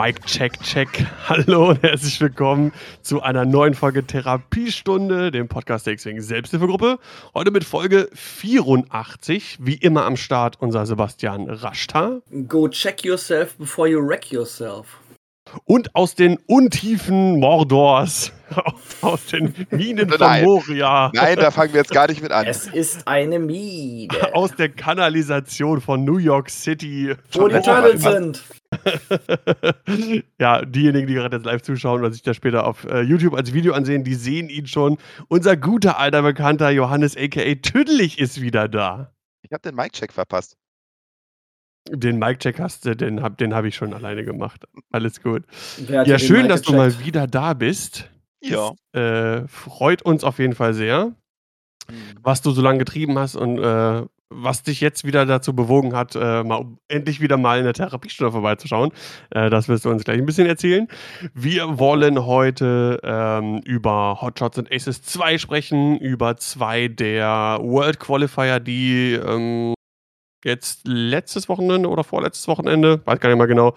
Mike Check Check. Hallo und herzlich willkommen zu einer neuen Folge Therapiestunde, dem Podcast der X-Wing Selbsthilfegruppe. Heute mit Folge 84. Wie immer am Start unser Sebastian Rashtar. Go check yourself before you wreck yourself. Und aus den Untiefen Mordors, aus den Minen von Nein. Moria, Nein, da fangen wir jetzt gar nicht mit an. Es ist eine Mine. aus der Kanalisation von New York City. Wo die Turtles sind. ja, diejenigen, die gerade jetzt live zuschauen oder sich das später auf äh, YouTube als Video ansehen, die sehen ihn schon. Unser guter alter Bekannter Johannes aka Tüdelig ist wieder da. Ich habe den Mic-Check verpasst. Den Mic-Check hast du, den habe den hab ich schon alleine gemacht. Alles gut. Ja, schön, dass du mal wieder da bist. Ja. Äh, freut uns auf jeden Fall sehr, was du so lange getrieben hast und äh, was dich jetzt wieder dazu bewogen hat, äh, mal endlich wieder mal in der Therapiestunde vorbeizuschauen. Äh, das wirst du uns gleich ein bisschen erzählen. Wir wollen heute ähm, über Hotshots and Aces 2 sprechen, über zwei der World Qualifier, die ähm, jetzt letztes Wochenende oder vorletztes Wochenende, weiß gar nicht mal genau,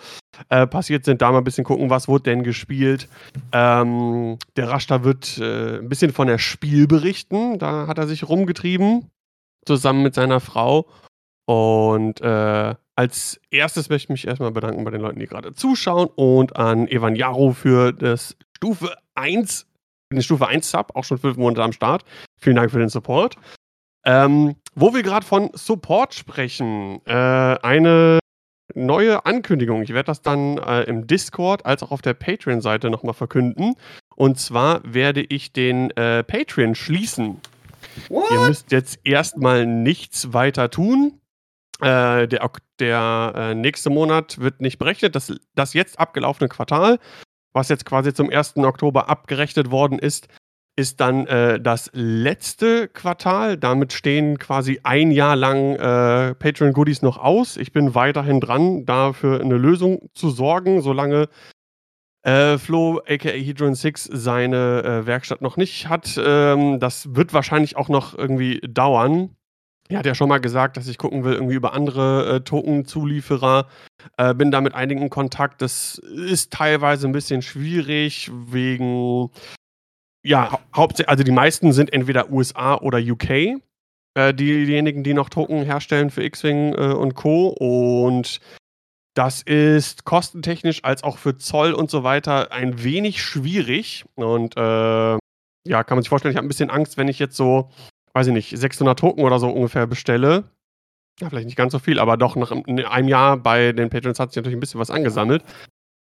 äh, passiert sind. Da mal ein bisschen gucken, was wurde denn gespielt. Ähm, der Rashta wird äh, ein bisschen von der Spiel berichten. Da hat er sich rumgetrieben, zusammen mit seiner Frau. Und äh, als erstes möchte ich mich erstmal bedanken bei den Leuten, die gerade zuschauen und an Evan Jaro für das Stufe 1, den Stufe 1 Sub, auch schon fünf Monate am Start. Vielen Dank für den Support. Ähm, wo wir gerade von Support sprechen, äh, eine neue Ankündigung. Ich werde das dann äh, im Discord als auch auf der Patreon-Seite nochmal verkünden. Und zwar werde ich den äh, Patreon schließen. Ihr What? müsst jetzt erstmal nichts weiter tun. Äh, der der äh, nächste Monat wird nicht berechnet. Das, das jetzt abgelaufene Quartal, was jetzt quasi zum 1. Oktober abgerechnet worden ist, ist dann äh, das letzte Quartal. Damit stehen quasi ein Jahr lang äh, Patreon-Goodies noch aus. Ich bin weiterhin dran, dafür eine Lösung zu sorgen, solange äh, Flo, aka Hedron 6, seine äh, Werkstatt noch nicht hat. Ähm, das wird wahrscheinlich auch noch irgendwie dauern. Er hat ja schon mal gesagt, dass ich gucken will, irgendwie über andere äh, Token-Zulieferer. Äh, bin da mit einigen in Kontakt. Das ist teilweise ein bisschen schwierig, wegen. Ja, hau hauptsächlich, also die meisten sind entweder USA oder UK. Äh, die, diejenigen, die noch Token herstellen für X-Wing äh, und Co. Und das ist kostentechnisch als auch für Zoll und so weiter ein wenig schwierig. Und äh, ja, kann man sich vorstellen, ich habe ein bisschen Angst, wenn ich jetzt so, weiß ich nicht, 600 Token oder so ungefähr bestelle. Ja, vielleicht nicht ganz so viel, aber doch nach einem Jahr bei den Patrons hat sich natürlich ein bisschen was angesammelt.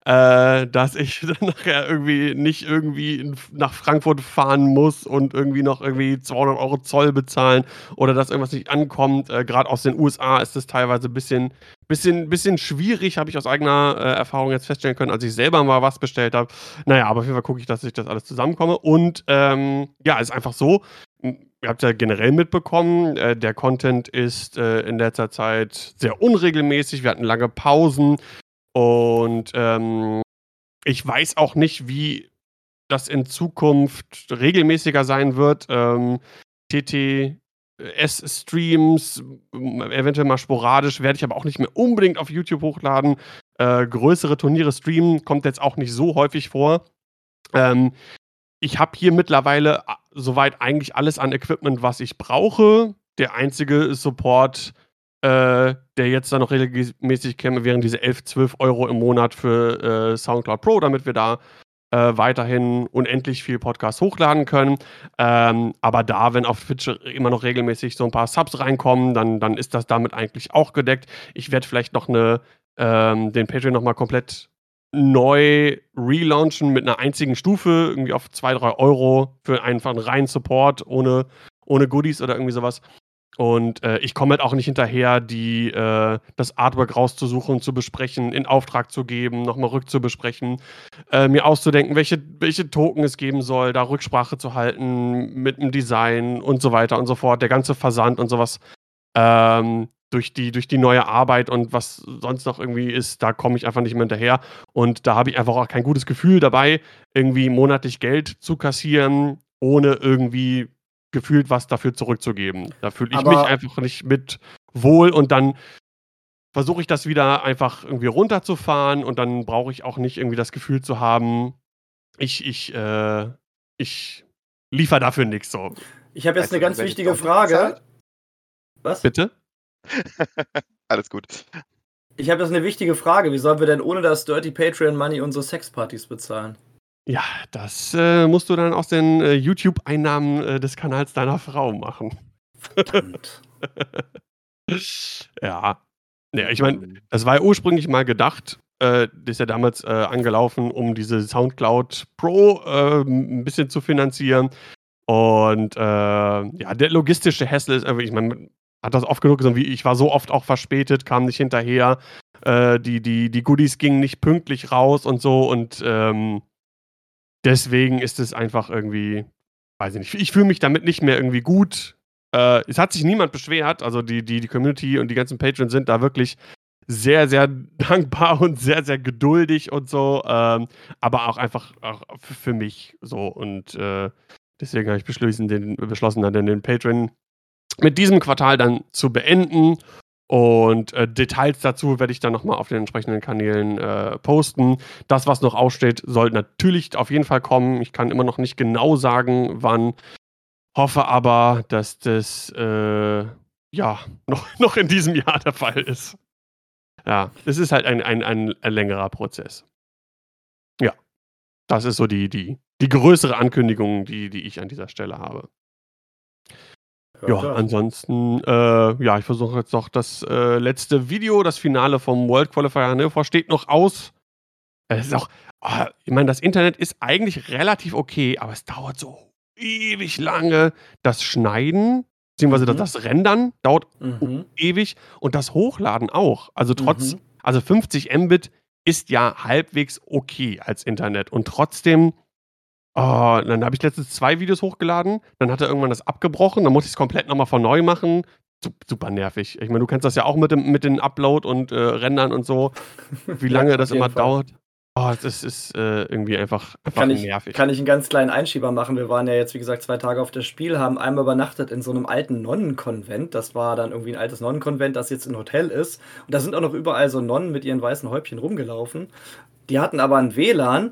Äh, dass ich dann nachher irgendwie nicht irgendwie nach Frankfurt fahren muss und irgendwie noch irgendwie 200 Euro Zoll bezahlen oder dass irgendwas nicht ankommt. Äh, Gerade aus den USA ist das teilweise ein bisschen, bisschen, bisschen schwierig, habe ich aus eigener äh, Erfahrung jetzt feststellen können, als ich selber mal was bestellt habe. Naja, aber auf jeden Fall gucke ich, dass ich das alles zusammenkomme. Und ähm, ja, ist einfach so. Ihr habt ja generell mitbekommen, äh, der Content ist äh, in letzter Zeit sehr unregelmäßig. Wir hatten lange Pausen und ähm, ich weiß auch nicht, wie das in Zukunft regelmäßiger sein wird. Ähm, TTS-Streams, eventuell mal sporadisch, werde ich aber auch nicht mehr unbedingt auf YouTube hochladen. Äh, größere Turniere streamen kommt jetzt auch nicht so häufig vor. Ähm, ich habe hier mittlerweile soweit eigentlich alles an Equipment, was ich brauche. Der einzige Support, äh, der jetzt da noch regelmäßig käme, wären diese 11, 12 Euro im Monat für äh, SoundCloud Pro, damit wir da äh, weiterhin unendlich viel Podcast hochladen können. Ähm, aber da, wenn auf Twitch immer noch regelmäßig so ein paar Subs reinkommen, dann, dann ist das damit eigentlich auch gedeckt. Ich werde vielleicht noch eine, ähm, den Patreon nochmal komplett neu relaunchen mit einer einzigen Stufe, irgendwie auf 2, 3 Euro für einfach einen reinen Support ohne, ohne Goodies oder irgendwie sowas. Und äh, ich komme halt auch nicht hinterher, die, äh, das Artwork rauszusuchen, zu besprechen, in Auftrag zu geben, nochmal rückzubesprechen, äh, mir auszudenken, welche, welche Token es geben soll, da Rücksprache zu halten mit dem Design und so weiter und so fort, der ganze Versand und sowas. Ähm, durch die, durch die neue Arbeit und was sonst noch irgendwie ist, da komme ich einfach nicht mehr hinterher. Und da habe ich einfach auch kein gutes Gefühl dabei, irgendwie monatlich Geld zu kassieren, ohne irgendwie gefühlt was dafür zurückzugeben. Da fühle ich Aber- mich einfach nicht mit wohl und dann versuche ich das wieder einfach irgendwie runterzufahren und dann brauche ich auch nicht irgendwie das Gefühl zu haben, ich, ich, äh, ich liefere dafür nichts so. Ich habe jetzt Weißt eine ganz wichtige Frage. zahlt? Was? Bitte? Alles gut. Ich habe jetzt eine wichtige Frage. Wie sollen wir denn ohne das Dirty Patreon Money unsere Sexpartys bezahlen? Ja, das äh, musst du dann aus den äh, YouTube-Einnahmen äh, des Kanals deiner Frau machen. Verdammt. ja. Ja, ich meine, das war ja ursprünglich mal gedacht, äh, das ist ja damals äh, angelaufen, um diese Soundcloud Pro äh, ein bisschen zu finanzieren. Und äh, ja, der logistische Hassel ist einfach, ich meine, hat das oft genug gesagt, wie ich war so oft auch verspätet, kam nicht hinterher, äh, die, die, die Goodies gingen nicht pünktlich raus und so und ähm, deswegen ist es einfach irgendwie, weiß ich nicht, ich fühle mich damit nicht mehr irgendwie gut. Äh, es hat sich niemand beschwert, also die, die, die Community und die ganzen Patrons sind da wirklich sehr, sehr dankbar und sehr, sehr geduldig und so, ähm, aber auch einfach auch für mich so und äh, deswegen habe ich beschlossen, den, beschlossen, dann den Patreon mit diesem Quartal dann zu beenden. Und äh, Details dazu werde ich dann nochmal auf den entsprechenden Kanälen äh, posten. Das, was noch aussteht, soll natürlich auf jeden Fall kommen. Ich kann immer noch nicht genau sagen, wann. Hoffe aber, dass das äh, ja noch, noch in diesem Jahr der Fall ist. Ja, es ist halt ein, ein, ein, längerer Prozess. Ja, das ist so die, die, die größere Ankündigung, die, die ich an dieser Stelle habe. Ja, ansonsten, äh, ja, ich versuche jetzt noch das äh, letzte Video, das Finale vom World Qualifier Hannover steht noch aus. Es ist auch, ah, ich meine, das Internet ist eigentlich relativ okay, aber es dauert so ewig lange. Das Schneiden, beziehungsweise Mhm. das, das Rendern dauert Mhm. ewig und das Hochladen auch. Also trotz, Mhm. also 50 Mbit ist ja halbwegs okay als Internet und trotzdem, oh, dann habe ich letztens zwei Videos hochgeladen, dann hat er irgendwann das abgebrochen, dann musste ich es komplett nochmal von neu machen. Sup- Super nervig. Ich meine, du kennst das ja auch mit dem, mit den Upload und äh, Rendern und so, wie lange das immer Fall. dauert. Oh, das ist äh, irgendwie einfach, einfach Kann ich, nervig. kann ich einen ganz kleinen Einschieber machen? Wir waren ja jetzt, wie gesagt, zwei Tage auf das Spiel, haben einmal übernachtet in so einem alten Nonnenkonvent. Das war dann irgendwie ein altes Nonnenkonvent, das jetzt ein Hotel ist. Und da sind auch noch überall so Nonnen mit ihren weißen Häubchen rumgelaufen. Die hatten aber ein WLAN.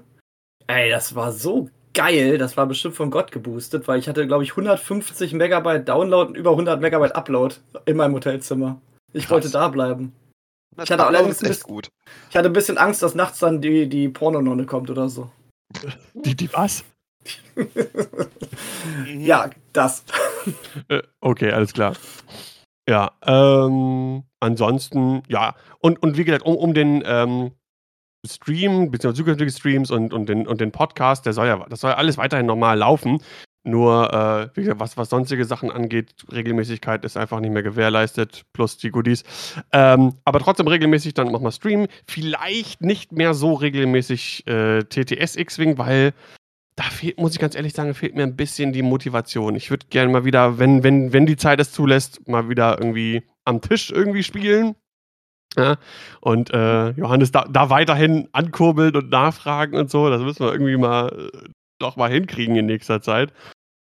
Ey, das war so geil. Das war bestimmt von Gott geboostet, weil ich hatte, glaube ich, 150 Megabyte Download und über 100 Megabyte Upload in meinem Hotelzimmer. Ich Krass. wollte da bleiben. Das Ich hatte allerdings ist echt gut. Ich hatte ein bisschen Angst, dass nachts dann die, die Pornononne kommt oder so. Die, die was? Ja, das. Äh, okay, alles klar. Ja, ähm, ansonsten, ja, und, und wie gesagt, um, um den ähm, Stream, beziehungsweise zukünftige Streams und, und, den, und den Podcast, der soll ja, das soll ja alles weiterhin normal laufen. Nur, äh, wie gesagt, was, was sonstige Sachen angeht, Regelmäßigkeit ist einfach nicht mehr gewährleistet, plus die Goodies. Ähm, aber trotzdem regelmäßig dann nochmal streamen. Vielleicht nicht mehr so regelmäßig äh, TTS X-Wing, weil da fehlt, muss ich ganz ehrlich sagen, fehlt mir ein bisschen die Motivation. Ich würde gerne mal wieder, wenn, wenn, wenn die Zeit es zulässt, mal wieder irgendwie am Tisch irgendwie spielen. Ja, und äh, Johannes da, da weiterhin ankurbeln und nachfragen und so. Das müssen wir irgendwie mal äh, doch mal hinkriegen in nächster Zeit.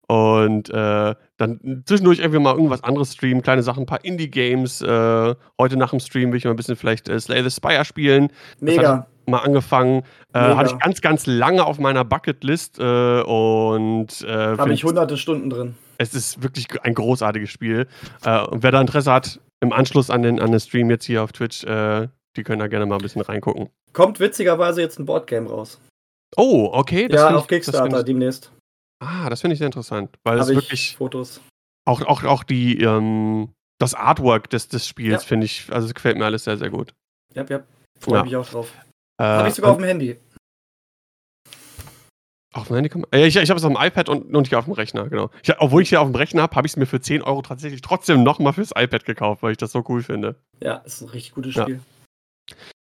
Und äh, dann zwischendurch irgendwie mal irgendwas anderes streamen, kleine Sachen, ein paar Indie-Games. Äh, heute nach dem Stream will ich mal ein bisschen vielleicht äh, Slay the Spire spielen Mega. mal angefangen. Äh, hatte ich ganz, ganz lange auf meiner Bucketlist und äh, Habe ich hunderte Stunden drin. Es ist wirklich ein großartiges Spiel. Äh, und wer da Interesse hat, im Anschluss an den, an den Stream jetzt hier auf Twitch, äh, die können da gerne mal ein bisschen reingucken. Kommt witzigerweise jetzt ein Boardgame raus. Oh, okay. das ja, auf ich- Kickstarter ich, demnächst. Ah, das finde ich sehr interessant, weil es Habe ich wirklich Fotos. auch, auch, auch die, ähm, das Artwork des, des Spiels Ja. finde ich, also es gefällt mir alles sehr, sehr gut. Ja, ja. Freue Ja. mich auch drauf. Äh, Habe ich sogar auf dem Handy. Auf dem Handy äh, ich ich habe es auf dem iPad und, und hier auf dem Rechner, genau. Ich, obwohl ich hier auf dem Rechner habe, habe ich es mir für 10 Euro tatsächlich trotzdem nochmal fürs iPad gekauft, weil ich das so cool finde. Ja, ist ein richtig gutes Ja. Spiel.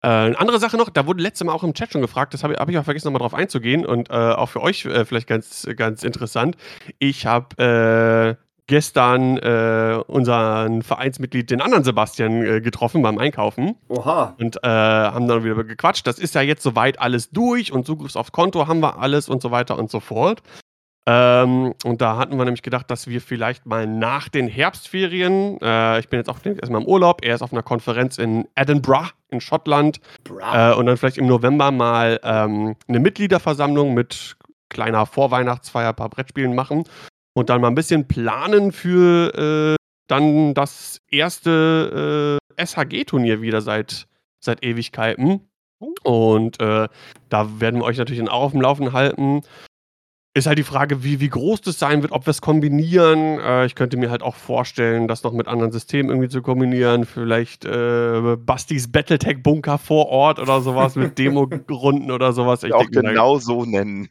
Äh, eine andere Sache noch, da wurde letztes Mal auch im Chat schon gefragt, das habe ich, hab ich auch vergessen, nochmal drauf einzugehen und äh, auch für euch äh, vielleicht ganz, ganz interessant. Ich habe äh, gestern äh, unseren Vereinsmitglied, den anderen Sebastian, äh, getroffen beim Einkaufen Oha. und äh, haben dann wieder gequatscht. Das ist ja jetzt soweit alles durch und Zugriff aufs Konto haben wir alles und so weiter und so fort. Ähm, und da hatten wir nämlich gedacht, dass wir vielleicht mal nach den Herbstferien, äh, ich bin jetzt auch erstmal im Urlaub, er ist auf einer Konferenz in Edinburgh in Schottland äh, und dann vielleicht im November mal ähm, eine Mitgliederversammlung mit kleiner Vorweihnachtsfeier, ein paar Brettspielen machen und dann mal ein bisschen planen für äh, dann das erste äh, SHG-Turnier wieder seit, seit Ewigkeiten. Und äh, da werden wir euch natürlich auch auf dem Laufenden halten. Ist halt die Frage, wie, wie groß das sein wird, ob wir es kombinieren. Äh, ich könnte mir halt auch vorstellen, das noch mit anderen Systemen irgendwie zu kombinieren. Vielleicht äh, Bastis Battletech-Bunker vor Ort oder sowas mit Demo-Runden oder sowas. Ich auch genau so nennen.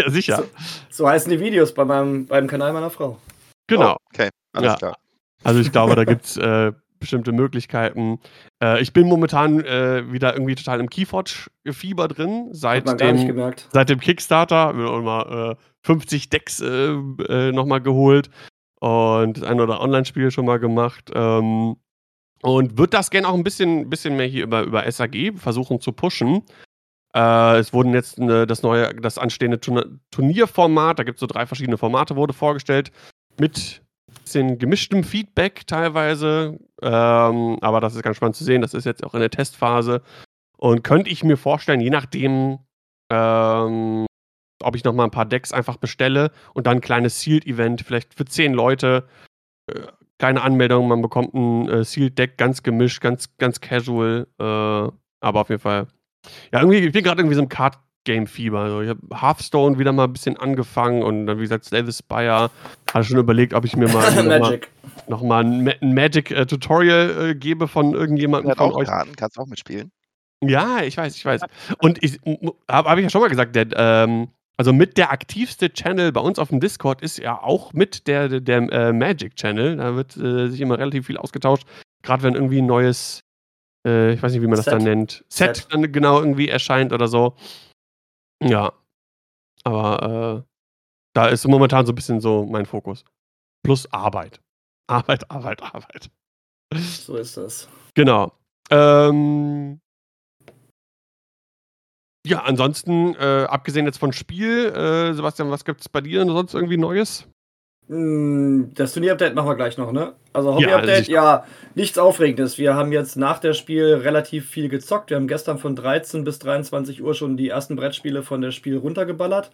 Ja, sicher. So, so, heißen die Videos bei meinem, beim Kanal meiner Frau. Genau. Oh, okay, alles ja. klar. Also ich glaube, da gibt es äh, bestimmte Möglichkeiten. Äh, ich bin momentan äh, wieder irgendwie total im Keyforge-Fieber drin. Seit dem, seit dem Kickstarter. Wir haben mal 50 Decks äh, äh nochmal geholt und ein oder Online-Spiel schon mal gemacht. Ähm, und würde das gerne auch ein bisschen, bisschen mehr hier über, über SAG versuchen zu pushen. Äh, es wurden jetzt ne, das neue, das anstehende Turnierformat, da gibt es so drei verschiedene Formate, wurde vorgestellt. Mit bisschen gemischtem Feedback teilweise. Ähm, aber das ist ganz spannend zu sehen. Das ist jetzt auch in der Testphase. Und könnte ich mir vorstellen, je nachdem, ähm, ob ich nochmal ein paar Decks einfach bestelle und dann ein kleines Sealed-Event, vielleicht für zehn Leute, äh, kleine Anmeldung, man bekommt ein äh, Sealed-Deck, ganz gemischt, ganz, ganz casual, äh, aber auf jeden Fall. Ja, irgendwie, ich bin gerade irgendwie so im Card Game-Fieber. Also ich habe Hearthstone wieder mal ein bisschen angefangen und dann, wie gesagt, Slay the Spire. Hatte schon überlegt, ob ich mir mal Magic. noch mal, ein, Magic-Tutorial äh, gebe von irgendjemandem von euch. Karten. Kannst du auch mitspielen? Ja, ich weiß, ich weiß. Und ich habe hab ich ja schon mal gesagt, der, ähm, also mit der aktivste Channel bei uns auf dem Discord ist ja auch mit der, der, der äh, Magic-Channel. Da wird äh, sich immer relativ viel ausgetauscht. Gerade wenn irgendwie ein neues, äh, ich weiß nicht, wie man das Set. dann nennt, Set, Set dann genau irgendwie erscheint oder so. Ja. Aber, äh, da ist momentan so ein bisschen so mein Fokus. Plus Arbeit. Arbeit, Arbeit, Arbeit. So ist das. Genau. Ähm ja, ansonsten, äh, abgesehen jetzt von Spiel, äh, Sebastian, was gibt's bei dir sonst irgendwie Neues? Hm, das Turnier-Update machen wir gleich noch, ne? Also Hobby-Update, ja, ja, nichts Aufregendes. Wir haben jetzt nach der Spiel relativ viel gezockt. Wir haben gestern von 13 bis 23 Uhr schon die ersten Brettspiele von der Spiel runtergeballert.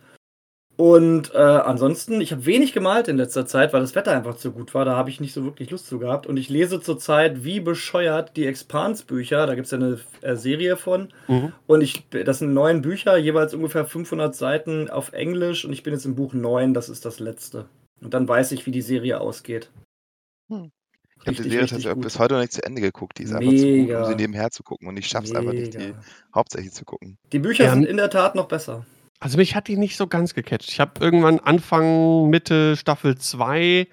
Und äh, ansonsten, ich habe wenig gemalt in letzter Zeit, weil das Wetter einfach zu gut war. Da habe ich nicht so wirklich Lust zu gehabt. Und ich lese zurzeit wie bescheuert die Expans-Bücher. Da gibt es ja eine äh, Serie von. Mhm. Und ich, das sind neun Bücher, jeweils ungefähr 500 Seiten auf Englisch. Und ich bin jetzt im Buch 9, das ist das letzte. Und dann weiß ich, wie die Serie ausgeht. Hm. Ich habe die Serie tatsächlich bis heute noch nicht zu Ende geguckt. Die ist einfach zu gut, um sie nebenher zu gucken. Und ich schaffe es einfach nicht, die hauptsächlich zu gucken. Die Bücher ja. sind in der Tat noch besser. Also mich hat die nicht so ganz gecatcht. Ich habe irgendwann Anfang, Mitte Staffel 2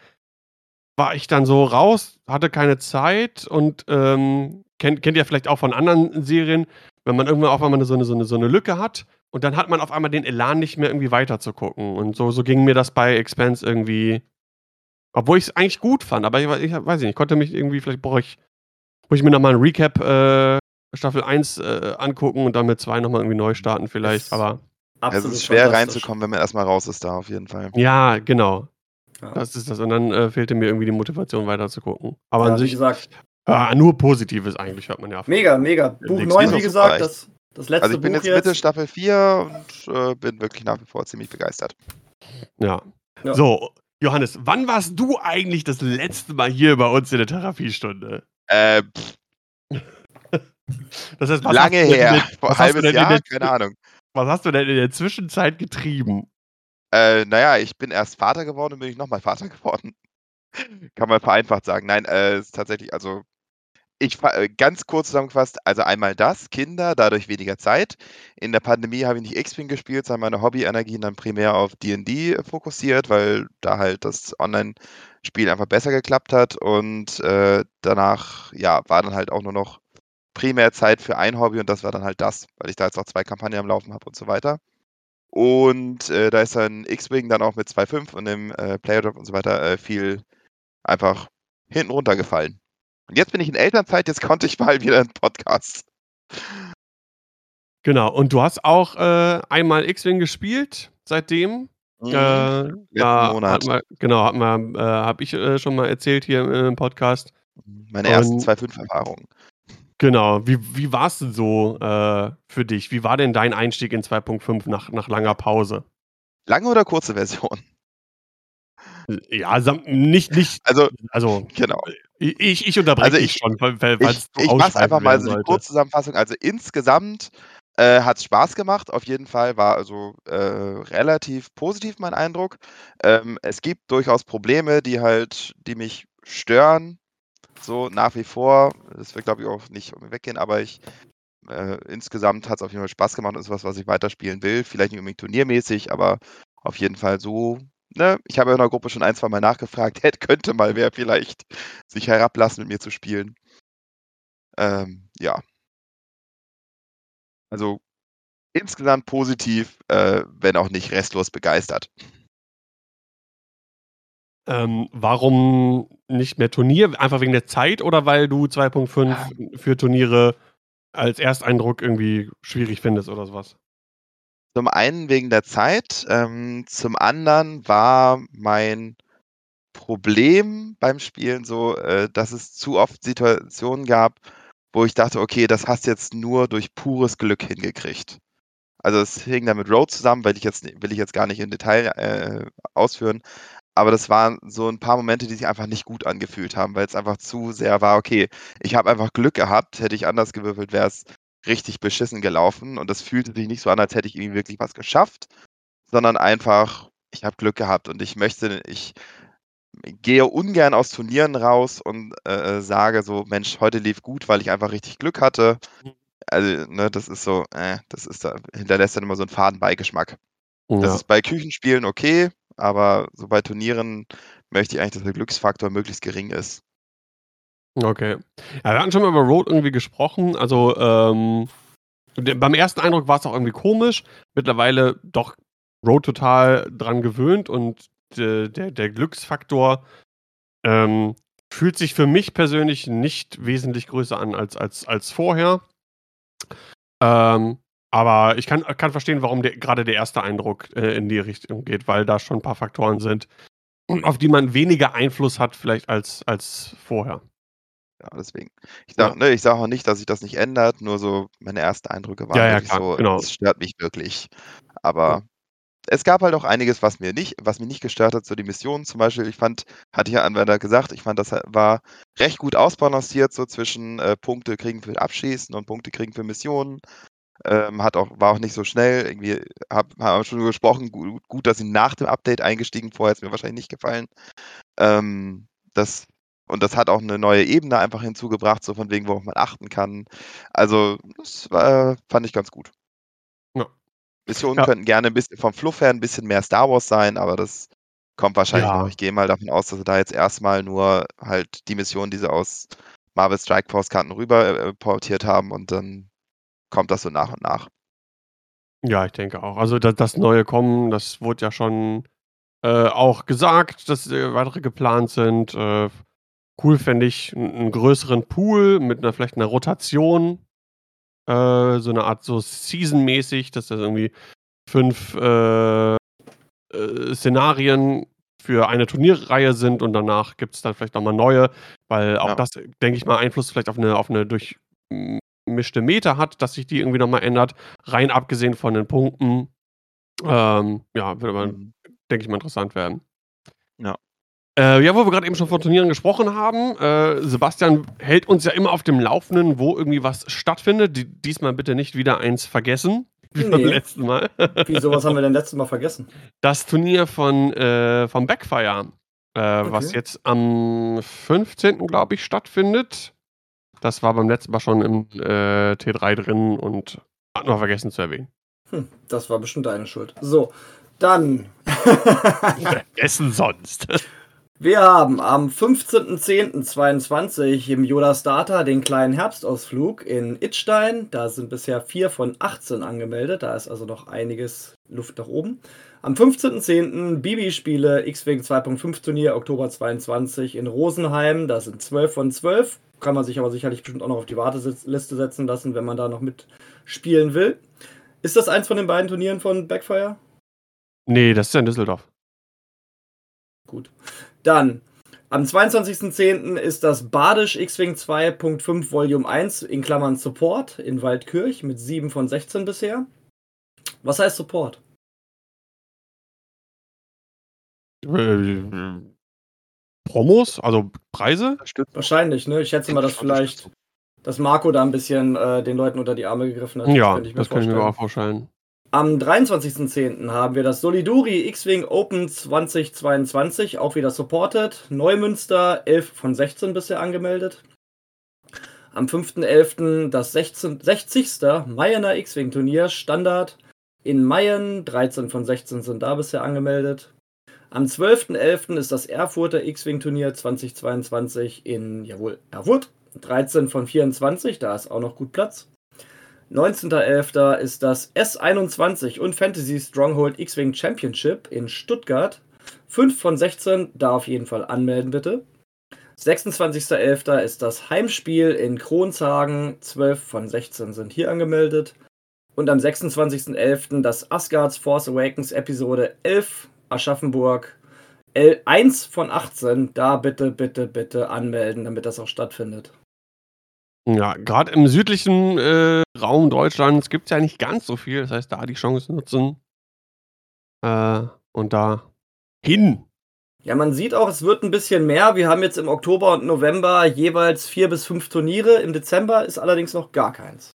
war ich dann so raus, hatte keine Zeit und ähm, kennt, kennt ihr vielleicht auch von anderen Serien, wenn man irgendwann auf einmal so eine, so, eine, so eine Lücke hat und dann hat man auf einmal den Elan nicht mehr irgendwie weiter zu gucken. Und so, so ging mir das bei Expanse irgendwie. Obwohl ich es eigentlich gut fand, aber ich, ich weiß nicht, ich konnte mich irgendwie, vielleicht brauche ich, brauche ich mir nochmal ein Recap äh, Staffel 1 äh, angucken und dann mit 2 nochmal irgendwie neu starten, vielleicht, es, aber. Es ist schwer reinzukommen, wenn man erstmal raus ist da, auf jeden Fall. Ja, genau. Ja. Das ist das. Und dann äh, fehlte mir irgendwie die Motivation weiter zu gucken. Aber ja, an sich. Wie gesagt, ja, nur Positives eigentlich, hört man ja. Mega, mega. Buch 9, wie gesagt, das, das letzte Also ich bin Buch jetzt Mitte Staffel 4 und äh, bin wirklich nach wie vor ziemlich begeistert. Ja. ja. So, Johannes, wann warst du eigentlich das letzte Mal hier bei uns in der Therapiestunde? Äh, das heißt, Lange her, vor halbes Jahr, der, keine Ahnung. Was hast du denn in der Zwischenzeit getrieben? Äh, naja, ich bin erst Vater geworden und bin ich nochmal Vater geworden. Kann man vereinfacht sagen. Nein, äh, ist tatsächlich, also ich äh, ganz kurz zusammengefasst, also einmal das, Kinder, dadurch weniger Zeit. In der Pandemie habe ich nicht X-Wing gespielt, sondern meine Hobbyenergien dann primär auf D&D fokussiert, weil da halt das Online-Spiel einfach besser geklappt hat und äh, danach, ja, war dann halt auch nur noch primär Zeit für ein Hobby und das war dann halt das, weil ich da jetzt auch zwei Kampagnen am Laufen habe und so weiter. Und äh, da ist dann X-Wing dann auch mit 2.5 und dem äh, Playerdrop und so weiter äh, viel einfach hinten runtergefallen. Und jetzt bin ich in Elternzeit, jetzt konnte ich mal wieder einen Podcast. Genau, und du hast auch äh, einmal X-Wing gespielt seitdem. Mhm. Äh, da Monat. hatten wir genau, wir äh, habe ich, äh, schon mal erzählt hier im Podcast. Meine ersten Und 2.5-Erfahrungen. Genau. Wie wie war's denn so, äh, für dich? Wie war denn dein Einstieg in 2.5 nach nach langer Pause? Lange oder kurze Version? Ja, sam nicht nicht Also also, genau. Ich ich unterbreche Also, dich ich schon, weil weil ich ich mache es einfach mal so sollte. Kurzzusammenfassung. Also, insgesamt, äh, hat's Spaß gemacht, auf jeden Fall. War also, äh, relativ positiv mein Eindruck. Ähm, es gibt durchaus Probleme, die halt die mich stören, so nach wie vor. Das wird, glaube ich, auch nicht weggehen, aber ich äh, insgesamt hat's auf jeden Fall Spaß gemacht und ist was, was ich weiterspielen will. Vielleicht nicht unbedingt turniermäßig, aber auf jeden Fall so ne? Ich habe in der Gruppe schon ein, zweimal nachgefragt, hätte könnte mal wer vielleicht sich herablassen, mit mir zu spielen. Ähm, ja. Also, insgesamt positiv, äh, wenn auch nicht restlos begeistert. Ähm, warum nicht mehr Turnier? Einfach wegen der Zeit oder weil du 2.5 Ähm. für Turniere als Ersteindruck irgendwie schwierig findest oder so was? Zum einen wegen der Zeit, ähm, zum anderen war mein Problem beim Spielen so, äh, dass es zu oft Situationen gab, wo ich dachte: „Okay, das hast du jetzt nur durch pures Glück hingekriegt.“ Also, es hing da mit Road zusammen, weil ich jetzt will ich jetzt gar nicht im Detail, äh, ausführen, aber das waren so 'n paar Momente, die sich einfach nicht gut angefühlt haben, weil's einfach zu sehr war: „Okay, ich habe einfach Glück gehabt. Hätte ich anders gewürfelt, wär's richtig beschissen gelaufen.“ Und das fühlte sich nicht so an, als hätte ich irgendwie wirklich was geschafft, sondern einfach, ich habe Glück gehabt und ich möchte ich gehe ungern aus Turnieren raus und, äh, äh, sage so: „Mensch, heute lief gut, weil ich einfach richtig Glück hatte.“ Mhm. Also, ne, das ist so, äh, das ist da hinterlässt dann immer so 'n faden Beigeschmack. Das Ja. ist bei Küchenspielen okay, aber so bei Turnieren möchte ich eigentlich, dass der Glücksfaktor möglichst gering ist. Okay. Ja, wir hatten schon mal über Road irgendwie gesprochen. Also, ähm, beim ersten Eindruck war's auch irgendwie komisch. Mittlerweile doch Road total dran gewöhnt und de der der Glücksfaktor, ähm, fühlt sich für mich persönlich nicht wesentlich größer an als als als vorher. Ähm, aber ich kann kann verstehen, warum der grade der erste Eindruck, äh, in die Richtung geht, weil da schon 'n paar Faktoren sind, auf die man weniger Einfluss hat vielleicht als als vorher. Ja, deswegen. Ich Ja. sage ne, ich sage auch nicht, dass sich das nicht ändert, nur so meine ersten Eindrücke waren Ja, ja, klar, so, genau. es stört mich wirklich. Ja. Aber es gab halt auch einiges, was mir nicht was mich nicht gestört hat, so die Missionen zum Beispiel. Ich fand hatte ich ja einmal gesagt, ich fand, das war recht gut ausbalanciert so zwischen, äh, Punkte kriegen für Abschießen und Punkte kriegen für Missionen. Ähm, hat auch war auch nicht so schnell. Irgendwie habe haben wir schon gesprochen, gu gut, dass sie nach dem Update eingestiegen, vorher hätte es mir wahrscheinlich nicht gefallen. Ähm, das und das hat auch 'ne neue Ebene einfach hinzugebracht, so von wegen, worauf man achten kann. Also, das war fand ich ganz gut. Ja. Missionen Ja. könnten gerne 'n bisschen vom Fluff her 'n bisschen mehr Star Wars sein, aber das kommt wahrscheinlich noch. Ja. Ich gehe mal davon aus, dass sie da jetzt erst mal nur halt die Missionen, die sie aus Marvel Strike Force Karten rüber, äh, portiert haben und dann kommt das so nach und nach. Ja, ich denke auch. Also, da das neue Kommen, das wurde ja schon, äh, auch gesagt, dass, äh, weitere geplant sind. Äh, cool fände ich 'n 'n größeren Pool mit 'ner vielleicht 'ner Rotation. Äh, so 'ne Art so Season-mäßig, dass das irgendwie 5, äh, äh, Szenarien für eine Turnierreihe sind und danach gibt's dann vielleicht noch mal neue, weil auch Ja. das, denke ich mal, Einfluss vielleicht auf 'ne auf 'ne durchmischte Meta hat, dass sich die irgendwie noch mal ändert, rein abgesehen von den Punkten. Ähm, ja, wird aber, Mhm. denke ich mal, interessant werden. Ja. Äh, ja, wo wir grad eben schon von Turnieren gesprochen haben, äh, Sebastian hält uns ja immer auf dem Laufenden, wo irgendwie was stattfindet. D diesmal bitte nicht wieder eins vergessen, wie beim Ne. letzten Mal. Wieso, was haben wir denn letztes Mal vergessen? Das Turnier von äh, von Backfire, äh, was Okay. jetzt am 15., glaube ich, stattfindet. Das war beim letzten Mal schon im, äh, T3 drin und hatten wir vergessen zu erwähnen. Hm, das war bestimmt deine Schuld. So, dann Essen sonst. Wir haben am 15.10.22 im Yoda Starter den kleinen Herbstausflug in Idstein. Da sind bisher 4 von 18 angemeldet. Da ist also noch einiges Luft nach oben. Am 15.10. Bibi-Spiele X-Wing 2.5 Turnier Oktober 22 in Rosenheim. Da sind 12 von 12. Kann man sich aber sicherlich bestimmt auch noch auf die Warteliste setzen lassen, wenn man da noch mitspielen will. Ist das eins von den beiden Turnieren von Backfire? Nee, das ist ja in Düsseldorf. Gut. Dann, am 22.10. ist das Badisch X-Wing 2.5 Volume 1 in Klammern Support in Waldkirch mit 7 von 16 bisher. Was heißt Support? Äh, Promos, also Preise? Wahrscheinlich, ne? Ich schätze mal, dass vielleicht, dass Marco da ein bisschen äh, den Leuten unter die Arme gegriffen hat. Ja, könnte ich mir das kann ich mir auch vorstellen. Am 23.10. haben wir das Soliduri X-Wing Open 2022, auch wieder supported. Neumünster 11 von 16 bisher angemeldet. Am 5.11. das 16, 60. Mayener X-Wing Turnier Standard in Mayen. 13 von 16 sind da bisher angemeldet. Am 12.11. ist das Erfurter X-Wing Turnier 2022 in, jawohl, Erfurt. 13 von 24, da ist auch noch gut Platz. 19.11. ist das S21 und Fantasy Stronghold X-Wing Championship in Stuttgart. 5 von 16, da auf jeden Fall anmelden bitte. 26.11. ist das Heimspiel in Kronzagen. 12 von 16 sind hier angemeldet. Und am 26.11. das Asgards Force Awakens Episode 11 Aschaffenburg. L 1 von 18, da bitte, bitte, bitte anmelden, damit das auch stattfindet. Ja, gerade im südlichen äh, Raum Deutschlands gibt es ja nicht ganz so viel. Das heißt, da die Chance nutzen äh, und da hin. Ja, man sieht auch, es wird ein bisschen mehr. Wir haben jetzt im Oktober und November jeweils vier bis fünf Turniere. Im Dezember ist allerdings noch gar keins.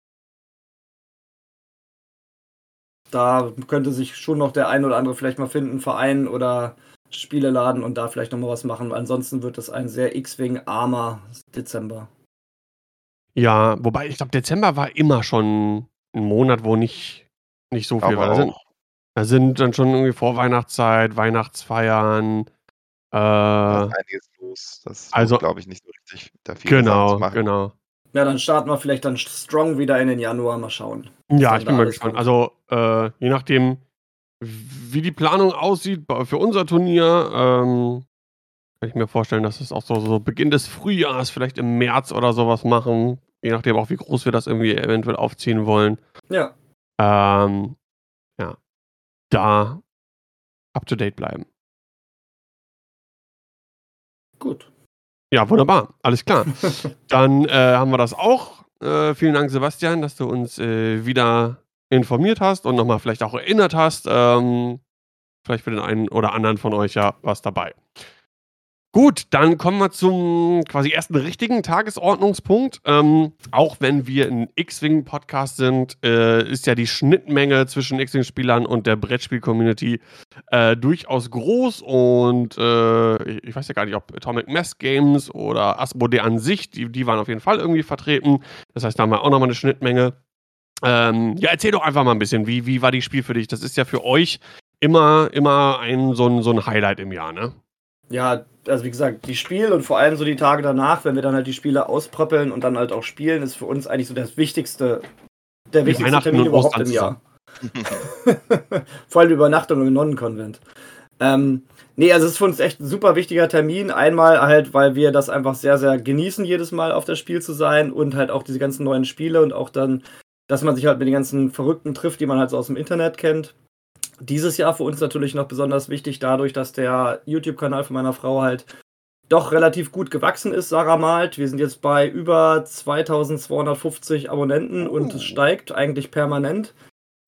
Da könnte sich schon noch der ein oder andere vielleicht mal finden, Verein oder Spieleladen und da vielleicht noch mal was machen. Ansonsten wird es ein sehr X-Wing-armer Dezember. Ja, wobei ich glaube, Dezember war immer schon ein Monat, wo nicht, nicht so viel war. Da sind, da sind dann schon irgendwie Vorweihnachtszeit, Weihnachtsfeiern. Da Äh, ist einiges los. Das also- glaube ich, nicht so richtig, da Sachen genau, genau. Ja, dann starten wir vielleicht dann strong wieder in den Januar. Mal schauen. Ja, ich da bin mal gespannt. kommt. Also, äh, je nachdem, wie die Planung aussieht für unser Turnier, ähm, kann ich mir vorstellen, dass es auch so, so Beginn des Frühjahrs, vielleicht im März oder sowas machen. Je nachdem auch, wie groß wir das irgendwie eventuell aufziehen wollen. Ja, Ähm, ja, da up to date bleiben. gut. Ja, wunderbar. Alles klar. Dann äh, haben wir das auch. Äh, vielen Dank, Sebastian, dass du uns äh, wieder informiert hast und nochmal vielleicht auch erinnert hast. Ähm, vielleicht für den einen oder anderen von euch ja was dabei. Gut, dann kommen wir zum quasi ersten richtigen Tagesordnungspunkt. Ähm, auch wenn wir ein X-Wing-Podcast sind, äh, ist ja die Schnittmenge zwischen X-Wing-Spielern und der Brettspiel-Community äh, durchaus groß. Und äh, ich- weiß ja gar nicht, ob Atomic Mass Games oder Asmodee an sich, die, die waren auf jeden Fall irgendwie vertreten. Das heißt, da haben wir auch nochmal eine Schnittmenge. Ähm, ja, erzähl doch einfach mal ein bisschen, wie, wie war die Spiel für dich? Das ist ja für euch immer, immer ein, so, ein, so ein Highlight im Jahr, ne? Ja, also wie gesagt, die Spiel und vor allem so die Tage danach, wenn wir dann halt die Spiele auspröppeln und dann halt auch spielen, ist für uns eigentlich so das wichtigste, der Wie wichtigste Termin überhaupt im Jahr. vor allem die Übernachtung im Nonnenkonvent. Ähm, nee, also es ist für uns echt ein super wichtiger Termin. Einmal halt, weil wir das einfach sehr, sehr genießen, jedes Mal auf das Spiel zu sein und halt auch diese ganzen neuen Spiele und auch dann, dass man sich halt mit den ganzen Verrückten trifft, die man halt so aus dem Internet kennt. Dieses Jahr für uns natürlich noch besonders wichtig, dadurch, dass der YouTube-Kanal von meiner Frau halt doch relativ gut gewachsen ist, Sarah malt. Wir sind jetzt bei über 2250 Abonnenten und es steigt eigentlich permanent.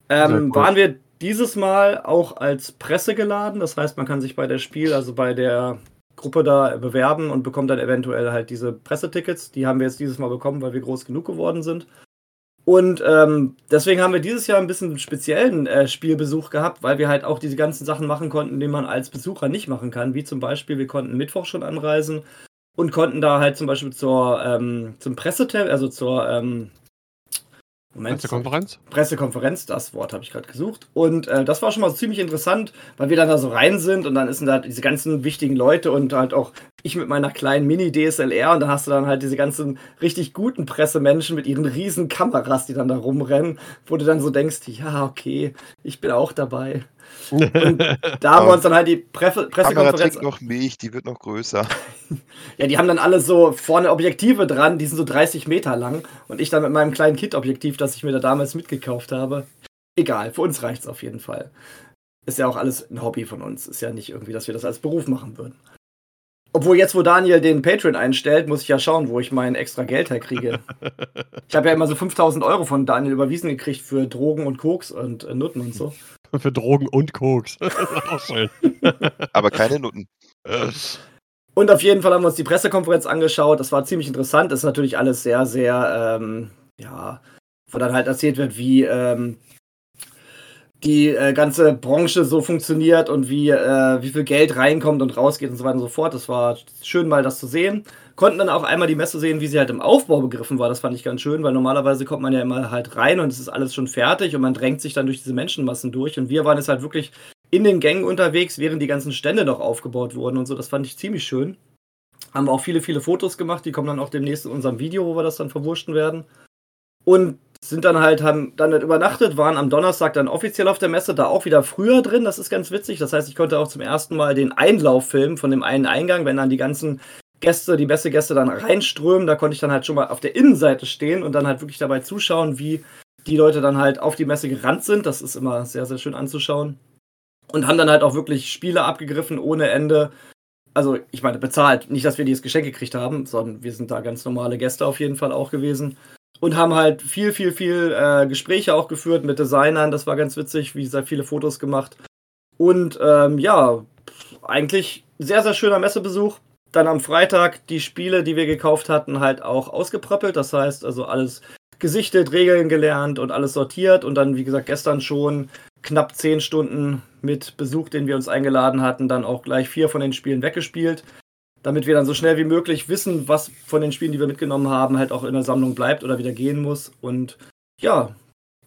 Ähm, waren wir dieses Mal auch als Presse geladen. Das heißt, man kann sich bei der Spiel, also bei der Gruppe da bewerben und bekommt dann eventuell halt diese Pressetickets. Die haben wir jetzt dieses Mal bekommen, weil wir groß genug geworden sind. Und ähm, deswegen haben wir dieses Jahr ein bisschen speziellen äh, Spielbesuch gehabt, weil wir halt auch diese ganzen Sachen machen konnten, die man als Besucher nicht machen kann. Wie zum Beispiel, wir konnten Mittwoch schon anreisen und konnten da halt zum Beispiel zur, ähm, zum Pressetermin, also zur ähm, Moment, Pressekonferenz? Pressekonferenz, das Wort habe ich gerade gesucht. Und äh, das war schon mal ziemlich interessant, weil wir dann da so rein sind und dann sind da diese ganzen wichtigen Leute und halt auch ich mit meiner kleinen Mini-DSLR und dann hast du dann halt diese ganzen richtig guten Pressemenschen mit ihren riesen Kameras, die dann da rumrennen, wo du dann so denkst, ja, okay, ich bin auch dabei. Und da haben wir uns dann halt die Pre Pressekonferenz trinkt noch Milch, die wird noch größer. ja, die haben dann alle so vorne Objektive dran, die sind so 30 Meter lang. Und ich dann mit meinem kleinen Kit-Objektiv, das ich mir da damals mitgekauft habe. Egal, für uns reicht's auf jeden Fall. ist ja auch alles ein Hobby von uns. Ist ja nicht irgendwie, dass wir das als Beruf machen würden. Obwohl jetzt, wo Daniel den Patreon einstellt, muss ich ja schauen, wo ich mein extra Geld herkriege. ich habe ja immer so 5000 Euro von Daniel überwiesen gekriegt für Drogen und Koks und äh, Nutten und so. Für Drogen und Koks. Auch schön. Aber keine Nutten. Und auf jeden Fall haben wir uns die Pressekonferenz angeschaut. Das war ziemlich interessant. Das ist natürlich alles sehr, sehr, ähm, ja, wo dann halt erzählt wird, wie ähm, die äh, ganze Branche so funktioniert und wie, äh, wie viel Geld reinkommt und rausgeht und so weiter und so fort. Das war schön mal das zu sehen. Konnten dann auch einmal die Messe sehen, wie sie halt im Aufbau begriffen war. Das fand ich ganz schön, weil normalerweise kommt man ja immer halt rein und es ist alles schon fertig und man drängt sich dann durch diese Menschenmassen durch. Und wir waren jetzt halt wirklich in den Gängen unterwegs, während die ganzen Stände noch aufgebaut wurden und so. Das fand ich ziemlich schön. Haben wir auch viele, viele Fotos gemacht. Die kommen dann auch demnächst in unserem Video, wo wir das dann verwurschten werden. Und sind dann halt, haben dann halt übernachtet, waren am Donnerstag dann offiziell auf der Messe, da auch wieder früher drin. Das ist ganz witzig. Das heißt, ich konnte auch zum ersten Mal den Einlauf filmen von dem einen Eingang, wenn dann die ganzen Gäste, die Messegäste dann reinströmen. Da konnte ich dann halt schon mal auf der Innenseite stehen und dann halt wirklich dabei zuschauen, wie die Leute dann halt auf die Messe gerannt sind. Das ist immer sehr, sehr schön anzuschauen. Und haben dann halt auch wirklich Spiele abgegriffen ohne Ende. Also, ich meine, bezahlt. Nicht, dass wir dieses Geschenk gekriegt haben, sondern wir sind da ganz normale Gäste auf jeden Fall auch gewesen und haben halt viel, viel, viel äh, Gespräche auch geführt mit Designern. Das war ganz witzig, wie gesagt, viele Fotos gemacht. Und ähm, ja, eigentlich sehr, sehr schöner Messebesuch. Dann am Freitag die Spiele, die wir gekauft hatten, halt auch ausgepröppelt. Das heißt, also alles gesichtet, Regeln gelernt und alles sortiert. Und dann, wie gesagt, gestern schon knapp zehn Stunden mit Besuch, den wir uns eingeladen hatten, dann auch gleich vier von den Spielen weggespielt damit wir dann so schnell wie möglich wissen, was von den Spielen, die wir mitgenommen haben, halt auch in der Sammlung bleibt oder wieder gehen muss. Und ja,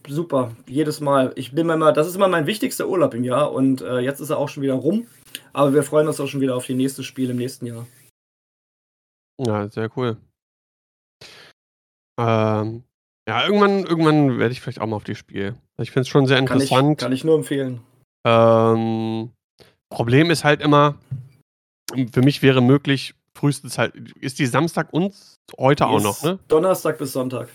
super. Jedes Mal. Ich bin immer, das ist immer mein wichtigster Urlaub im Jahr und äh, jetzt ist er auch schon wieder rum. Aber wir freuen uns auch schon wieder auf die nächste Spiel im nächsten Jahr. Ja, sehr cool. Ähm, ja, irgendwann, irgendwann werde ich vielleicht auch mal auf die Spiel. Ich finde es schon sehr interessant. Kann ich, kann ich nur empfehlen. Ähm, Problem ist halt immer, für mich wäre möglich, frühestens halt, ist die Samstag und heute auch noch, ne? Donnerstag bis Sonntag.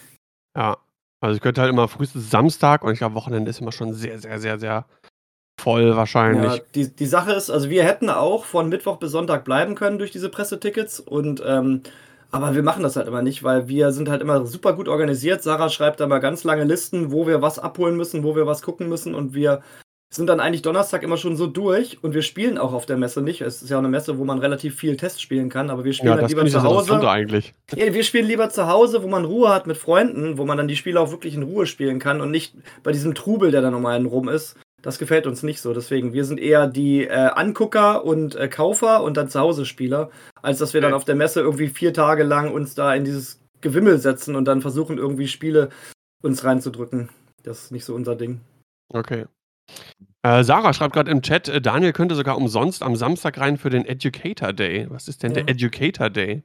Ja. Also ich könnte halt immer frühestens Samstag und ich glaube, Wochenende ist immer schon sehr, sehr, sehr, sehr voll wahrscheinlich. Ja, die, die Sache ist, also wir hätten auch von Mittwoch bis Sonntag bleiben können durch diese Pressetickets und ähm, aber wir machen das halt immer nicht, weil wir sind halt immer super gut organisiert. Sarah schreibt da mal ganz lange Listen, wo wir was abholen müssen, wo wir was gucken müssen und wir sind dann eigentlich Donnerstag immer schon so durch und wir spielen auch auf der Messe nicht. Es ist ja auch eine Messe, wo man relativ viel Test spielen kann, aber wir spielen ja, halt lieber zu Hause. Eigentlich. Ja, wir spielen lieber zu Hause, wo man Ruhe hat mit Freunden, wo man dann die Spiele auch wirklich in Ruhe spielen kann und nicht bei diesem Trubel, der da normal rum ist. Das gefällt uns nicht so. Deswegen, wir sind eher die äh, Angucker und äh, Kaufer und dann zu Hause Spieler, als dass wir dann auf der Messe irgendwie vier Tage lang uns da in dieses Gewimmel setzen und dann versuchen, irgendwie Spiele uns reinzudrücken. Das ist nicht so unser Ding. Okay. Äh, Sarah schreibt gerade im Chat, äh, Daniel könnte sogar umsonst am Samstag rein für den Educator Day. Was ist denn ja. der Educator Day?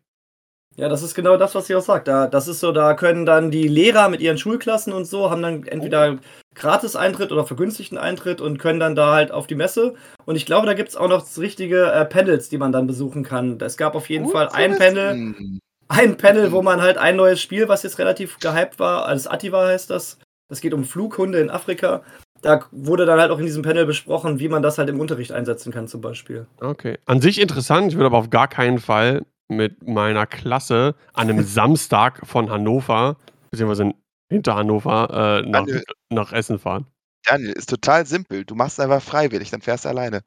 Ja, das ist genau das, was sie auch sagt. Da, das ist so, da können dann die Lehrer mit ihren Schulklassen und so, haben dann entweder oh. Gratis-Eintritt oder vergünstigten Eintritt und können dann da halt auf die Messe. Und ich glaube, da gibt es auch noch richtige äh, Panels, die man dann besuchen kann. Es gab auf jeden oh, Fall ein Panel, ein Panel, wo man halt ein neues Spiel, was jetzt relativ gehypt war, als Ativa heißt das. Das geht um Flughunde in Afrika da wurde dann halt auch in diesem Panel besprochen, wie man das halt im Unterricht einsetzen kann, zum Beispiel. Okay. An sich interessant, ich würde aber auf gar keinen Fall mit meiner Klasse an einem Samstag von Hannover, beziehungsweise hinter Hannover, äh, nach, Daniel, nach Essen fahren. Daniel, ist total simpel. Du machst einfach freiwillig, dann fährst du alleine.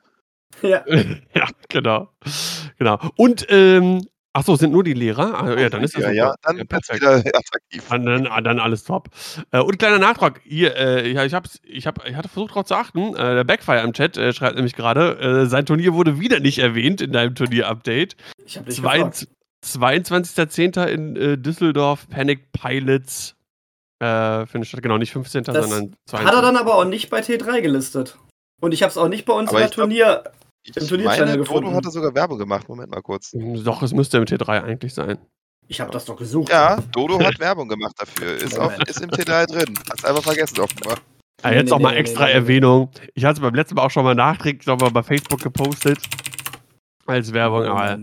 Ja. ja, genau. Genau. Und ähm, Ach so, sind nur die Lehrer? Ah, ja, dann ist das ja, ja, dann ja, perfekt. wieder attraktiv. Dann, ah, dann, alles top. Äh, und kleiner Nachtrag. Hier, äh, ich, hab's, ich, hab, ich hatte versucht darauf zu achten. Äh, der Backfire im Chat äh, schreibt nämlich gerade, äh, sein Turnier wurde wieder nicht erwähnt in deinem Turnier-Update. Ich habe dich 22.10. in äh, Düsseldorf, Panic Pilots. Äh, für eine Stadt, genau, nicht 15., das sondern 22. Hat er dann aber auch nicht bei T3 gelistet. Und ich habe es auch nicht bei uns aber in der Turnier. Ich Im Turnier gefunden. Dodo hatte sogar Werbung gemacht. Moment mal kurz. Doch, es müsste im T3 eigentlich sein. Ich habe das doch gesucht. Ja, Dodo hat Werbung gemacht dafür. Ist, auf, ist im T3 drin. Hat's einfach vergessen offenbar. Ja, jetzt nee, auch mal nee, extra nee, Erwähnung. Ich hatte es beim letzten Mal auch schon mal nachträglich nochmal bei Facebook gepostet. Als Werbung, aber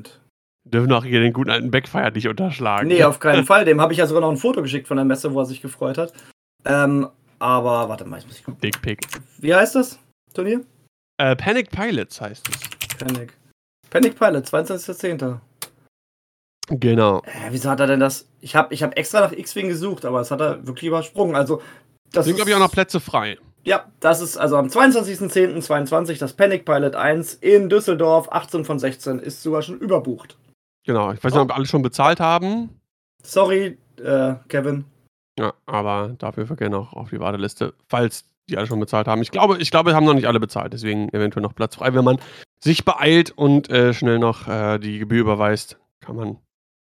dürfen auch hier den guten alten Backfire nicht unterschlagen. Nee, auf keinen Fall. Dem habe ich ja sogar noch ein Foto geschickt von der Messe, wo er sich gefreut hat. Ähm, aber warte mal, ich muss ich gucken. Dickpick. Wie heißt das Turnier? Äh, Panic Pilots heißt es. Panic. Panic Pilot, 22.10. Genau. Äh, wieso hat er denn das? Ich habe ich hab extra nach X-Wing gesucht, aber das hat er wirklich übersprungen. Also, das Sind, glaube ich, auch noch Plätze frei. Ja, das ist also am 22.10.22 das Panic Pilot 1 in Düsseldorf. 18 von 16 ist sogar schon überbucht. Genau. Ich weiß nicht, ob alle schon bezahlt haben. Sorry, äh, Kevin. Ja, aber dafür wir gerne auch auf die Warteliste, falls die alle schon bezahlt haben. Ich glaube, ich glaube, haben noch nicht alle bezahlt, deswegen eventuell noch Platz frei. Wenn man sich beeilt und äh, schnell noch äh, die Gebühr überweist, kann man,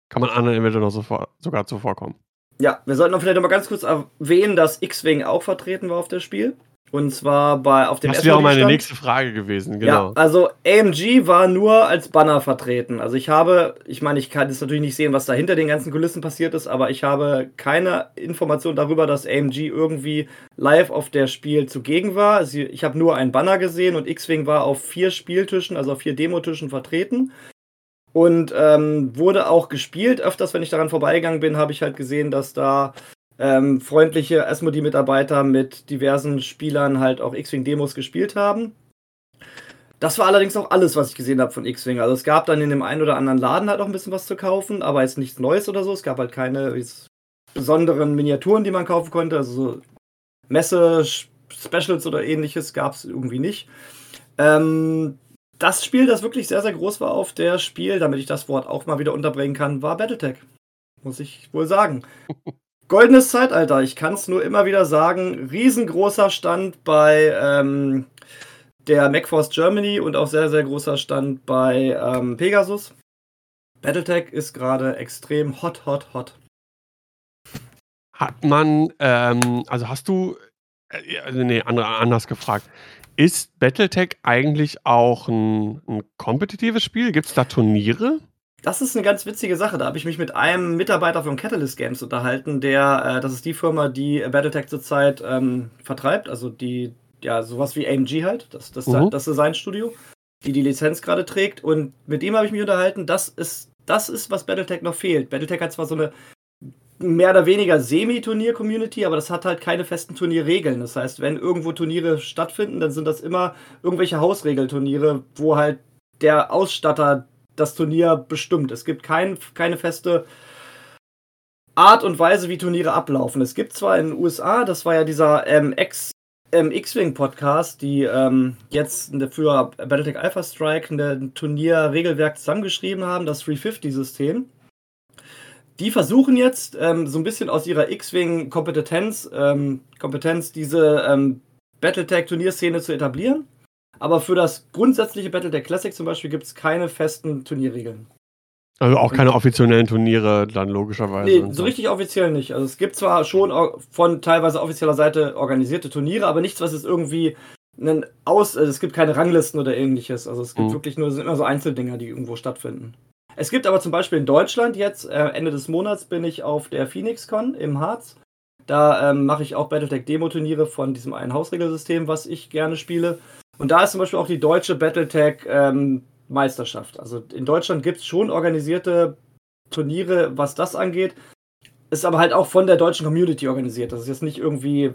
kann man anderen eventuell noch sofort, sogar zuvorkommen. Ja, wir sollten auch vielleicht noch mal ganz kurz erwähnen, dass X-Wing auch vertreten war auf das Spiel. Und zwar bei, auf dem Das wäre auch meine nächste Frage gewesen, genau. Ja, also AMG war nur als Banner vertreten. Also ich habe, ich meine, ich kann jetzt natürlich nicht sehen, was da hinter den ganzen Kulissen passiert ist, aber ich habe keine Information darüber, dass AMG irgendwie live auf der Spiel zugegen war. Also ich habe nur einen Banner gesehen und X-Wing war auf vier Spieltischen, also auf vier Demotischen vertreten. Und ähm, wurde auch gespielt. Öfters, wenn ich daran vorbeigegangen bin, habe ich halt gesehen, dass da ähm, freundliche Asmodee-Mitarbeiter mit diversen Spielern halt auch X-Wing-Demos gespielt haben. Das war allerdings auch alles, was ich gesehen habe von X-Wing. Also es gab dann in dem einen oder anderen Laden halt auch ein bisschen was zu kaufen, aber jetzt nichts Neues oder so. Es gab halt keine besonderen Miniaturen, die man kaufen konnte. Also so Messe-Specials oder ähnliches gab es irgendwie nicht. Ähm, das Spiel, das wirklich sehr, sehr groß war auf der Spiel, damit ich das Wort auch mal wieder unterbringen kann, war Battletech. Muss ich wohl sagen. Goldenes Zeitalter, ich kann es nur immer wieder sagen. Riesengroßer Stand bei ähm, der MacForce Germany und auch sehr, sehr großer Stand bei ähm, Pegasus. Battletech ist gerade extrem hot, hot, hot. Hat man, ähm, also hast du, äh, also nee, anders gefragt. Ist Battletech eigentlich auch ein, ein kompetitives Spiel? Gibt es da Turniere? Das ist eine ganz witzige Sache. Da habe ich mich mit einem Mitarbeiter von Catalyst Games unterhalten, der, äh, das ist die Firma, die Battletech zurzeit ähm, vertreibt, also die, ja, sowas wie AMG halt, das, das, Mhm. das Designstudio, die die Lizenz gerade trägt. Und mit dem habe ich mich unterhalten, das ist, das ist, was Battletech noch fehlt. Battletech hat zwar so eine mehr oder weniger Semi-Turnier-Community, aber das hat halt keine festen Turnierregeln. Das heißt, wenn irgendwo Turniere stattfinden, dann sind das immer irgendwelche Hausregelturniere, wo halt der Ausstatter das Turnier bestimmt. Es gibt kein, keine feste Art und Weise, wie Turniere ablaufen. Es gibt zwar in den USA, das war ja dieser ähm, X, ähm, X-Wing-Podcast, die ähm, jetzt für Battletech Alpha Strike ein Turnierregelwerk zusammengeschrieben haben, das 350-System. Die versuchen jetzt ähm, so ein bisschen aus ihrer X-Wing-Kompetenz ähm, Kompetenz diese ähm, Battletech-Turnierszene zu etablieren. Aber für das grundsätzliche Battletech Classic zum Beispiel gibt es keine festen Turnierregeln. Also auch keine offiziellen Turniere dann logischerweise. Nee, so richtig offiziell nicht. Also es gibt zwar schon von teilweise offizieller Seite organisierte Turniere, aber nichts, was es irgendwie einen Aus. Also es gibt keine Ranglisten oder ähnliches. Also es gibt Mhm. wirklich nur, sind immer so Einzeldinger, die irgendwo stattfinden. Es gibt aber zum Beispiel in Deutschland jetzt, äh, Ende des Monats bin ich auf der PhoenixCon im Harz. Da ähm, mache ich auch Battletech Demo-Turniere von diesem einen Hausregelsystem, was ich gerne spiele. Und da ist zum Beispiel auch die deutsche Battletech ähm, Meisterschaft. Also in Deutschland gibt es schon organisierte Turniere, was das angeht. Ist aber halt auch von der deutschen Community organisiert. Das ist jetzt nicht irgendwie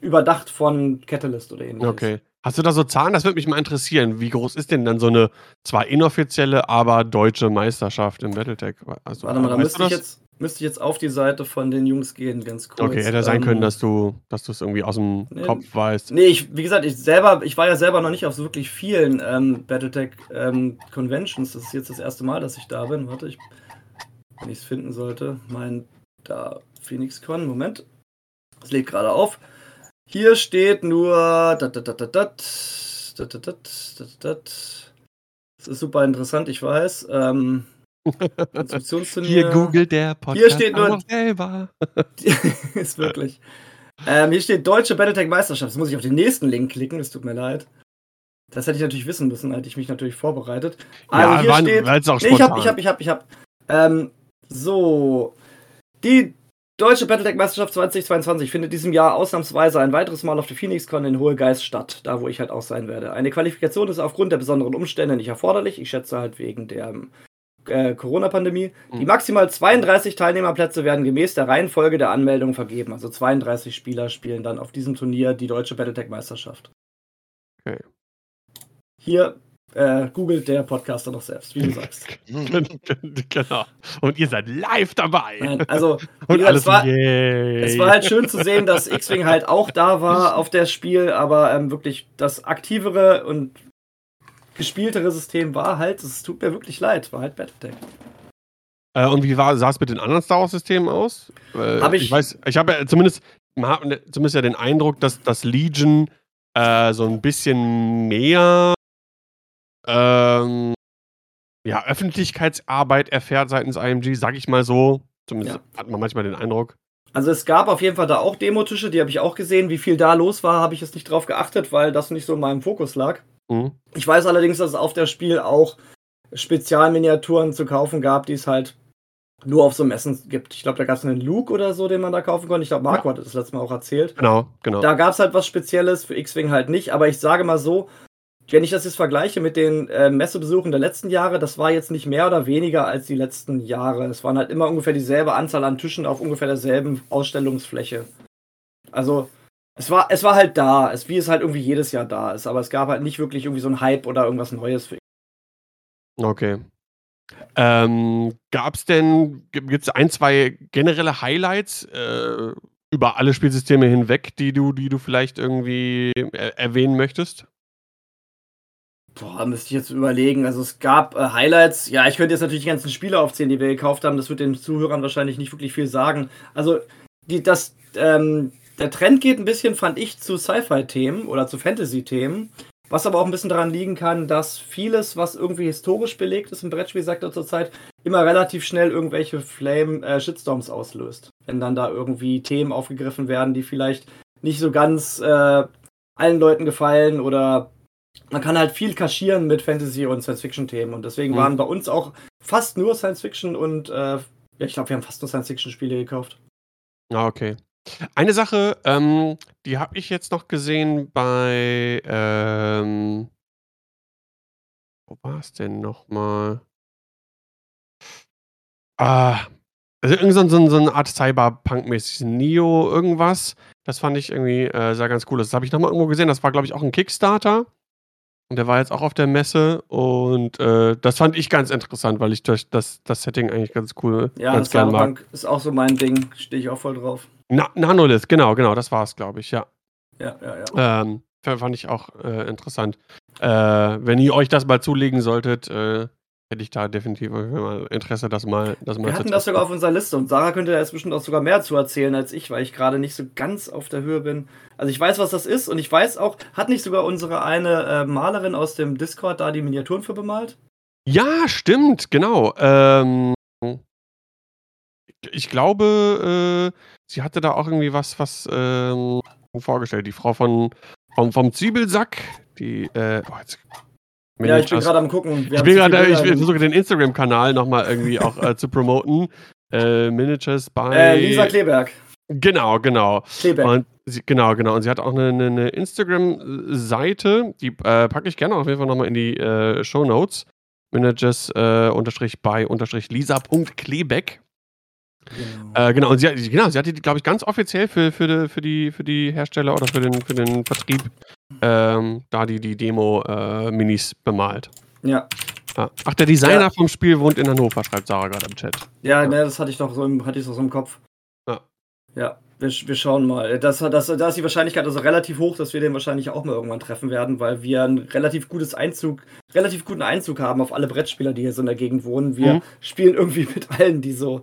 überdacht von Catalyst oder ähnliches. Okay. Hast du da so Zahlen? Das würde mich mal interessieren. Wie groß ist denn dann so eine zwar inoffizielle, aber deutsche Meisterschaft im Battletech? Also, Warte mal, da müsste ich, jetzt, müsste ich jetzt auf die Seite von den Jungs gehen, ganz kurz. Okay, hätte sein Ähm, können, dass du dass du es irgendwie aus dem Nee. Kopf weißt. Nee, ich, wie gesagt, ich selber, ich war ja selber noch nicht auf so wirklich vielen ähm, Battletech ähm, Conventions. Das ist jetzt das erste Mal, dass ich da bin. Warte, ich, wenn ich es finden sollte. Mein, da, PhoenixCon, Moment. Es lädt gerade auf. Hier steht nur. Dat, dat, dat, dat, dat, dat, dat, dat, dat, dat. Das ist super interessant, ich weiß. Ähm, Konstruktionsturnier. Hier googelt der Podcast Hier steht nur- selber. ist wirklich. Ähm, hier steht Deutsche Battletech Meisterschaft. Jetzt muss ich auf den nächsten Link klicken, es tut mir leid. Das hätte ich natürlich wissen müssen, hätte ich mich natürlich vorbereitet. Also ja, hier waren, steht. auch Nee, ich hab, ich hab, ich hab, ich hab. Ähm, so. Die Deutsche Battletech Meisterschaft 2022 findet diesem Jahr ausnahmsweise ein weiteres Mal auf der PhoenixCon in Hohe Geist statt, da wo ich halt auch sein werde. Eine Qualifikation ist aufgrund der besonderen Umstände nicht erforderlich. Ich schätze halt wegen der äh, Corona-Pandemie. Die Mhm. maximal 32 Teilnehmerplätze werden gemäß der Reihenfolge der Anmeldung vergeben. Also 32 Spieler spielen dann auf diesem Turnier die Deutsche Battletech Meisterschaft. Okay. hier äh, googelt der Podcaster noch selbst, wie du sagst. genau. Und ihr seid live dabei. Nein, also, Und gesagt, alles es, war, yay. es war halt schön zu sehen, dass X-Wing halt auch da war auf der Spiel, aber ähm, wirklich das aktivere und gespieltere System war halt, es tut mir wirklich leid, war halt Battletech. Äh, und wie war, sah es mit den anderen Star Wars-Systemen aus? Äh, Hab ich- ich weiß, ich habe ja zumindest, man hat ne- zumindest ja den Eindruck, dass das Legion äh, so ein bisschen mehr ähm, ja, Öffentlichkeitsarbeit erfährt seitens IMG, sag ich mal so. Zumindest hat man manchmal den Eindruck. Also es gab auf jeden Fall da auch Demotische, die habe ich auch gesehen. Wie viel da los war, habe ich jetzt nicht drauf geachtet, weil das nicht so in meinem Fokus lag. Mhm. Ich weiß allerdings, dass es auf der Spiel auch Spezialminiaturen zu kaufen gab, die es halt nur auf so Messen gibt. Ich glaube, da gab es einen Luke oder so, den man da kaufen konnte. Ich glaube, Marco hat das letzte Mal auch erzählt. Genau, genau. Da gab es halt was Spezielles, für X-Wing halt nicht. Aber ich sage mal so, wenn ich das jetzt vergleiche mit den äh, Messebesuchen der letzten Jahre, das war jetzt nicht mehr oder weniger als die letzten Jahre. Es waren halt immer ungefähr dieselbe Anzahl an Tischen auf ungefähr derselben Ausstellungsfläche. Also, es war, es war halt da, es, wie es halt irgendwie jedes Jahr da ist. Aber es gab halt nicht wirklich irgendwie so einen Hype oder irgendwas Neues für Okay. Ähm, Gab es denn, gibt es ein, zwei generelle Highlights äh, über alle Spielsysteme hinweg, die du, die du vielleicht irgendwie er erwähnen möchtest? Boah, müsste ich jetzt überlegen. Also es gab äh, Highlights. Ja, ich könnte jetzt natürlich die ganzen Spiele aufzählen, die wir gekauft haben. Das wird den Zuhörern wahrscheinlich nicht wirklich viel sagen. Also die, das, ähm, der Trend geht ein bisschen, fand ich, zu Sci-Fi-Themen oder zu Fantasy-Themen. Was aber auch ein bisschen daran liegen kann, dass vieles, was irgendwie historisch belegt ist im Brettspielsektor zurzeit, immer relativ schnell irgendwelche Flame-Shitstorms auslöst. Wenn dann da irgendwie Themen aufgegriffen werden, die vielleicht nicht so ganz äh, allen Leuten gefallen oder man kann halt viel kaschieren mit Fantasy- und Science-Fiction-Themen und deswegen Mhm. waren bei uns auch fast nur Science-Fiction und äh, ja, ich glaube, wir haben fast nur Science-Fiction-Spiele gekauft. Ah, okay. Eine Sache, ähm, die habe ich jetzt noch gesehen bei, ähm, wo war es denn nochmal? Ah, also irgend so, so, ein- so eine Art Cyberpunk-mäßiges Neo irgendwas. Das fand ich irgendwie äh, sah ganz cool. aus. Das habe ich nochmal irgendwo gesehen. Das war, glaube ich, auch ein Kickstarter. Und der war jetzt auch auf der Messe. Und äh, das fand ich ganz interessant, weil ich das, das, das Setting eigentlich ganz cool, Ja, ganz gern mag. Cyberpunk ist auch so mein Ding, stehe ich auch voll drauf. Na, Nanolith, genau, genau, das war es, glaube ich, ja. Ja, ja, ja. Ähm, fand ich auch äh, interessant. Äh, wenn ihr euch das mal zulegen solltet, äh, hätte ich da definitiv mal Interesse, das mal, das mal Wir hatten das sogar auf unserer Liste und Sarah könnte da jetzt bestimmt auch sogar mehr zu erzählen als ich, weil ich gerade nicht so ganz auf der Höhe bin. Also ich weiß, was das ist und ich weiß auch, hat nicht sogar unsere eine äh, Malerin aus dem Discord da die Miniaturen für bemalt? Ja, stimmt, genau. Ähm, ich glaube, äh, sie hatte da auch irgendwie was, was ähm, vorgestellt. Die Frau von, vom, vom Zwiebelsack, die, äh, oh, jetzt, Ja, ich bin gerade am gucken. Wir Ich bin gerade, ich versuche den Instagram-Kanal nochmal irgendwie auch äh, zu promoten. Äh, Miniatures bei. äh, Lisa Kleberg. Genau, genau. Kleberg. Und sie, genau, genau. Und sie hat auch eine, eine, eine Instagram-Seite, die äh, packe ich gerne auf jeden Fall nochmal in die äh, Show Notes. Managers äh, unterstrich bei unterstrich Lisa.klebeck. Genau. Äh, genau, und sie hat, genau, sie hat die, glaube ich, ganz offiziell für, für, die, für, die, für die Hersteller oder für den, für den Vertrieb ähm, da die, die Demo-Minis bemalt. ja, Ah. Ach, der Designer Ja. vom Spiel wohnt in Hannover, schreibt Sarah gerade im Chat. ja, ne, das hatte ich doch so im, hatte ich doch so im Kopf. Ja. Ja, wir, wir schauen mal. Das, das, da ist die Wahrscheinlichkeit also relativ hoch, dass wir den wahrscheinlich auch mal irgendwann treffen werden, weil wir ein relativ gutes Einzug, relativ guten Einzug haben auf alle Brettspieler, die hier so in der Gegend wohnen. Wir Mhm. spielen irgendwie mit allen, die so,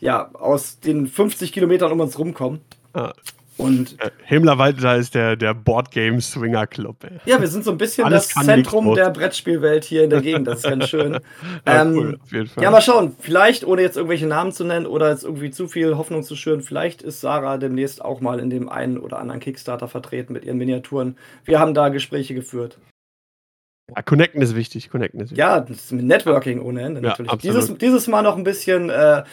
ja, aus den 50 Kilometern um uns rumkommen. Ah. Und Äh, Himmlerwald, da ist der, der Board Game Swinger Club, ey. ja, wir sind so ein bisschen Alles das Zentrum der Brettspielwelt hier in der Gegend. Das ist ganz schön. Ja, Ähm, cool, auf jeden Fall. Ja, mal schauen. Vielleicht, ohne jetzt irgendwelche Namen zu nennen oder jetzt irgendwie zu viel Hoffnung zu schüren, vielleicht ist Sarah demnächst auch mal in dem einen oder anderen Kickstarter vertreten mit ihren Miniaturen. Wir haben da Gespräche geführt. Ja, Connecten ist wichtig, Connecten ist wichtig. Ja, das ist mit Networking ohne Ende Ja, natürlich. absolut. Dieses, dieses Mal noch ein bisschen äh,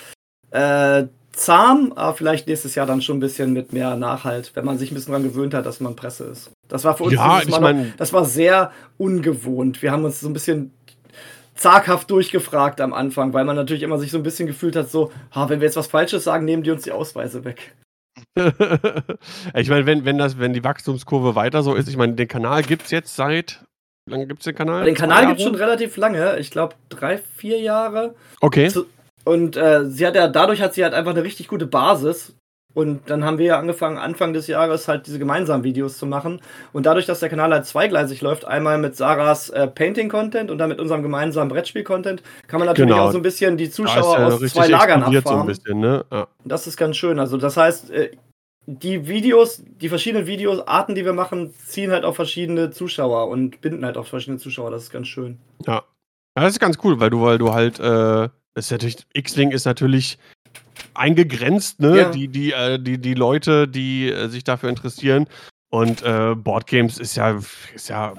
äh, zahm, aber vielleicht nächstes Jahr dann schon ein bisschen mit mehr Nachhalt, wenn man sich ein bisschen daran gewöhnt hat, dass man Presse ist. Das war für uns Ja, Mal noch- das war sehr ungewohnt. Wir haben uns so ein bisschen zaghaft durchgefragt am Anfang, weil man natürlich immer sich so ein bisschen gefühlt hat, so, ha, wenn wir jetzt was Falsches sagen, nehmen die uns die Ausweise weg. ich meine, wenn, wenn, das, wenn die Wachstumskurve weiter so ist, ich meine, den Kanal gibt es jetzt seit Wie lange gibt es den Kanal? Den Kanal gibt es schon relativ lange, ich glaube drei, vier Jahre. Okay. Zu- Und äh, sie hat ja, dadurch hat sie halt einfach eine richtig gute Basis. Und dann haben wir ja angefangen, Anfang des Jahres halt diese gemeinsamen Videos zu machen. Und dadurch, dass der Kanal halt zweigleisig läuft, einmal mit Sarahs äh, Painting-Content und dann mit unserem gemeinsamen Brettspiel-Content, kann man natürlich Genau. auch so ein bisschen die Zuschauer ja aus zwei Lagern explodiert so ein abfahren. bisschen, ne? Ja. Das ist ganz schön. Also das heißt, äh, die Videos, die verschiedenen Videoarten, die wir machen, ziehen halt auf verschiedene Zuschauer und binden halt auf verschiedene Zuschauer. Das ist ganz schön. Ja. ja, das ist ganz cool, weil du, weil du halt, äh, ist natürlich, X-Wing ist natürlich eingegrenzt, ne? Ja. Die, die, äh, die, die Leute, die äh, sich dafür interessieren. Und äh, Boardgames ist ja, ist ja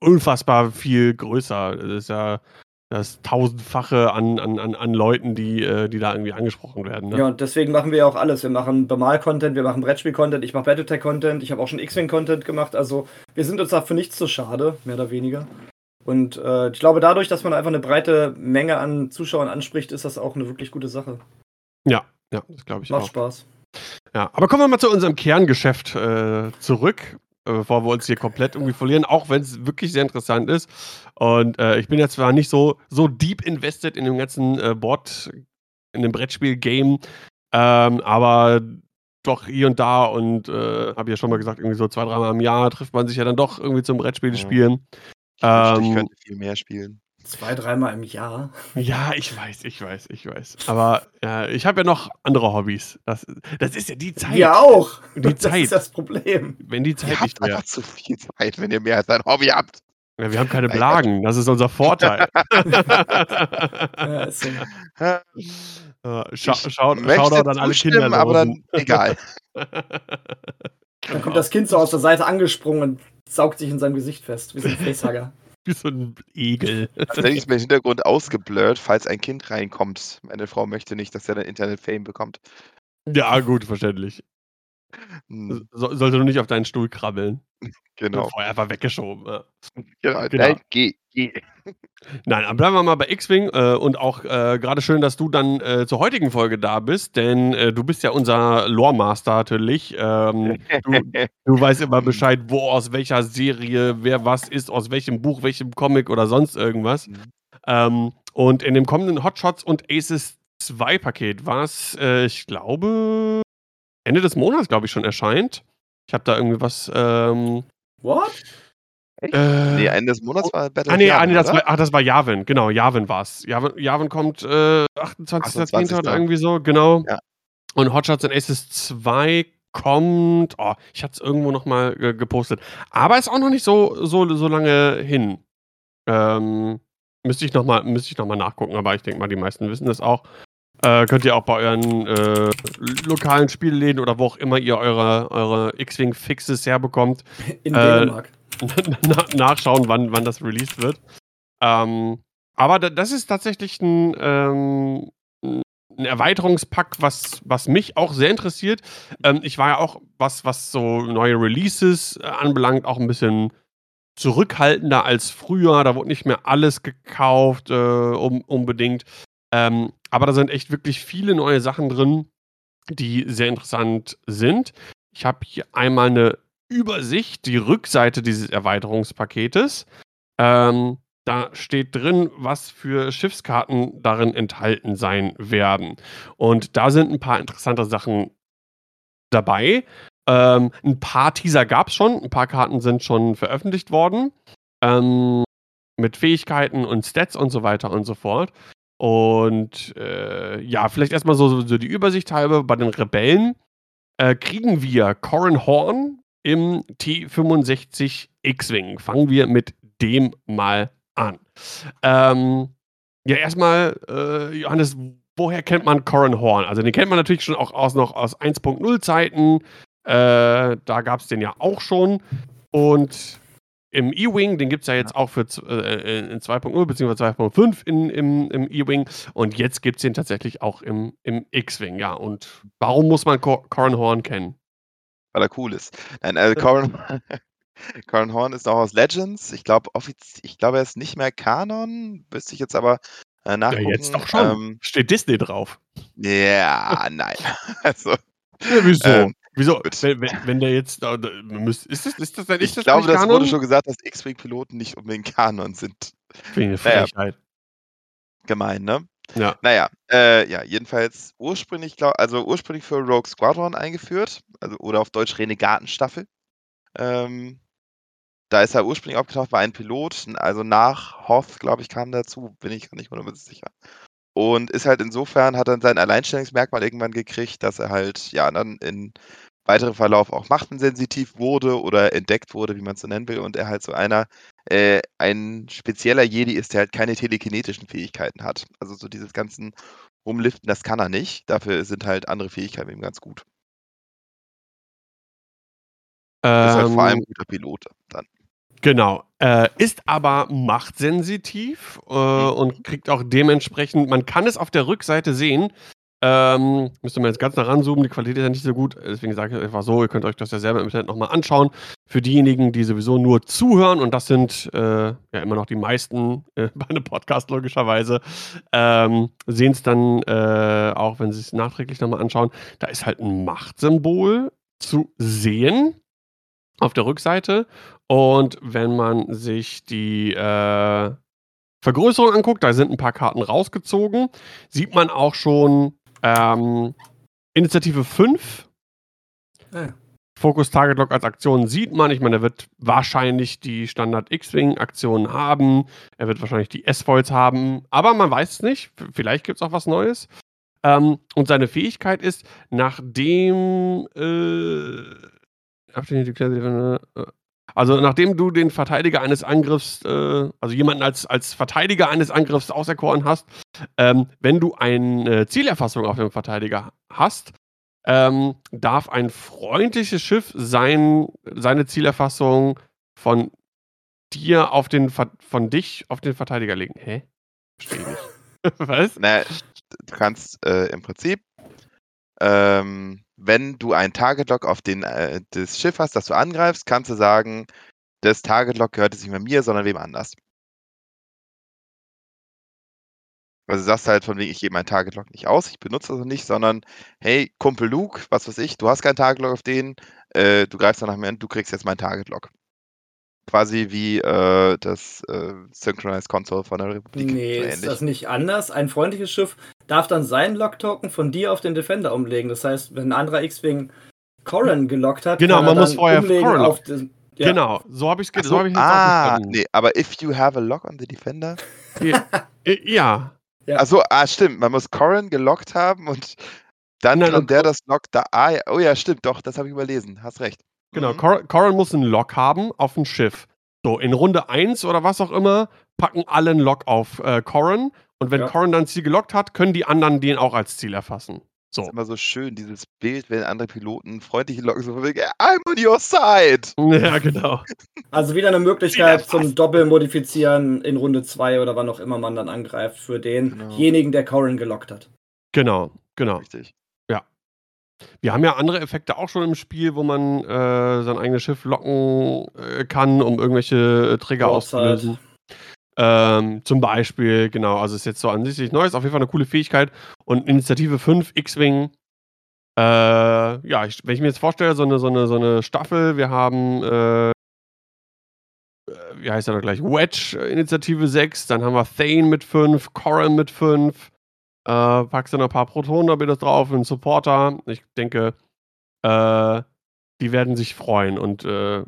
unfassbar viel größer. Das ist ja das tausendfache an, an, an, an Leuten, die, äh, die da irgendwie angesprochen werden. Ne? Ja, und deswegen machen wir ja auch alles. Wir machen Bemal-Content, wir machen Brettspiel-Content, ich mache Battletech-Content, ich habe auch schon X-Wing-Content gemacht. Also wir sind uns dafür nicht zu schade, mehr oder weniger. Und äh, ich glaube, dadurch, dass man einfach eine breite Menge an Zuschauern anspricht, ist das auch eine wirklich gute Sache. Ja, ja, das glaube ich Macht auch. Spaß. Ja, aber kommen wir mal zu unserem Kerngeschäft äh, zurück, äh, bevor wir uns hier komplett irgendwie verlieren, auch wenn es wirklich sehr interessant ist. Und äh, ich bin jetzt zwar nicht so, so deep invested in dem ganzen äh, Board, in dem Brettspiel-Game, ähm, aber doch hier und da und äh, habe ja schon mal gesagt, irgendwie so zwei, dreimal im Jahr trifft man sich ja dann doch irgendwie zum Brettspiel Ja. spielen. Ich wünschte, ich Ähm, könnte viel mehr spielen. Zwei, dreimal im Jahr. Ja, ich weiß, ich weiß, ich weiß. Aber äh, ich habe ja noch andere Hobbys. Das, das ist ja die Zeit. Wir auch. Die Das Zeit. ist das Problem. Wenn die Zeit Ihr nicht habt mehr. einfach zu viel Zeit, wenn ihr mehr als ein Hobby habt. Ja, wir haben keine Blagen, das ist unser Vorteil. Ja, ist so. Äh, Schau, Ich schau, möchte Shoutout an alle Kinder. aber dann egal. Dann kommt das Kind so aus der Seite angesprungen und saugt sich in seinem Gesicht fest, wie so ein Facehugger. Wie so ein Egel. Tatsächlich ist mir im Hintergrund ausgeblurrt, falls ein Kind reinkommt. Meine Frau möchte nicht, dass er dann Internet-Fame bekommt. Ja, gut, verständlich. Hm, So, sollte nur nicht auf deinen Stuhl krabbeln. genau. Vorher einfach weggeschoben. Ja. genau. Genau. Nein, geh, geh. Nein, aber bleiben wir mal bei X-Wing äh, und auch äh, gerade schön, dass du dann äh, zur heutigen Folge da bist, denn äh, du bist ja unser Lore-Master natürlich. Ähm, du, du weißt immer Bescheid, wo aus welcher Serie wer was ist, aus welchem Buch, welchem Comic oder sonst irgendwas. Mhm. Ähm, und in dem kommenden Hotshots und Aces 2 Paket, was äh, ich glaube Ende des Monats, glaube ich, schon erscheint. Ich habe da irgendwie was. Ähm, What? äh, nee, Ende des Monats war Battle Ah, nee, Yavin, ah, nee das, war, ach, das war Javin, genau, Javin war es. Javin, Javin kommt äh, 28.10. 28.. oder irgendwie so, genau. Ja. Und Hotshots and Aces 2 kommt, oh, ich hatte es irgendwo nochmal äh, gepostet. Aber ist auch noch nicht so, so, so lange hin. Ähm, müsste ich nochmal noch mal nachgucken, aber ich denke mal, die meisten wissen das auch. Äh, könnt ihr auch bei euren äh, lokalen Spielläden oder wo auch immer ihr eure, eure X-Wing-Fixes herbekommt, In Äh, Dänemark. na- nachschauen, wann, wann das released wird. Ähm, aber da, das ist tatsächlich ein, ähm, ein Erweiterungspack, was, was mich auch sehr interessiert. Ähm, ich war ja auch, was, was so neue Releases äh, anbelangt, auch ein bisschen zurückhaltender als früher. Da wurde nicht mehr alles gekauft, äh, um, unbedingt. Ähm, aber da sind echt wirklich viele neue Sachen drin, die sehr interessant sind. Ich habe hier einmal eine Übersicht, die Rückseite dieses Erweiterungspaketes. Ähm, da steht drin, was für Schiffskarten darin enthalten sein werden. Und da sind ein paar interessante Sachen dabei. Ähm, ein paar Teaser gab es schon, ein paar Karten sind schon veröffentlicht worden. Ähm, mit Fähigkeiten und Stats und so weiter und so fort. Und äh, ja, vielleicht erstmal so, so die Übersicht halber. Bei den Rebellen äh, kriegen wir Corin Horn im T65 X-Wing. Fangen wir mit dem mal an. Ähm, ja, erstmal, äh, Johannes, woher kennt man Corin Horn? Also den kennt man natürlich schon auch aus, noch aus 1.0 Zeiten. Äh, da gab es den ja auch schon. Und im E-Wing, den gibt es ja jetzt auch für z- äh, in 2.0 bzw. 2.5 in, im, im E-Wing. Und jetzt gibt es den tatsächlich auch im, im X-Wing. Ja, und warum muss man Cor Corin Horn kennen? weil er cool ist. Nein, also Corin, Corin Horn ist noch aus Legends. Ich glaube, ich glaube, er ist nicht mehr Kanon. Müsste ich jetzt aber äh, Ja, nachgucken. jetzt doch schon. Ähm, Steht Disney drauf. ja, nein. Also, Ja, wieso? ähm, Wieso? Wenn, wenn, wenn der jetzt. Ist das, ist das, denn- Ich das glaube, das Kanon? wurde schon gesagt, dass X-Wing-Piloten nicht unbedingt Kanon sind. Ich eine Naja. Frechheit. Gemein, ne? Ja. Naja, äh, ja, jedenfalls ursprünglich, glaub, also ursprünglich für Rogue Squadron eingeführt, also oder auf Deutsch Renegatenstaffel. Ähm, da ist er ursprünglich aufgetaucht, war ein Pilot, also nach Hoth, glaube ich, kam dazu, bin ich gar nicht hundertprozentig sicher. Und ist halt insofern, hat dann sein Alleinstellungsmerkmal irgendwann gekriegt, dass er halt, ja, dann in weiterem Verlauf auch machtensensitiv wurde oder entdeckt wurde, wie man es so nennen will, und er halt so einer, äh, ein spezieller Jedi ist, der halt keine telekinetischen Fähigkeiten hat. Also so dieses ganzen Rumliften, das kann er nicht. Dafür sind halt andere Fähigkeiten ihm ganz gut. Ist halt vor allem Ähm, ein guter Pilot dann. Genau. Äh, ist aber machtsensitiv äh, Mhm. und kriegt auch dementsprechend, man kann es auf der Rückseite sehen. Ähm, müsste man jetzt ganz nah ranzoomen, die Qualität ist ja nicht so gut. Deswegen sage ich einfach so, ihr könnt euch das ja selber im Internet nochmal anschauen. Für diejenigen, die sowieso nur zuhören, und das sind äh, ja immer noch die meisten äh, bei einem Podcast logischerweise, ähm, sehen es dann äh, auch, wenn sie es nachträglich nochmal anschauen. Da ist halt ein Machtsymbol zu sehen auf der Rückseite. Und wenn man sich die äh, Vergrößerung anguckt, da sind ein paar Karten rausgezogen, sieht man auch schon ähm, Initiative 5. Ah, ja. Focus Target Lock als Aktion sieht man. Ich meine, er wird wahrscheinlich die Standard X-Wing-Aktionen haben. Er wird wahrscheinlich die S-Foils haben. Aber man weiß es nicht. Vielleicht gibt es auch was Neues. Ähm, und seine Fähigkeit ist, nachdem. Äh, also nachdem du den Verteidiger eines Angriffs, äh, also jemanden als, als Verteidiger eines Angriffs auserkoren hast, ähm, wenn du eine Zielerfassung auf dem Verteidiger hast, ähm, darf ein freundliches Schiff sein, seine Zielerfassung von dir auf den Ver von dich auf den Verteidiger legen. Hä? Verstehe ich nicht. Was? Naja, du kannst äh, im Prinzip, ähm, wenn du ein Target-Lock auf den, äh, das Schiff hast, das du angreifst, kannst du sagen, das Target-Lock gehört jetzt nicht mehr mir, sondern wem anders. Also du sagst halt von wegen, ich gebe mein Target-Lock nicht aus, ich benutze das nicht, sondern hey, Kumpel Luke, was weiß ich, du hast kein Target-Lock auf den, äh, du greifst danach mir an, du kriegst jetzt mein Target-Lock. Quasi wie äh, das äh, Synchronized Console von der Republik. Nee, so ist das nicht anders? Ein freundliches Schiff darf dann seinen Lock-Token von dir auf den Defender umlegen. Das heißt, wenn ein anderer X-Wing Corran gelockt hat, Genau, kann er man muss dann vorher auf den, ja. Genau, so habe ich es so so, hab ich jetzt auch ah, nee, aber if you have a lock on the defender. Ja, äh, ja, Ja. Achso, ah, stimmt. Man muss Corrin gelockt haben und dann Nein, kann und- der das Lock da. Ah, ja, oh ja, stimmt, doch, das habe ich überlesen. Hast recht. Genau. Mhm. Cor Corran muss einen Lock haben auf ein Schiff. So, in Runde 1 oder was auch immer, packen alle einen Lock auf äh, Corran. Und wenn Ja. Corran dann Ziel gelockt hat, können die anderen den auch als Ziel erfassen. Das ist So. immer so schön, dieses Bild, wenn andere Piloten freundliche Locken so von wegen, I'm on your side. Ja, genau. Also wieder eine Möglichkeit zum. Doppelmodifizieren in Runde 2 oder wann auch immer man dann angreift für Genau. denjenigen, der Corran gelockt hat. Genau, genau. Richtig. Wir haben ja andere Effekte auch schon im Spiel, wo man äh, sein eigenes Schiff locken äh, kann, um irgendwelche äh, Trigger Broadside. auszulösen. Ähm, zum Beispiel, genau, also ist jetzt so an sich nicht neu, ist auf jeden Fall eine coole Fähigkeit. Und Initiative 5, X-Wing, äh, ja, ich, wenn ich mir jetzt vorstelle, so eine, so eine, so eine Staffel, wir haben, äh, äh, wie heißt er da gleich, Wedge, Initiative 6, dann haben wir Thane mit 5, Corran mit 5, äh, packst du noch ein paar Protonen-Torpedos drauf, einen Supporter. Ich denke, äh, die werden sich freuen. Und äh,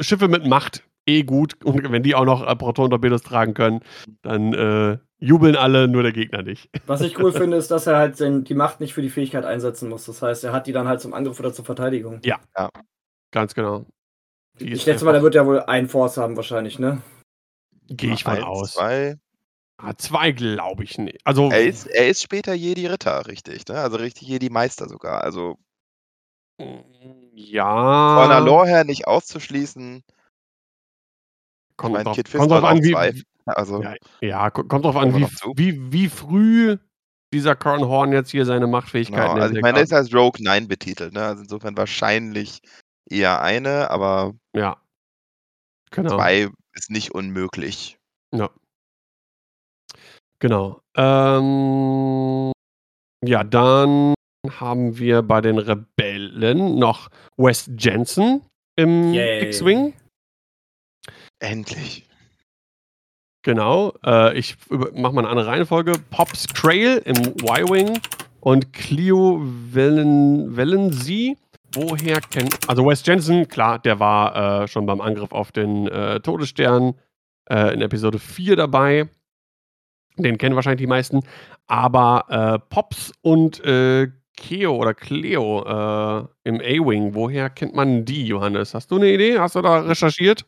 Schiffe mit Macht, eh gut. Und wenn die auch noch äh, Proton-Torpedos tragen können, dann äh, jubeln alle, nur der Gegner nicht. Was ich cool finde, ist, dass er halt den, die Macht nicht für die Fähigkeit einsetzen muss. Das heißt, er hat die dann halt zum Angriff oder zur Verteidigung. Ganz genau. Die Ich schätze mal, der wird ja wohl ein Force haben wahrscheinlich, ne? Gehe ich von Eins, aus. Zwei. Ah, zwei glaube ich nicht. Also, Er ist, er ist später Jedi Ritter, richtig, ne? Also richtig Jedi Meister sogar. Also ja. von der Lore her nicht auszuschließen. kommt, mein, drauf, Kid kommt drauf an, wie, zwei. Also Ja, ja, ko- kommt drauf an, wie, wie, wie früh dieser Corn Horn jetzt hier seine Machtfähigkeiten genau. Also ich meine, er ist als Rogue 9 betitelt, ne? Also insofern wahrscheinlich eher eine, aber Ja. Genau. zwei ist nicht unmöglich. Ja. Genau. Ähm, ja, dann haben wir bei den Rebellen. noch Wes Jensen im. X-Wing. Endlich. Genau. Äh, ich über- mach mal eine andere Reihenfolge. Pops Crail im Y-Wing und Cleo Wellen, Wellensee. Woher kennt. Also Wes Jensen, klar, der war äh, schon beim Angriff auf den äh, Todesstern äh, in Episode 4 dabei. Den kennen wahrscheinlich die meisten. Aber äh, Pops und äh, Keo oder Cleo äh, im A-Wing, woher kennt man die, Johannes? Hast du eine Idee? Hast du da recherchiert?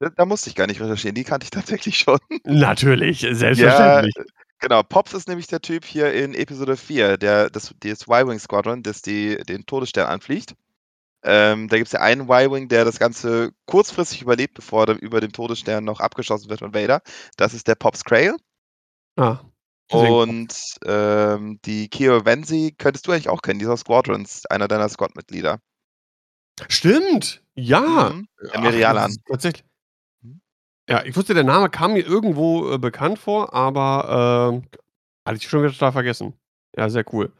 Da, da musste ich gar nicht recherchieren, die kannte ich tatsächlich schon. Natürlich, selbstverständlich. Genau, Pops ist nämlich der Typ hier in Episode 4, der das, das Y-Wing Squadron, das die, den Todesstern anfliegt. Ähm, da gibt es ja einen Y-Wing, der das Ganze kurzfristig überlebt, bevor er über dem Todesstern noch abgeschossen wird von Vader. Das ist der Pops Crail. Ah, Und ähm, die Keo Venzi könntest du eigentlich auch kennen, dieser Squadrons, einer deiner Squad-Mitglieder. Stimmt, ja. Mhm. Das ist Tatsächlich. Mhm. Ja, ich wusste, der Name kam mir irgendwo äh, bekannt vor, aber ähm, hatte ich schon wieder total vergessen. Ja, sehr cool.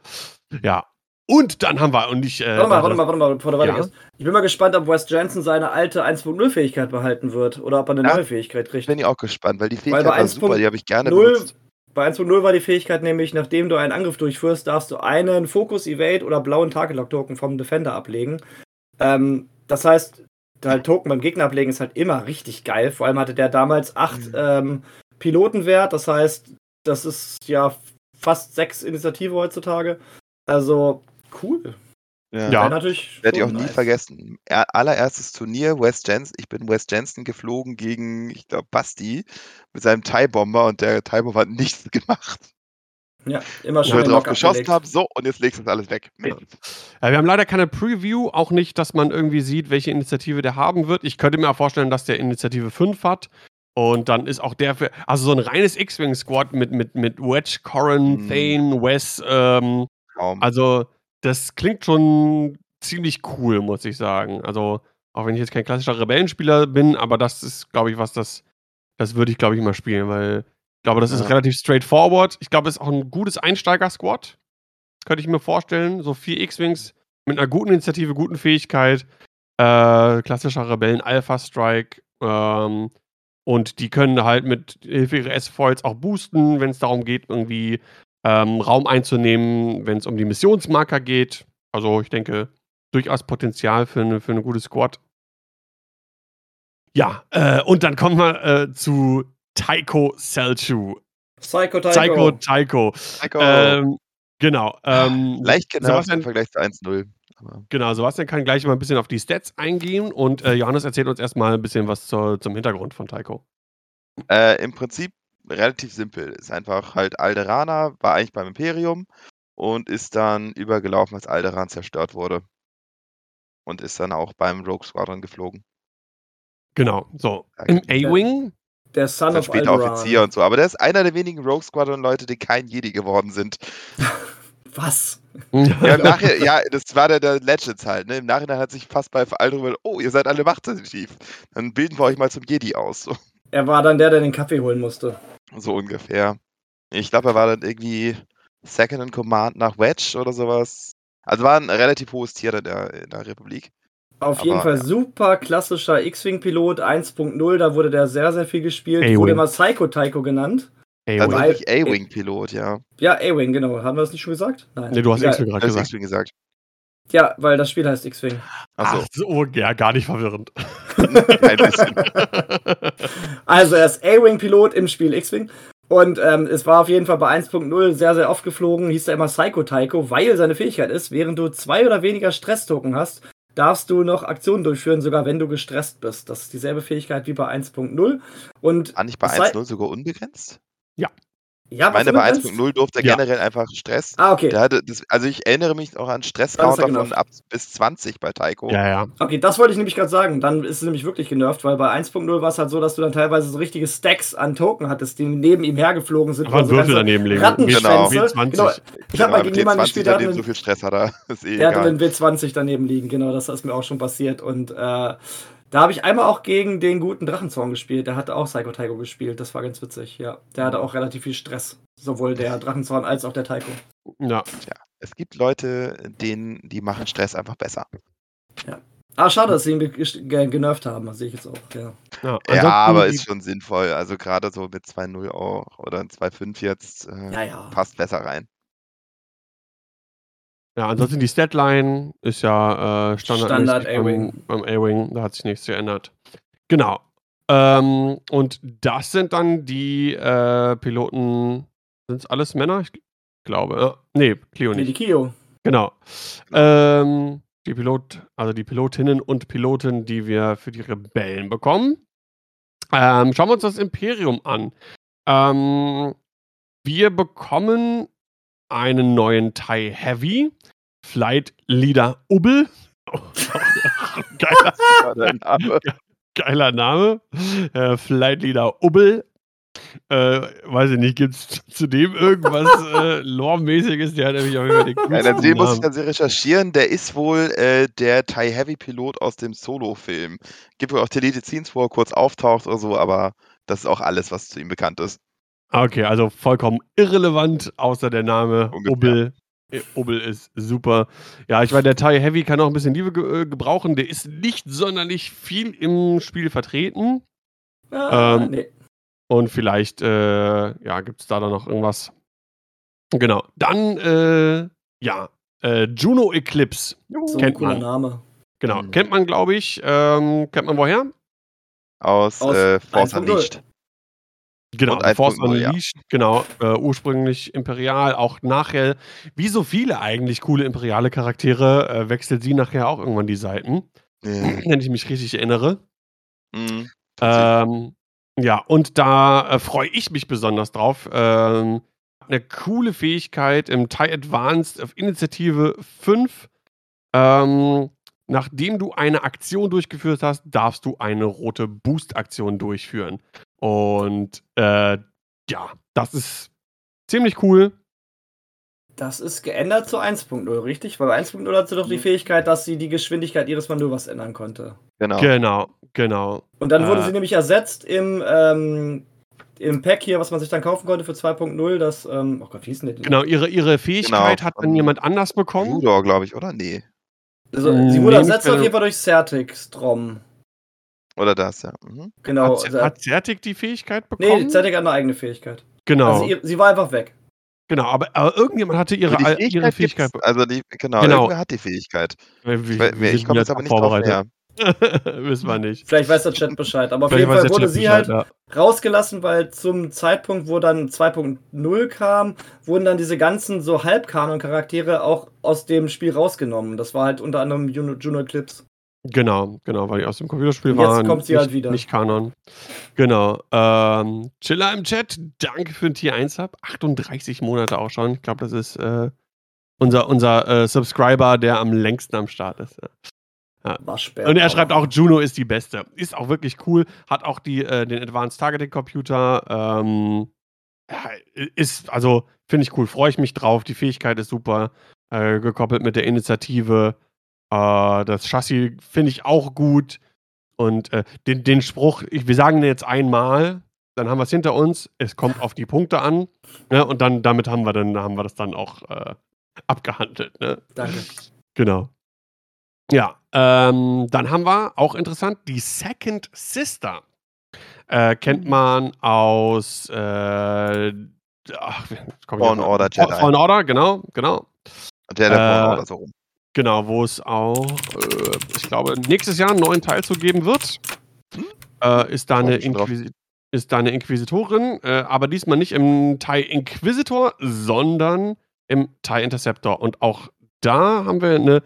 Ja. Und dann haben wir, und ich. Äh, Warte mal, warte mal, warte mal, bevor du Ja. weitergehst. Ich bin mal gespannt, ob Wes Jensen seine alte 1.0-Fähigkeit behalten wird oder ob er eine Ja. neue Fähigkeit kriegt. Bin ich auch gespannt, weil die Fähigkeit bei war super, die habe ich gerne 0 benutzt. Bei 1.0 war die Fähigkeit nämlich, nachdem du einen Angriff durchführst, darfst du einen Focus Evade oder blauen Target Lock Token vom Defender ablegen. Ähm, das heißt, halt Token beim Gegner ablegen ist halt immer richtig geil. Vor allem hatte der damals 8 Mhm. ähm, Pilotenwert, das heißt, das ist ja fast 6 Initiative heutzutage. Also cool. Ja. Ja. Natürlich Werde ich auch nie nice. vergessen. Er, allererstes Turnier, West Jensen. Ich bin West Jensen geflogen gegen, ich glaube, Basti mit seinem TIE-Bomber und der TIE-Bomber hat nichts gemacht. Ja, immer Wo schön wir den drauf geschossen haben, so, und jetzt legst du das alles weg. Ja. Ja, wir haben leider keine Preview, auch nicht, dass man irgendwie sieht, welche Initiative der haben wird. Ich könnte mir auch vorstellen, dass der Initiative 5 hat. Und dann ist auch der für, also so ein reines X-Wing-Squad mit, mit, mit Wedge, Corrin, Mhm. Thane, Wes, ähm, Kaum. also das klingt schon ziemlich cool, muss ich sagen. Also, auch wenn ich jetzt kein klassischer Rebellenspieler bin, aber das ist, glaube ich, was das, das würde ich, glaube ich, mal spielen, weil ich glaube, das ist Ja. relativ straightforward. Ich glaube, es ist auch ein gutes Einsteiger-Squad. Könnte ich mir vorstellen. So vier X-Wings mit einer guten Initiative, guten Fähigkeit. Äh, klassischer Rebellen-Alpha-Strike. Ähm, und die können halt mit Hilfe ihrer S-Foils auch boosten, wenn es darum geht, irgendwie ähm, Raum einzunehmen, wenn es um die Missionsmarker geht. Also ich denke, durchaus Potenzial für eine, für eine gute Squad. Ja, äh, und dann kommen wir äh, zu Taiko Selchu. Psycho Tycho. Psycho Taiko. Psycho. Ähm, genau. Ähm, Leicht genervt Sebastian- im Vergleich zu 1-0. Aber Genau, Sebastian kann gleich mal ein bisschen auf die Stats eingehen und äh, Johannes erzählt uns erstmal ein bisschen was zur, zum Hintergrund von Taiko. Äh, Im Prinzip relativ simpel. Ist einfach halt Alderaner, war eigentlich beim Imperium und ist dann übergelaufen, als Alderan zerstört wurde. Und ist dann auch beim Rogue Squadron geflogen. Genau, so. Im A-Wing, Der Son Dann of später. Offizier und so. Aber der ist einer der wenigen Rogue Squadron-Leute, die kein Jedi geworden sind. Was? Ja, im Nachhinein, ja, das war der, der Legends halt. Ne? Im Nachhinein hat sich fast bei Veralterung, gedacht, oh, ihr seid alle machtsensitiv. Dann bilden wir euch mal zum Jedi aus. So, Er war dann der, der den Kaffee holen musste. so ungefähr. Ich glaube, er war dann irgendwie Second in Command nach Wedge oder sowas. Also war ein relativ hohes Tier in der, in der Republik. Auf Aber, jeden Fall ja. super klassischer X-Wing-Pilot 1.0, da wurde der sehr, sehr viel gespielt. Wurde immer Psycho Tycho genannt. Also A-Wing. Weil- wirklich A-Wing-Pilot, ja. Ja, A-Wing, genau. Haben wir das nicht schon gesagt? Nein. Nee, du hast. X-Wing gerade Das ist gesagt. X-Wing gesagt. Ja, weil das Spiel heißt X-Wing. Achso, Ach so, ja, gar nicht verwirrend. ein bisschen. Also er ist A-Wing-Pilot im Spiel X-Wing. Und ähm, es war auf jeden Fall bei 1.0 sehr, sehr oft geflogen, hieß er immer Psycho Tycho, weil seine Fähigkeit ist, während du zwei oder weniger Stress-Token hast, darfst du noch Aktionen durchführen, sogar wenn du gestresst bist. Das ist dieselbe Fähigkeit wie bei 1.0. Und War nicht bei Sei- 1.0 sogar unbegrenzt? ja, Ich meine, bei du meinst? 1.0 durfte er Ja. generell einfach Stress. Ah, okay. Der hatte das, also ich erinnere mich auch an Stresscounter ja von ab bis 20 bei Taiko. ja, ja. Okay, das wollte ich nämlich gerade sagen. Dann ist es nämlich wirklich genervt, weil bei 1.0 war es halt so, dass du dann teilweise so richtige Stacks an Token hattest, die neben ihm hergeflogen sind. Aber so Würfel ganze daneben legen. Rattenschwänze. W20. Genau. Ich habe mal gegen jemanden T20 gespielt, der so viel Stress hat er. Ist eh Der hatte egal. einen W20 daneben liegen, genau, das ist mir auch schon passiert. Und äh, da habe ich einmal auch gegen den guten Drachenzorn gespielt. Der hatte auch Psycho Tycho gespielt, das war ganz witzig, ja. Der hatte auch relativ viel Stress. Sowohl der Drachenzorn als auch der Tycho. Ja. Es gibt Leute, denen, die machen Stress einfach besser. Ah, schade, dass sie ihn ge- ge- genervt haben, das sehe ich jetzt auch, ja. Ja, Ja, aber ist schon sinnvoll. Also gerade so mit 2-0 auch oder ein 2-5 jetzt äh, Ja, ja. passt besser rein. Ja, ansonsten die Statline ist ja äh, Standard beim- A-Wing. beim A-Wing, da hat sich nichts geändert. Genau. Ähm, und das sind dann die äh, Piloten, sind es alles Männer? Ich glaube. Ja. Nee, Cleo Nee, die nicht. Kio. Genau. Ähm, die Pilot, also die Pilotinnen und Piloten, die wir für die Rebellen bekommen. Ähm, schauen wir uns das Imperium an. Ähm, wir bekommen einen neuen TIE Heavy. Flight Leader Ubbel. geiler, Name. geiler Name. Äh, Flight Leader Ubbel. Äh, weiß ich nicht, gibt es zu dem irgendwas äh, Lore-mäßiges? Der hat nämlich jeden Fall den Ja, dann sehen muss ich dann recherchieren. Der ist wohl äh, der TIE Heavy Pilot aus dem Solo-Film. Gibt wohl auch Deleted Scenes, wo er kurz auftaucht oder so, aber das ist auch alles, was zu ihm bekannt ist. Okay, also vollkommen irrelevant, außer der Name Ungefähr. Ubbel. Äh, Ubbel ist super. Ja, ich meine, der TIE Heavy kann auch ein bisschen Liebe ge äh, gebrauchen. Der ist nicht sonderlich viel im Spiel vertreten. Ah, Ähm, nee. Und vielleicht, äh, ja, gibt es da dann noch irgendwas. Genau. Dann, äh, ja, äh, Juno Eclipse. So ein kennt cooler man. Name. Genau. Mhm. Kennt man, glaube ich. Ähm, kennt man woher? Aus, Aus äh, Force 1.0. Unleashed. Genau, Force 1.0, ja. Unleashed, genau, äh, ursprünglich Imperial, auch nachher, wie so viele eigentlich coole imperiale Charaktere, äh, wechselt sie nachher auch irgendwann die Seiten, Ja. wenn ich mich richtig erinnere. Mhm. Ähm, ja, und da äh, freue ich mich besonders drauf. Ähm, eine coole Fähigkeit im TIE Advanced auf Initiative 5. Ähm, nachdem du eine Aktion durchgeführt hast, darfst du eine rote Boost-Aktion durchführen. Und äh, ja, das ist ziemlich cool. Das ist geändert zu 1.0, richtig? Weil bei 1.0 hat sie doch die Mhm. Fähigkeit, dass sie die Geschwindigkeit ihres Manövers ändern konnte. Genau. Genau, genau. Und dann wurde Äh. sie nämlich ersetzt im, ähm, im Pack hier, was man sich dann kaufen konnte für 2.0. Das, ähm, oh Gott, wie hieß denn der? Genau, ihre, ihre Fähigkeit hat dann jemand anders bekommen. Judor, glaube ich, oder? Nee. Also, Nee, sie wurde nicht ersetzt auf jeden Fall durch Certic Strom. Oder das, ja. Mhm. Genau. Hat, hat Certic die Fähigkeit bekommen? nee, Certic hat eine eigene Fähigkeit. genau. Also sie war einfach weg. Genau, aber, aber irgendjemand hatte ihre, Aber Fähigkeit, ihre Fähigkeit. Also die, genau, Genau. irgendwer hat die Fähigkeit. Wir, Ich, we- wir ich komme jetzt aber nicht drauf mehr. Wissen wir nicht. Vielleicht weiß der Chat Bescheid. Aber auf Vielleicht jeden Fall wurde Chat sie Bescheid, halt ja. rausgelassen, weil zum Zeitpunkt, wo dann 2.0 kam, wurden dann diese ganzen so Halbkanon-Charaktere auch aus dem Spiel rausgenommen. Das war halt unter anderem Juno, Juno Eclipse. Genau, genau, weil die aus dem Computerspiel jetzt waren. kommt sie nicht, halt wieder. Nicht Kanon. Genau. Ähm, Chiller im Chat, danke für den Tier 1 Sub. 38 Monate auch schon. Ich glaube, das ist äh, unser, unser äh, Subscriber, der am längsten am Start ist. Ja. Waschbär. Und er schreibt auch, Juno ist die beste. Ist auch wirklich cool. Hat auch die, äh, den Advanced Targeting Computer. Ähm, ja, ist, also, finde ich cool. Freue ich mich drauf. Die Fähigkeit ist super. Äh, gekoppelt mit der Initiative. Äh, das Chassis finde ich auch gut. Und äh, den, den Spruch, ich, wir sagen den jetzt einmal, dann haben wir es hinter uns. Es kommt auf die Punkte an. Ne? Und dann damit haben wir dann haben wir das dann auch äh, abgehandelt. Ne? Danke. Genau. Ja, ähm, dann haben wir auch interessant die Second Sister. Äh, kennt Mhm. man aus äh, ach, auf- Order Jedi. Fallen Order, genau, genau. Der Äh, Fallen Order so rum. Genau, wo es auch, äh, ich glaube, nächstes Jahr einen neuen Teil zu geben wird. Äh, ist, da eine. Inquisi ist da eine Inquisitorin, äh, aber diesmal nicht im TIE Inquisitor, sondern im TIE Interceptor. Und auch da haben wir eine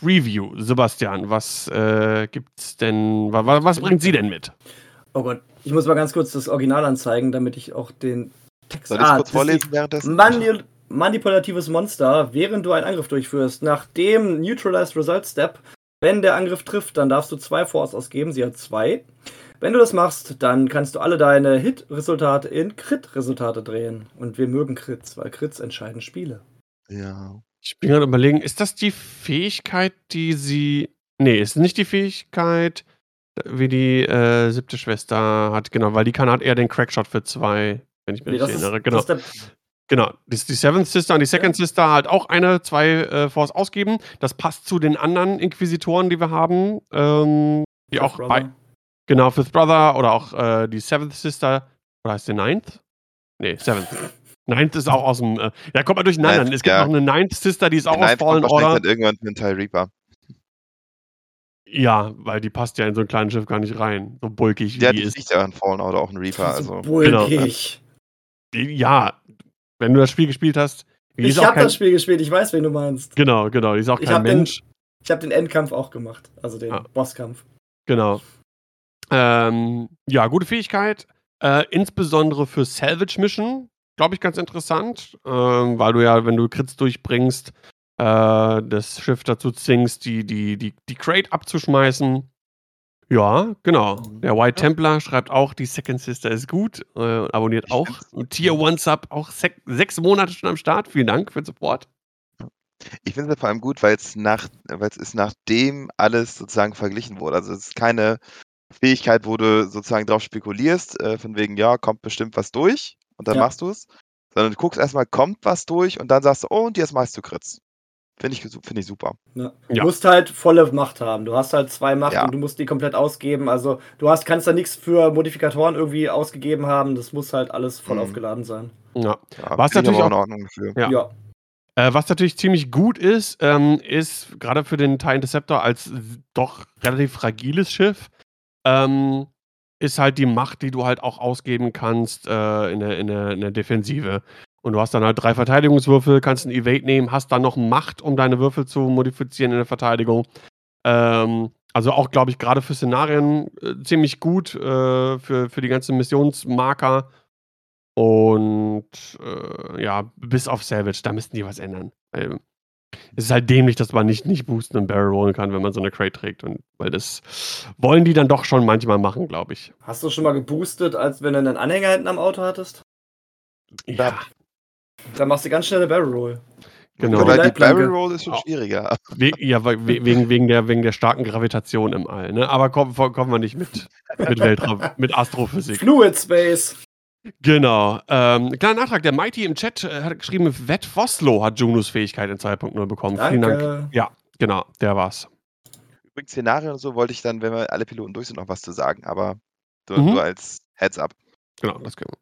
Preview. Sebastian, was äh, gibt's denn, wa wa was bringt sie denn mit? Oh Gott, ich muss mal ganz kurz das Original anzeigen, damit ich auch den Text. Soll ich es kurz das ist die- vorlesen währenddessen? Mani manipulatives Monster, während du einen Angriff durchführst. Nach dem Neutralized Result Step, wenn der Angriff trifft, dann darfst du zwei Force ausgeben. Sie hat zwei. Wenn du das machst, dann kannst du alle deine Hit-Resultate in Crit-Resultate drehen. Und wir mögen Crits, weil Crits entscheiden Spiele. Ja. Ich bin gerade überlegen, ist das die Fähigkeit, die sie. Nee, ist nicht die Fähigkeit, wie die äh, siebte Schwester hat, genau, weil die kann halt eher den Crackshot für zwei, wenn ich mich Nee, das, richtig ist, erinnere. Genau. das ist der Genau, die, die Seventh Sister und die Second Ja. Sister halt auch eine, zwei äh, Force ausgeben. Das passt zu den anderen Inquisitoren, die wir haben. Ähm, die auch Brother. bei, genau, Fifth Brother oder auch äh, die Seventh Sister. Oder heißt der Ninth? Nee, Seventh. Ninth ist auch aus dem. Äh, da kommt man durcheinander. Ninth, es gibt ja. noch eine Ninth Sister, die ist auch Der aus Ninth kommt Fallen Order. dann irgendwann den Teil Reaper. Ja, weil die passt ja in so ein kleines Schiff gar nicht rein. So bulkig wie Ja, die die ist. ist ja ein Fallen Order, auch ein Reaper. Also. Bulkig. Ja, wenn du das Spiel gespielt hast. Ich habe kein, das Spiel gespielt, ich weiß, wen du meinst. Genau, genau. Die ist auch Ich kein hab den- Mensch. Ich habe den Endkampf auch gemacht, also den Ah. Bosskampf. Genau. Ähm, ja, gute Fähigkeit. Äh, insbesondere für Salvage Mission, glaube ich, ganz interessant, ähm, weil du ja, wenn du Crits durchbringst, äh, das Schiff dazu zwingst, die, die, die, die Crate abzuschmeißen. Ja, genau. Mhm. Der White Templar schreibt auch, die Second Sister ist gut, äh, abonniert auch. Tier 1 Sub, auch sek sechs Monate schon am Start. Vielen Dank für den Support. Ich finde es vor allem gut, weil es nach, weil es ist nachdem alles sozusagen verglichen wurde. Also es ist keine Fähigkeit, wo du sozusagen drauf spekulierst, äh, von wegen, ja, kommt bestimmt was durch und dann Ja. machst du es. Sondern du guckst erstmal, kommt was durch und dann sagst du, oh, und jetzt machst du Crits. Finde ich, finde ich super. Ja. Ja. Du musst halt volle Macht haben. Du hast halt zwei Macht Ja. und du musst die komplett ausgeben. Also du hast, kannst da nichts für Modifikatoren irgendwie ausgegeben haben. Das muss halt alles voll Mhm. aufgeladen sein. Ja. Ja, Was natürlich auch- in Ordnung dafür. Ja. Ja. Äh, was natürlich ziemlich gut ist, ähm, ist gerade für den TIE Interceptor als doch relativ fragiles Schiff, ähm, ist halt die Macht, die du halt auch ausgeben kannst äh, in, der, in, der, in der Defensive. Und du hast dann halt drei Verteidigungswürfel, kannst einen Evade nehmen, hast dann noch Macht, um deine Würfel zu modifizieren in der Verteidigung. Ähm, also auch, glaube ich, gerade für Szenarien äh, ziemlich gut äh, für, für die ganzen Missionsmarker. Und äh, ja, bis auf Savage, da müssten die was ändern. Weil es ist halt dämlich, dass man nicht, nicht boosten und Barrel rollen kann, wenn man so eine Crate trägt. Und weil das wollen die dann doch schon manchmal machen, glaube ich. Hast du schon mal geboostet, als wenn du einen Anhänger hinten am Auto hattest? Ja, Dann machst du ganz schnell eine Barrel Roll. genau. Oder die. Barrel Roll ist schon schwieriger. We ja, we wegen, wegen, der, wegen der starken Gravitation im All. Ne? Aber kommen, kommen wir nicht mit, mit Weltraum, mit Astrophysik. Fluid Space. Genau. Ähm, kleiner Nachtrag: Der Mighty im Chat äh, hat geschrieben, Vet Voslo hat Junus Fähigkeit in 2.0 bekommen. Vielen Dank. Danke. Ja, genau, der war's. Übrigens, Szenarien und so wollte ich dann, wenn wir alle Piloten durch sind, noch was zu sagen, aber so, Mhm. nur als Heads up. Genau, das können wir.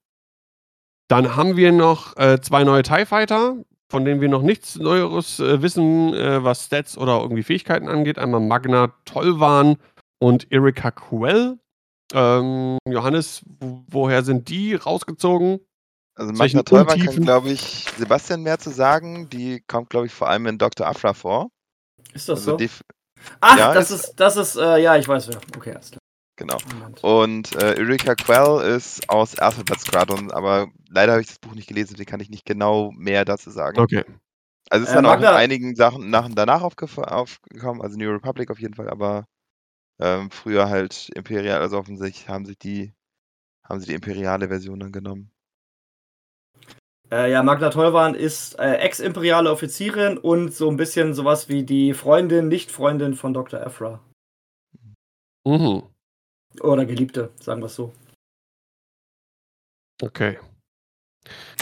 Dann haben wir noch äh, zwei neue TIE Fighter, von denen wir noch nichts Neueres äh, wissen, äh, was Stats oder irgendwie Fähigkeiten angeht. Einmal Magna Tolvan und Erika Quell. Ähm, Johannes, wo, woher sind die rausgezogen? Also Magna Tolvan kann, glaube ich, Sebastian mehr zu sagen. Die kommt, glaube ich, vor allem in Dr. Afra vor. Ist das Also so? Ach, ja, das ist- ist, das ist, äh, ja, ich weiß wer. Okay, alles klar. Genau. Moment. Und äh, Eureka Quell ist aus Alphabet Squadron, aber leider habe ich das Buch nicht gelesen, deswegen kann ich nicht genau mehr dazu sagen. Okay. Also es ist Äh, dann auch in einigen Sachen nach, danach aufgef aufgekommen, also New Republic auf jeden Fall, aber ähm, früher halt Imperial, also offensichtlich haben sich die, haben sie die imperiale Version dann genommen. Äh, ja, Magna Tolvan ist äh, ex-imperiale Offizierin und so ein bisschen sowas wie die Freundin, Nicht-Freundin von Dr. Ephra. Mhm. Oder Geliebte, sagen wir es so. Okay.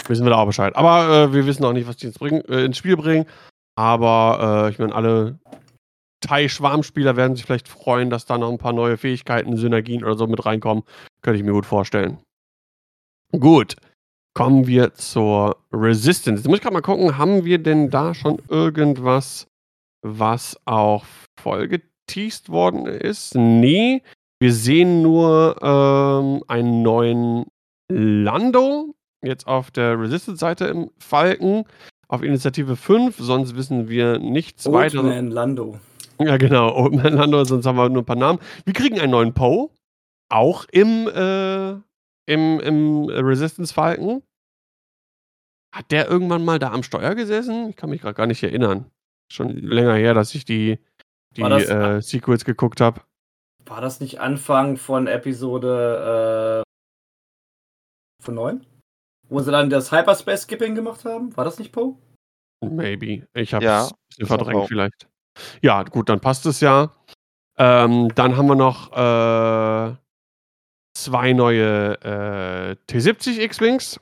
Wissen wir da auch Bescheid. Aber äh, wir wissen auch nicht, was die ins, bringen, äh, ins Spiel bringen. Aber äh, ich meine, alle Thai-Schwarmspieler werden sich vielleicht freuen, dass da noch ein paar neue Fähigkeiten, Synergien oder so mit reinkommen. Könnte ich mir gut vorstellen. Gut. Kommen wir zur Resistance. Jetzt muss ich gerade mal gucken, haben wir denn da schon irgendwas, was auch voll geteased worden ist? Nee. Wir sehen nur ähm, einen neuen Lando, jetzt auf der Resistance-Seite im Falken, auf Initiative 5, sonst wissen wir nichts weiter. Oldman Lando. Ja, genau, Old Man Lando, sonst haben wir nur ein paar Namen. Wir kriegen einen neuen Poe, auch im, äh, im, im Resistance-Falken. Hat der irgendwann mal da am Steuer gesessen? Ich kann mich gerade gar nicht erinnern. Schon länger her, dass ich die, die das- äh, Sequels geguckt habe. War das nicht Anfang von Episode äh, von 9? Wo sie dann das Hyperspace-Skipping gemacht haben? War das nicht Poe? Maybe. Ich habe Ja, es war verdrängt vielleicht. Ja, gut, dann passt es ja. Ähm, dann haben wir noch äh, zwei neue äh, T70 X-Wings.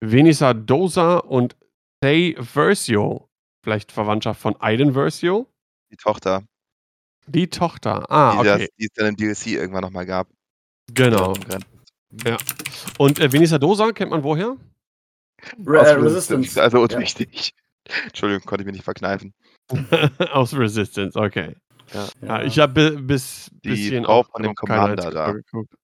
Venisa Dosa und Thay Versio. Vielleicht Verwandtschaft von Aiden Versio? Die Tochter. Die Tochter. Ah, die, das, okay. die es dann im DLC irgendwann nochmal gab. Genau. Ja. Und äh, Venisa Dosa kennt man woher? Re Aus äh, Resistance. Also Ja. unwichtig. Entschuldigung, konnte ich mir nicht verkneifen. Aus Resistance, okay. Ja. Ja, ich habe bis Die bisschen auch von dem Commander da. Geguckt.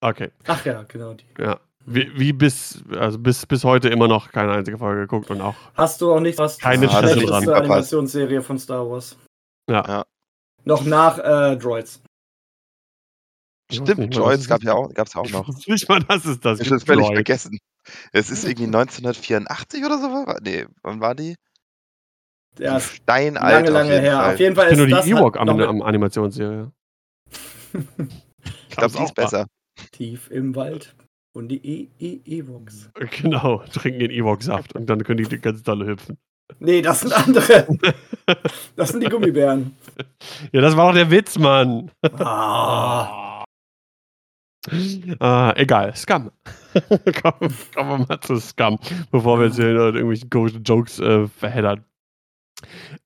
Okay, Ach ja, genau die. ja. Wie, wie bis, also bis, bis heute immer noch keine einzige Folge geguckt und auch. Hast du auch nichts, was Keine dran. Animationsserie von Star Wars? Ja. Ja. Noch nach äh, Droids. Stimmt, Droids gab ist ja auch, gab's ja auch noch. nicht mal, dass es das Ich hab's völlig vergessen. Es ist irgendwie 1984 oder so. war- Nee, wann war die? Ja, Die Steinalt lange, lange her. Auf jeden Fall Ich ist nur das die halt Ewok am, noch mit am Animationsserie. Ich glaube, die ist besser. tief im Wald. Und die e e Ewoks. Genau, trinken den Ewok-Saft und dann können die ganz dolle hüpfen. Nee, das sind andere. Das sind die Gummibären. Ja, das war doch der Witz, Mann. Ah. Ah, egal, Scum. kommen, kommen wir mal zu Scum, bevor wir jetzt hier in irgendwelchen komischen Jokes äh, verheddern.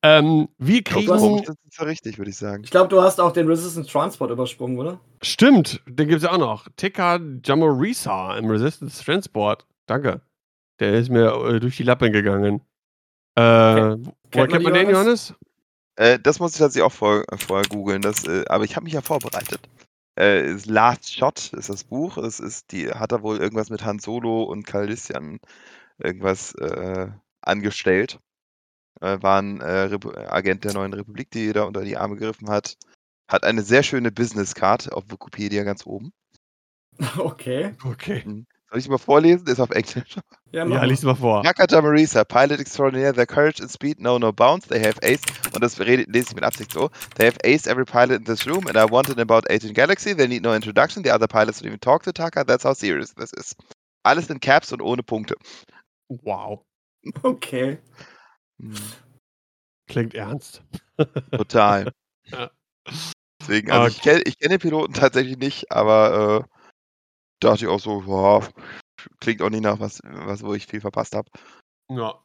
Ähm, wir kriegen. hast- Das ist ja richtig, würde ich sagen. Ich glaube, du hast auch den Resistance Transport übersprungen, oder? Stimmt, den gibt es ja auch noch. Tekka Jamorisa im Resistance Transport. Danke. Der ist mir äh, durch die Lappen gegangen. Äh, woher kennt man den, Johannes? Äh, das muss ich tatsächlich auch vor, vorher googeln. Das, äh, aber ich habe mich ja vorbereitet. Äh, ist Last Shot ist das Buch. Das ist die, hat er wohl irgendwas mit Han Solo und Calrissian irgendwas äh, angestellt. Äh, war ein äh, Agent der neuen Republik, die da unter die Arme gegriffen hat. Hat eine sehr schöne Business Card auf Wikipedia ganz oben. Okay. Okay. Soll ich mal vorlesen? Ist auf Englisch. Ja, Ja, mal. lies mal vor. Nakata Marisa, Pilot Extraordinaire, their courage and speed know no bounds. They have aced, und das lese ich mit Absicht so, they have aced every pilot in this room and I wanted about 18 Galaxy. They need no introduction. The other pilots don't even talk to Taka. That's how serious this is. Alles in Caps und ohne Punkte. Wow. Okay. Hm, Klingt ernst. Total. Ja. Deswegen, also ich kenne kenn den Piloten tatsächlich nicht, aber äh, dachte ich auch so, wow, klingt auch nicht nach was, was wo ich viel verpasst habe. Ja.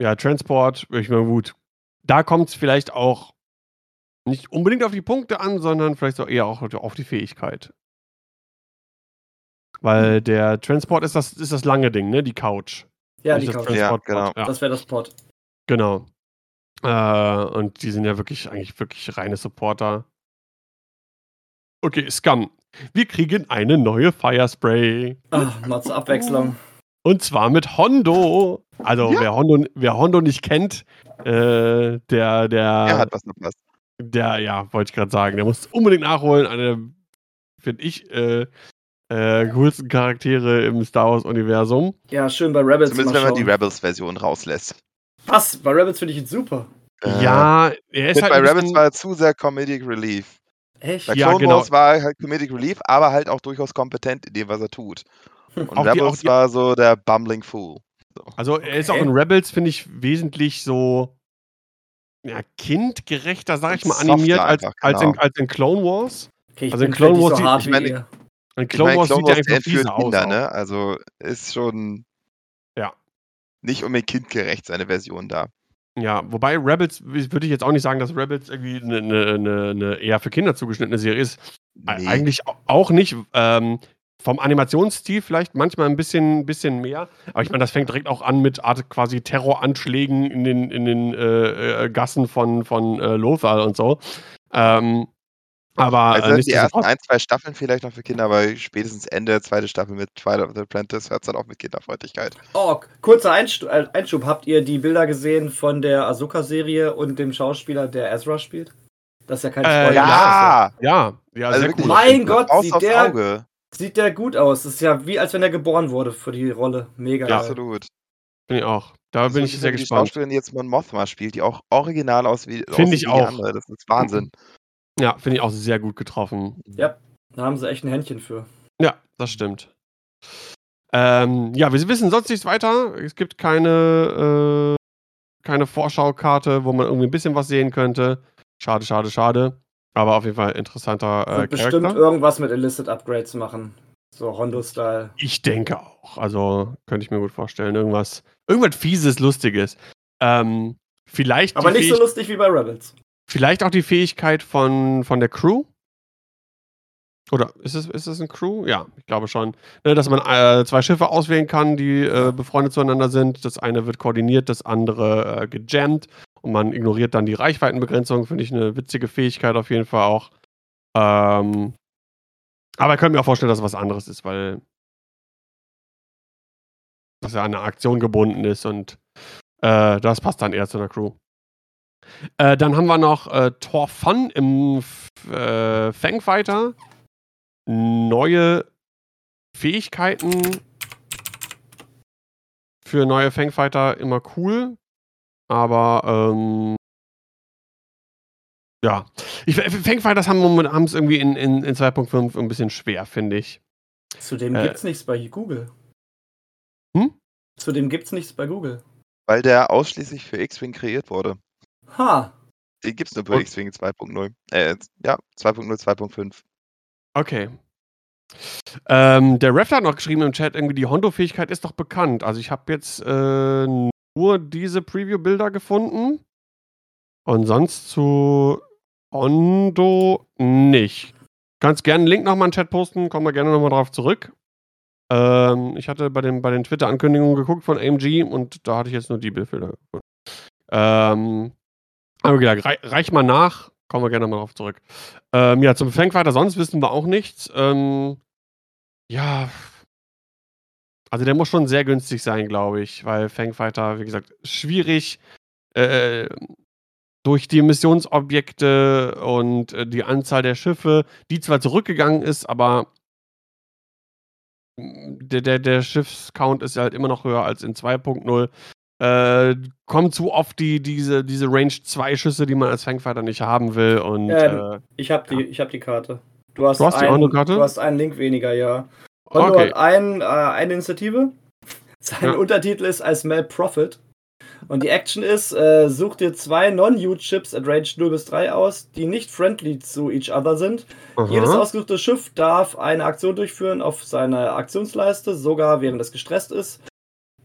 Ja, Transport, ich meine, gut. Da kommt es vielleicht auch nicht unbedingt auf die Punkte an, sondern vielleicht auch eher auch auf die Fähigkeit. Weil der Transport ist das, ist das lange Ding, ne? Die Couch. Ja, Nicht die das Couch. Ja, genau. Ja, Das wäre das Pod. genau. Äh, und die sind ja wirklich, eigentlich wirklich reine Supporter. Okay, Scum. Wir kriegen eine neue Firespray. Ah, mal zur Abwechslung. Und zwar mit Hondo. Also, Ja. wer, Hondo, wer Hondo nicht kennt, äh, der, der, Er hat was verpasst. der, ja, wollte ich gerade sagen, der muss unbedingt nachholen. Eine, finde ich, äh, äh, coolsten Charaktere im Star Wars-Universum. Ja, schön bei Rebels Zumindest wenn man die. Rebels-Version rauslässt. Was? Bei Rebels finde ich ihn super. Ja, er ist Mit halt. bei ein Rebels war er zu sehr Comedic Relief. Echt? Bei Ja, Clone genau. Wars war er halt Comedic Relief, aber halt auch durchaus kompetent in dem, was er tut. Und Auch die- Rebels auch die- war so der Bumbling Fool. Also, er ist auch in Rebels, finde ich, wesentlich so. Ja, kindgerechter, sag ich mal, animiert als, einfach, als, in, genau. als in Clone Wars. Okay, ich Also in Clone Wars so sieht- ich meine. In Ich Clone meine, Wars Clone sieht er Wars einfach entführt fieser aus. Kinder, auch. ne? Also ist schon Ja. nicht unbedingt kindgerecht, seine Version da. Ja, wobei Rebels, würde ich jetzt auch nicht sagen, dass Rebels irgendwie eine, eine, eine, eine eher für Kinder zugeschnittene Serie ist. Nee. Eigentlich au- auch nicht. Ähm, vom Animationsstil vielleicht manchmal ein bisschen, bisschen mehr. Aber ich meine, das fängt direkt auch an mit Art quasi Terroranschlägen in den, in den äh, äh, Gassen von, von äh, Lothal und so. Ähm, aber Also äh, die ersten ein, zwei Staffeln vielleicht noch für Kinder, aber spätestens Ende der zweiten Staffel mit Twilight of the Apprentice hört es dann auch mit Kinderfreundlichkeit. Oh, kurzer äh, Einschub. Habt ihr die Bilder gesehen von der Ahsoka-Serie und dem Schauspieler, der Ezra spielt? Das ist ja kein Äh, Spoiler. ja! ja, ja, Also sehr wirklich, cool. Mein Gott, sieht der- Auge. Sieht der gut aus. Das ist ja wie, als wenn er geboren wurde für die Rolle. Mega Ja. Absolut. Bin ich auch. Da bin ich sehr wie Die gespannt. Schauspielerin, die jetzt Mon Mothma spielt, die auch original aus wie, Finde ich wie die auch. andere. Das ist Wahnsinn. Ja, finde ich auch sehr gut getroffen. Ja, da haben sie echt ein Händchen für. Ja, das stimmt. Ähm, ja, wir wissen sonst nichts weiter. Es gibt keine, äh, keine Vorschaukarte, wo man irgendwie ein bisschen was sehen könnte. Schade, schade, schade. Aber auf jeden Fall interessanter äh, Und bestimmt Charakter. irgendwas mit Illicit Upgrades machen. So Hondo-Style. Ich denke auch. Also könnte ich mir gut vorstellen. Irgendwas, irgendwas Fieses, Lustiges. Ähm, vielleicht Aber nicht so Fähig- lustig wie bei Rebels. Vielleicht auch die Fähigkeit von, von der Crew. Oder ist es, ist es ein Crew? Ja, ich glaube schon. Ne, dass man äh, zwei Schiffe auswählen kann, die äh, befreundet zueinander sind. Das eine wird koordiniert, das andere äh, gejammt. Und man ignoriert dann die Reichweitenbegrenzung. Finde ich eine witzige Fähigkeit auf jeden Fall auch. Ähm, aber ich könnte mir auch vorstellen, dass es was anderes ist, weil das ja an eine Aktion gebunden ist und äh, das passt dann eher zu einer Crew. Äh, dann haben wir noch äh, Tor Fun im F äh, Fangfighter. Neue Fähigkeiten für neue Fangfighter immer cool. Aber ähm, ja. Ich, Fangfighters haben es irgendwie in, in, in 2.5 ein bisschen schwer, finde ich. Zudem Äh. gibt's nichts bei Google. Hm? Zudem gibt's nichts bei Google. Weil der ausschließlich für X-Wing kreiert wurde. Ha! Den gibt es nur für Und- X-Wing 2.0. Äh, ja, 2.0, 2.5. Okay. Ähm, der Raptor hat noch geschrieben im Chat, irgendwie die Hondo-Fähigkeit ist doch bekannt. Also ich habe jetzt äh, nur diese Preview-Bilder gefunden. Und sonst zu Hondo nicht. Kannst gerne einen Link nochmal in den Chat posten, kommen wir gerne nochmal drauf zurück. Ähm, ich hatte bei den, bei den Twitter-Ankündigungen geguckt von AMG und da hatte ich jetzt nur die Bildbilder gefunden. Ähm, aber gesagt, rei reich mal nach, kommen wir gerne nochmal drauf zurück. Ähm, ja, zum Fangfighter sonst wissen wir auch nichts. Ähm, ja. Also der muss schon sehr günstig sein, glaube ich, weil Fangfighter, wie gesagt, schwierig äh, durch die Missionsobjekte und äh, die Anzahl der Schiffe, die zwar zurückgegangen ist, aber der, der, der Schiffscount ist halt immer noch höher als in 2.0. Äh, kommen zu oft die, diese, diese Range 2 Schüsse, die man als Fangfighter nicht haben will. Und Ähm, äh, Ich hab die, ich hab die Karte. Du hast, Du hast die einen, Hondo-Karte? Du hast einen Link weniger, ja. Hondo okay. hat ein, äh, eine Initiative. Sein Ja. Untertitel ist I Smell Profit. Und die Action ist, äh, such dir zwei Non-Ute-Chips at Range 0 bis 3 aus, die nicht friendly zu each other sind. Jedes Aha. ausgesuchte Schiff darf eine Aktion durchführen auf seiner Aktionsleiste, sogar während es gestresst ist.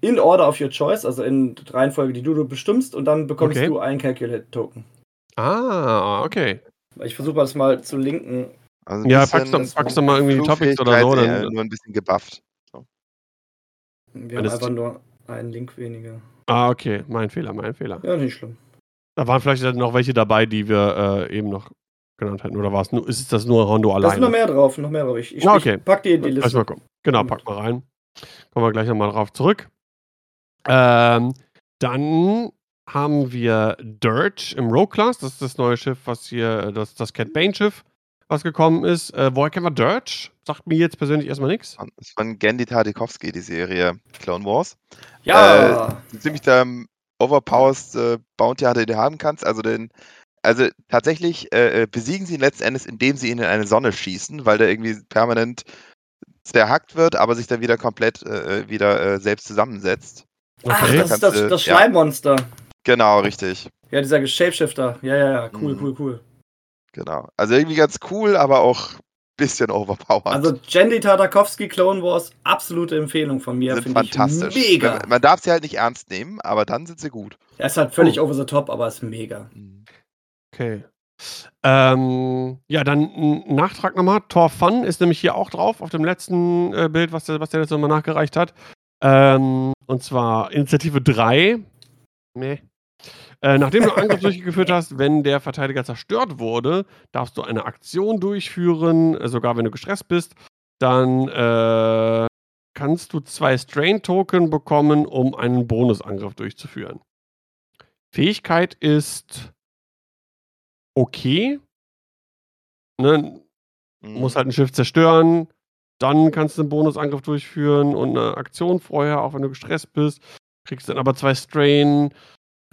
In order of your choice, also in Reihenfolge, die du, du bestimmst, und dann bekommst Okay. du einen Calculate-Token. Ah, okay. Ich versuche das mal zu linken. Also Ja, bisschen pack's doch- ist pack's doch mal irgendwie die Topics oder so, dann- nur ein bisschen gebufft. Wir Wenn haben einfach nur einen Link weniger. Ah, okay. Mein Fehler, mein Fehler. Ja, nicht schlimm. Da waren vielleicht noch welche dabei, die wir äh, eben noch genannt hätten. Oder war es nur, ist das nur Hondo Da sind noch mehr drauf, noch mehr drauf. Ich, ich, Ja, okay. ich pack die in die Liste. mal gucken. Genau, pack mal rein. Kommen wir gleich nochmal drauf zurück. Ähm, dann haben wir Dirge im Rogue Class. Das ist das neue Schiff, was hier, das, das Cat Bane Schiff, was gekommen ist. Äh, woher kennen wir Dirge? Sagt mir jetzt persönlich erstmal nichts. Das ist von Gandhi Tartakovsky, die Serie Clone Wars. Ja! So ziemlich der ähm, overpowered äh, Bounty Hunter, den du haben kannst. Also den, also tatsächlich äh, äh, besiegen sie ihn letzten Endes, indem sie ihn in eine Sonne schießen, weil der irgendwie permanent zerhackt wird, aber sich dann wieder komplett äh, äh, wieder äh, selbst zusammensetzt. Ach, Okay. das ist das, das ja. Schleimmonster. Genau, richtig. Ja, dieser Shapeshifter. Ja, ja, ja. Cool, Mhm. cool, cool. Genau. Also irgendwie ganz cool, aber auch ein bisschen overpowered. Also, Jandy Tartakovsky Clone Wars, absolute Empfehlung von mir. sind Finde ich fantastisch. mega. Man, man darf sie halt nicht ernst nehmen, aber dann sind sie gut. Er ist halt völlig over the top, aber ist mega. Okay. Ähm, ja, dann ein Nachtrag nochmal. Tor Fun ist nämlich hier auch drauf, auf dem letzten äh, Bild, was der, was der jetzt nochmal nachgereicht hat. Ähm, und zwar Initiative 3. Nee. Äh, nachdem du Angriff durchgeführt hast, wenn der Verteidiger zerstört wurde, darfst du eine Aktion durchführen, äh, sogar wenn du gestresst bist. Dann äh, kannst du zwei Strain-Token bekommen, um einen Bonusangriff durchzuführen. Fähigkeit ist okay. Ne, Mhm. muss halt ein Schiff zerstören. Dann kannst du einen Bonusangriff durchführen und eine Aktion vorher, auch wenn du gestresst bist. Kriegst dann aber zwei Strain.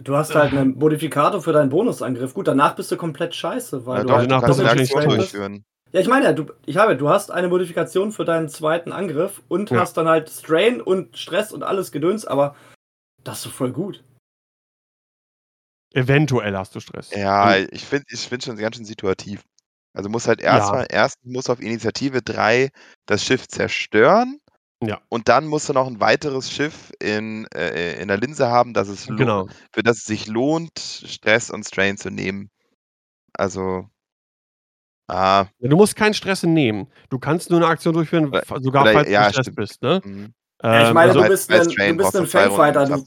Du hast halt einen Modifikator für deinen Bonusangriff. Gut, danach bist du komplett scheiße, weil Ja, du doch, halt danach du kannst bist eine du Aktion durchführen. Ja, ich meine ja, du, ich habe, du hast eine Modifikation für deinen zweiten Angriff und Ja. hast dann halt Strain und Stress und alles Gedöns, aber das ist so voll gut. Eventuell hast du Stress. Ja, ich finde ich find schon ganz schön situativ. Also musst halt Ja. erstmal erst musst du auf Initiative 3 das Schiff zerstören. Ja. Und dann musst du noch ein weiteres Schiff in, äh, in der Linse haben, dass es Genau. für das es sich lohnt, Stress und Strain zu nehmen. Also ah, Ja, du musst keinen Stress nehmen. Du kannst nur 'ne Aktion durchführen, sogar oder falls du ja, gestresst stimmt. bist, ne? Mhm. Ja, ich Ähm, meine, also du bist du du 2 Runden, Fangfighter, du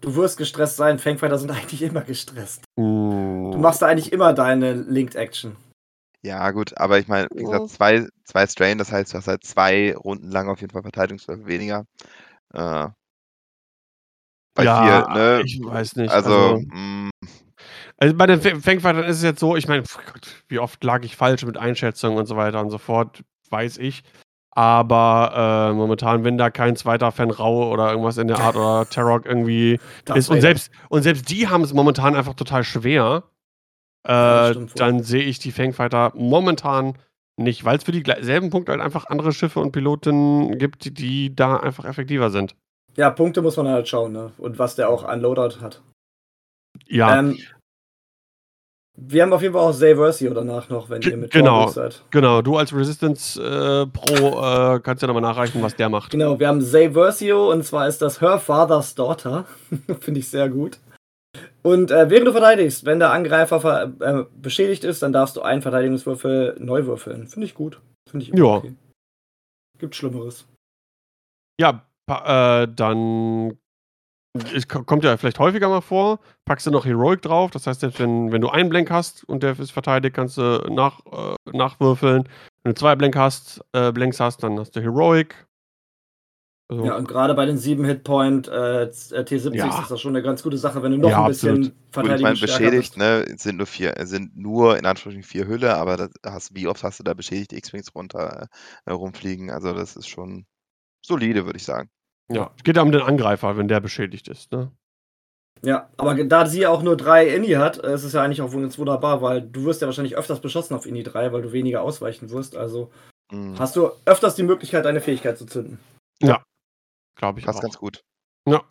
du wirst gestresst sein. Fangfighter sind eigentlich immer gestresst. Du Hm. machst da eigentlich immer deine Linked Action. Ja gut, aber ich meine, wie gesagt, 2 2 Strain, das heißt, du hast halt 2 Runden lang auf jeden Fall Verteidigungswürfe weniger. Äh bei Ja, 4, ne? ich weiß nicht. Also, Also hm also, bei den Fa Fangfightern ist es jetzt so, ich meine, wie oft lag ich falsch mit Einschätzungen und so weiter und so fort, weiß ich. Aber, äh, momentan, wenn da kein zweiter Fan Rau oder irgendwas in der Art oder Tarok irgendwie ist und selbst und selbst die haben's momentan einfach total schwer, äh, dann sehe ich die Fangfighter momentan nicht, weil's für die glei selben Punkte halt einfach andere Schiffe und Piloten gibt, die da einfach effektiver sind. Ja, Punkte muss man halt schauen, ne? Und was der auch an Loadout hat. Ja. Ähm, wir haben auf jeden Fall auch Zay Versio danach noch, wenn Ge ihr mit genau, seid. genau. Du als Resistance, äh, Pro, äh, kannst ja noch mal nachreichen, was der macht. Genau, wir haben Zay Versio und zwar ist das Her Father's Daughter. Finde ich sehr gut. Und äh, während du verteidigst, wenn der Angreifer äh, beschädigt ist, dann darfst du einen Verteidigungswürfel neu würfeln. Finde ich gut. Finde ich Ja. okay. Gibt Schlimmeres. Ja, äh, dann es ko kommt ja vielleicht häufiger mal vor, packst du noch Heroic drauf. Das heißt, selbst wenn wenn du einen Blank hast und der ist verteidigt, kannst du nach äh, nachwürfeln. Wenn du 2 Blank hast äh, Blanks hast, dann hast du Heroic. Also Ja, und gerade bei den 7 Hitpoint äh, T70 Ja. ist das schon eine ganz gute Sache, wenn du noch Ja, ein bisschen absolut. Gut, ich meine, beschädigt, bist. ne, es sind nur 4 es sind nur in Anführungsstrichen 4 Hülle, aber das hast wie oft hast du da beschädigte X-Wings runter äh, rumfliegen? Also, das ist schon solide, würde ich sagen. Ja, es geht ja um den Angreifer, wenn der beschädigt ist, ne? Ja, aber da sie auch nur 3 Inni hat, äh, ist es ja eigentlich auch wunderbar, weil du wirst ja wahrscheinlich öfters beschossen auf Inni 3, weil du weniger ausweichen wirst. Also Mhm. hast du öfters die Möglichkeit, deine Fähigkeit zu zünden. Glaube ich Passt auch. ganz gut. Ja.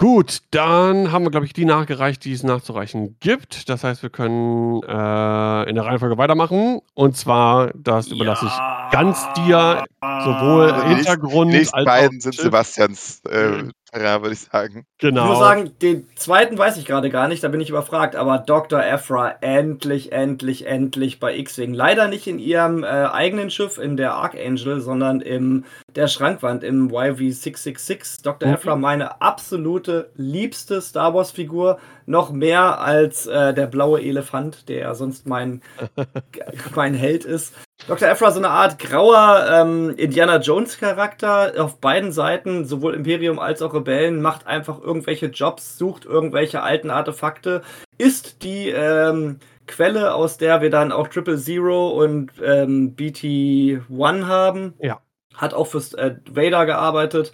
Gut, dann haben wir, glaube ich, die nachgereicht, die es nachzureichen gibt. Das heißt, wir können, äh, in der Reihenfolge weitermachen. Und zwar, das überlasse ich ganz dir, sowohl die nächsten die Hintergrund nächsten als auch beiden sind Schiff. Sebastians, äh, Terrain, würde ich sagen. Ich muss Genau. sagen, den zweiten weiß ich gerade gar nicht, da bin ich überfragt, aber Dr. Ephra endlich, endlich, endlich bei X-Wing. Leider nicht in ihrem äh, eigenen Schiff, in der Archangel, sondern in der Schrankwand, im YV666. Dr. Mhm. Ephra, meine absolute liebste Star Wars-Figur, noch mehr als äh, der blaue Elefant, der ja sonst mein, mein Held ist. Dr. Ephra, so eine Art grauer ähm, Indiana Jones-Charakter auf beiden Seiten, sowohl Imperium als auch Rebellen, macht einfach irgendwelche Jobs, sucht irgendwelche alten Artefakte, ist die ähm, Quelle, aus der wir dann auch Triple Zero und ähm, BT-1 haben. Ja. Hat auch fürs äh, Vader gearbeitet,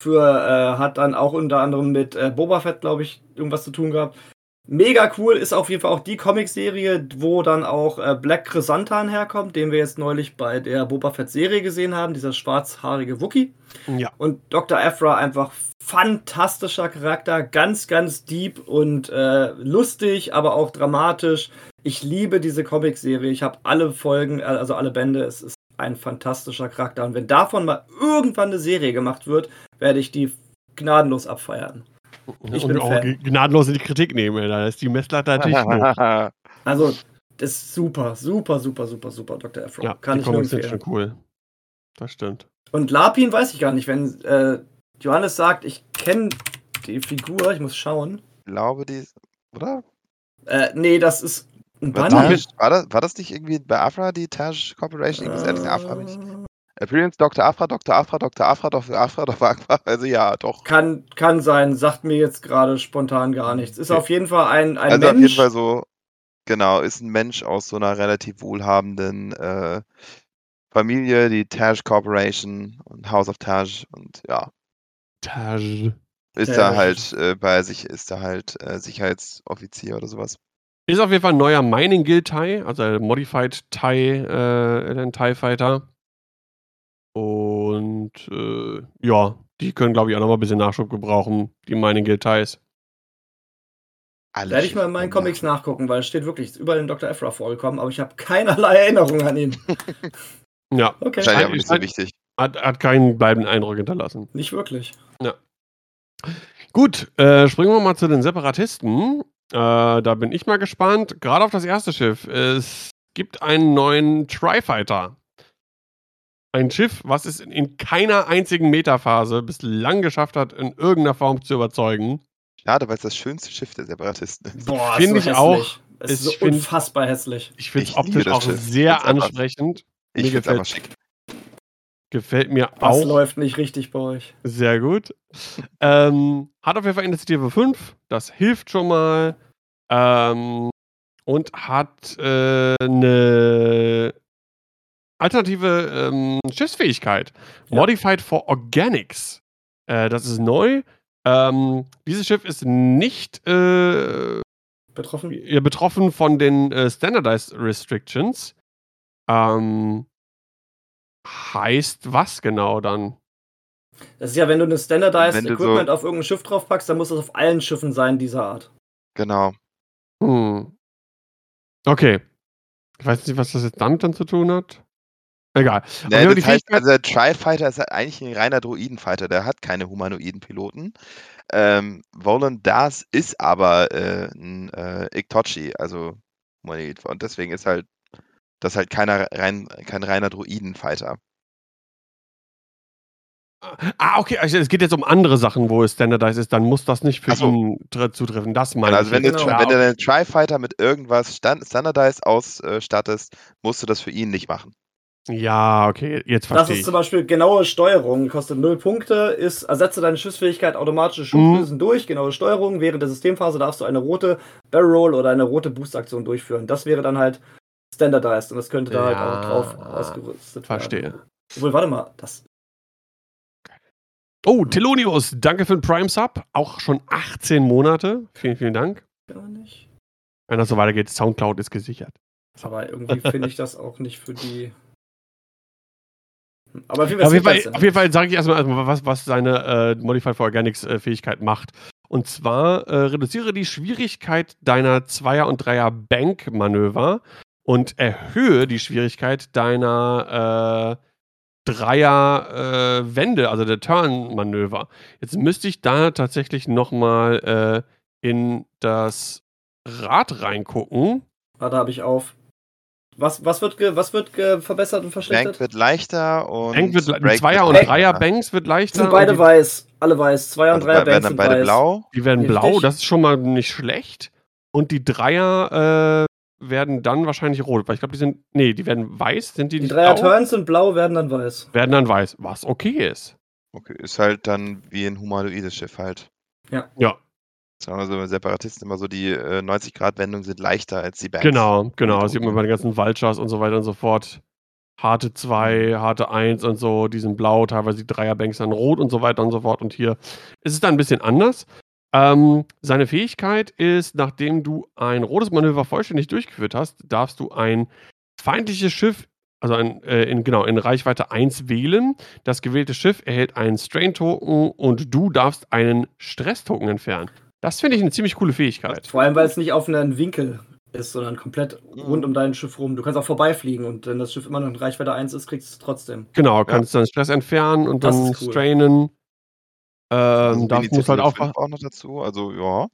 für, äh, hat dann auch unter anderem mit äh, Boba Fett, glaube ich, irgendwas zu tun gehabt. Mega cool ist auf jeden Fall auch die Comicserie, wo dann auch äh, Black Chrysanthemum herkommt, den wir jetzt neulich bei der Boba Fett Serie gesehen haben, dieser schwarzhaarige Wookie. Ja. Und Dr. Ephra einfach fantastischer Charakter, ganz, ganz deep und äh, lustig, aber auch dramatisch. Ich liebe diese Comicserie. Ich habe alle Folgen, äh, also alle Bände. Es ist ein fantastischer Charakter. Und wenn davon mal irgendwann eine Serie gemacht wird, werde ich die gnadenlos abfeiern. Ich und bin auch Fan. gnadenlos in die Kritik nehmen, ey. Da ist die Messlatte natürlich hoch. Also, das ist super, super, super, super, super, Dr. Ephra. Ja, Kann die ich nur Comics sind empfehlen. schon cool. Das stimmt. Und Lapin weiß ich gar nicht, wenn äh, Johannes sagt, ich kenne die Figur, ich muss schauen. Ich glaube, die oder? Äh, nee, das ist ein War, Banner. War, das, war das nicht irgendwie bei Afra, die Taj Corporation? Ich muss ehrlich sagen, Afra bin ich. Appearance Dr. Afra, Dr. Afra, Dr. Afra, Dr. Afra, Dr. Afra. Also ja, doch. Kann, kann sein, sagt mir jetzt gerade spontan gar nichts. Ist Okay. auf jeden Fall ein, ein also auf Mensch. jeden Fall so, genau, ist ein Mensch aus so einer relativ wohlhabenden äh, Familie, die Taj Corporation und House of Taj und ja, Taj. ist Taj. da halt äh, bei sich, ist da halt äh, Sicherheitsoffizier oder sowas. Ist auf jeden Fall ein neuer Mining Guild TIE, also ein Modified TIE, äh, ein TIE Fighter. Und äh, ja, die können, glaube ich, auch noch mal ein bisschen Nachschub gebrauchen, die Guild TIEs. Alle Werde ich mal in meinen. Comics nachgucken, weil es steht wirklich, ist überall in Dr. Ephra vorgekommen, aber ich habe keinerlei Erinnerung an ihn. Ja, Okay, Wahrscheinlich Scheint- nicht so wichtig. hat, hat keinen bleibenden Eindruck hinterlassen. nicht wirklich. Gut, äh, springen wir mal zu den Separatisten. Äh, da bin ich mal gespannt. Gerade auf das erste Schiff. Es gibt einen neuen Tri-Fighter. Ein Schiff, was es in keiner einzigen Metaphase bislang geschafft hat, in irgendeiner Form zu überzeugen. Schade, weil es das schönste Schiff der Separatisten ist. Boah, Finde so ich auch. Es ist so find- unfassbar hässlich. Ich finde es optisch das auch Schiff. Sehr ansprechend. Ich Mir finde es gefällt, einfach schick. gefällt mir Was auch läuft nicht richtig bei euch? sehr gut. ähm, hat auf jeden Fall Initiative 5. Das hilft schon mal. Ähm, und hat äh, eine alternative ähm, Schiffsfähigkeit. Ja. Modified for Organics. Äh, das ist neu. Ähm, dieses Schiff ist nicht äh, Betroffen? ja, betroffen von den äh, Standardized Restrictions. Ähm, heißt was genau dann? Das ist ja, wenn du eine Standardized du Equipment so- auf irgendein Schiff draufpackst, dann muss das auf allen Schiffen sein dieser Art. Genau. Hm. Okay. Ich weiß nicht, was das jetzt damit dann zu tun hat. Egal. Auf jeden Ja, Fall das heißt, also der Tri-Fighter ist halt eigentlich ein reiner Droidenfighter, der hat keine humanoiden Piloten. Ähm, Volan Das ist aber äh, ein äh, Iktochi, also Humanoid. Und deswegen ist halt das halt keiner rein, kein reiner Droidenfighter. Ah, okay. Also es geht jetzt um andere Sachen, wo es standardized ist. Dann muss das nicht für so. ihn tre- zutreffen. Das meine Also ich. wenn, jetzt. du, Genau. wenn du den Tri-Fighter mit irgendwas stand, Standardized ausstattest, musst du das für ihn nicht machen. Ja, okay. Jetzt Das verstehe ist ich. zum Beispiel genaue Steuerung, kostet 0 Punkte, ist, ersetze deine Schiffsfähigkeit automatische Schubdüsen durch, genaue Steuerung. Während der Systemphase darfst du eine rote Barrel Roll oder eine rote Boost-Aktion durchführen. Das wäre dann halt standardized und das könnte da halt auch drauf Ja, ausgerüstet Verstehe. werden. Obwohl, warte mal, das. Oh, Telonius, danke für den Prime Sub. Auch schon 18 Monate. Vielen, vielen Dank. Gar nicht. Wenn das so weitergeht, Soundcloud ist gesichert. Aber irgendwie finde ich das auch nicht für die. Aber auf jeden Auf jeden Fall, Fall. auf jeden Fall sage ich erstmal, erstmal, was, was seine äh, Modified for Organics äh, Fähigkeit macht. Und zwar äh, reduziere die Schwierigkeit deiner Zweier- und Dreier Bank-Manöver und erhöhe die Schwierigkeit deiner äh, Dreier äh, also der Turn-Manöver. Jetzt müsste ich da tatsächlich nochmal äh, in das Rad reingucken. Warte, habe ich auf. Was, was wird, ge, was wird ge verbessert und Bank verschlechtert? wird leichter und Bank wird, le- Break Zweier- und Bank- Dreier leichter. Banks wird leichter. sind beide die, weiß. Alle weiß. Zwei und Also Dreier werden Banks dann sind beide weiß. blau. die werden Richtig. blau, das ist schon mal nicht schlecht. Und die Dreier äh, werden dann wahrscheinlich rot, weil ich glaube, die sind. Nee, die werden weiß, sind die Die nicht Dreier blau? Turns sind blau, werden dann weiß. Werden dann weiß, was okay ist. Okay, ist halt dann wie ein humanoides Schiff halt. Ja, Sagen wir so, bei Separatisten immer so, die äh, 90-Grad-Wendungen sind leichter als die Banks. genau, genau. Das sieht man bei den ganzen Vultures und so weiter und so fort. Harte 2, harte 1 und so, die sind blau, teilweise die Dreierbanks dann rot und so weiter und so fort. Und hier ist es dann ein bisschen anders. Ähm, seine Fähigkeit ist, nachdem du ein rotes Manöver vollständig durchgeführt hast, darfst du ein feindliches Schiff, also ein, äh, in, genau, in Reichweite 1 wählen. Das gewählte Schiff erhält einen Strain-Token und du darfst einen Stress-Token entfernen. Das finde ich eine ziemlich coole Fähigkeit. Vor allem, weil es nicht auf einen Winkel ist, sondern komplett Mhm. rund um dein Schiff rum. Du kannst auch vorbeifliegen und wenn das Schiff immer noch in Reichweite 1 ist, kriegst du es trotzdem. Genau, kannst dann Stress entfernen und Das dann cool. strainen. Ähm, Also darf, musst halt aufpassen. 5 auch noch dazu. Also ja.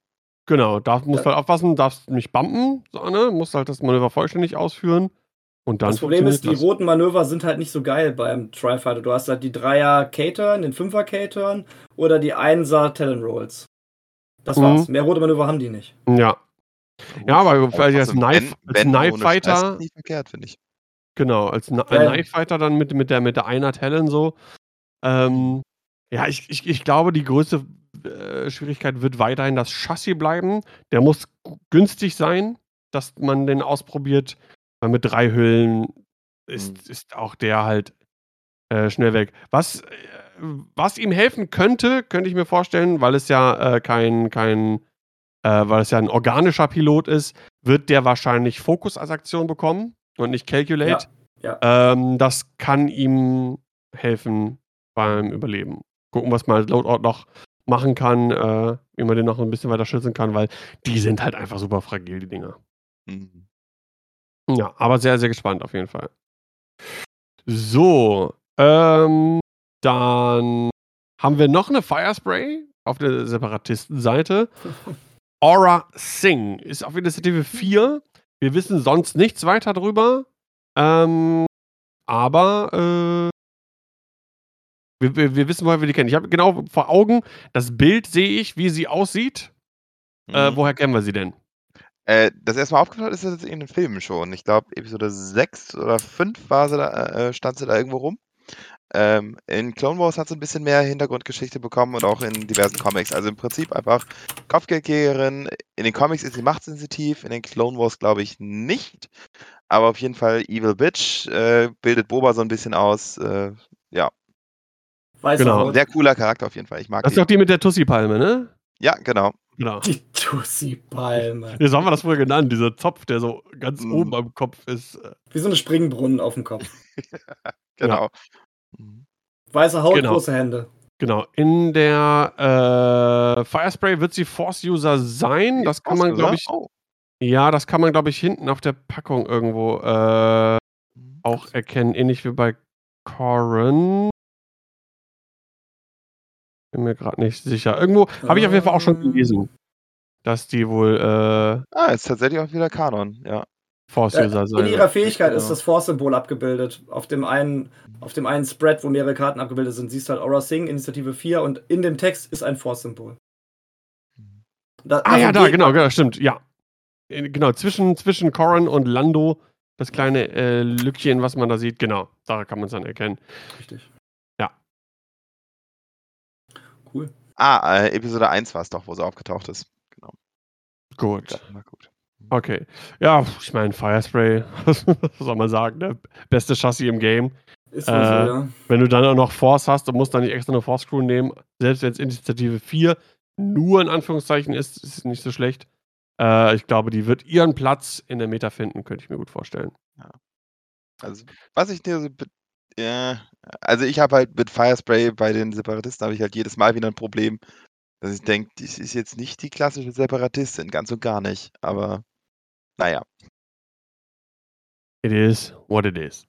Genau, darf, musst Ja. halt aufpassen, darfst nicht bumpen, so, ne? musst halt das Manöver vollständig ausführen. Und dann das Problem ist, die roten Manöver sind halt nicht so geil beim Tri-Fighter. Du hast halt die Dreier K-Turn, den Fünfer K-Turn oder die Einser Das Mhm. war's. Mehr rote Manöver haben die nicht. Ja, Ja, aber vielleicht als Knife- wenn- als wenn Knife Stress Fighter- ist nicht verkehrt, finde ich. genau, als Na Ja. Knife Fighter dann mit, mit, der, mit der einer Talon so. Ähm, ja, ich, ich, ich glaube, die größte äh, Schwierigkeit wird weiterhin das Chassis bleiben. Der muss günstig sein, dass man den ausprobiert, weil mit drei Hüllen ist, Mhm. ist auch der halt äh, schnell weg. Was, äh, was ihm helfen könnte, könnte ich mir vorstellen, weil es ja äh, kein, kein äh, weil es ja ein organischer Pilot ist, wird der wahrscheinlich Fokus als Aktion bekommen und nicht Calculate. Ja, Ähm, das kann ihm helfen beim Überleben. Gucken, was mal als Loadout noch machen kann, äh, wie man den noch ein bisschen weiter schützen kann, weil die sind halt einfach super fragil, die Dinger. Mhm. Ja, aber sehr, sehr gespannt auf jeden Fall. So, ähm, dann haben wir noch eine Firespray auf der Separatistenseite. Aura Sing ist auf Initiative 4. Wir wissen sonst nichts weiter drüber. Ähm, aber äh, wir, wir, wir, wissen, woher wir die kennen. Ich habe genau vor Augen, das Bild sehe ich, wie sie aussieht. Äh, mhm. Äh, woher kennen wir sie denn? Äh, das erste Mal aufgetaucht ist das in den Filmen schon. Ich glaube, Episode 6 oder 5 war sie da, äh, stand sie da irgendwo rum. Ähm, in Clone Wars hat sie ein bisschen mehr Hintergrundgeschichte bekommen und auch in diversen Comics. Also im Prinzip einfach Kopfgeldjägerin. In den Comics ist sie machtsensitiv, in den Clone Wars glaube ich nicht. Aber auf jeden Fall Evil Bitch äh, bildet Boba so ein bisschen aus. Äh, ja. Weißer genau. Sehr cooler Charakter auf jeden Fall. Ich mag das ist doch die mit der Tussi-Palme, ne? Ja, genau. Genau. Die Tussi-Palme. Ja, so haben wir das früher genannt, dieser Zopf, der so ganz mm. oben am Kopf ist. Wie so eine Springbrunnen auf dem Kopf. genau. Ja. Weiße Haut, genau. große Hände. Genau. In der äh, Firespray wird sie Force-User sein. Das kann man, glaube ich. Oh. Ja, das kann man, glaube ich, hinten auf der Packung irgendwo äh, auch erkennen. Ähnlich wie bei Corin. Bin mir gerade nicht sicher. Irgendwo habe ich auf jeden Fall auch schon gelesen, dass die wohl. Äh, ah, ist tatsächlich auch wieder Kanon, ja. Force-User sein. In ihrer Fähigkeit ist das Force-Symbol abgebildet. Auf dem, einen, auf dem einen Spread, wo mehrere Karten abgebildet sind, siehst du halt Aura Sing, Initiative 4 und in dem Text ist ein Force-Symbol. Ah ja, da, genau, genau, stimmt, ja. Genau, zwischen, zwischen Corin und Lando, das kleine äh, Lückchen, was man da sieht, genau, da kann man es dann erkennen. Richtig. Ja. Cool. Ah, äh, Episode 1 war es doch, wo sie aufgetaucht ist. Genau. Gut. Ja, gut. Okay. Ja, ich meine, Firespray, was soll man sagen, ne? Beste Chassis im Game. Ist äh, so, ja. Wenn du dann auch noch Force hast und musst dann nicht extra eine Force Crew nehmen, selbst wenn es Initiative 4 nur in Anführungszeichen ist, ist es nicht so schlecht. Äh, ich glaube, die wird ihren Platz in der Meta finden, könnte ich mir gut vorstellen. Ja. Also, was ich dir so. Ja, also, ich habe halt mit Firespray bei den Separatisten habe ich halt jedes Mal wieder ein Problem, dass ich denke, das ist jetzt nicht die klassische Separatistin, ganz und gar nicht. Aber naja. It is what it is.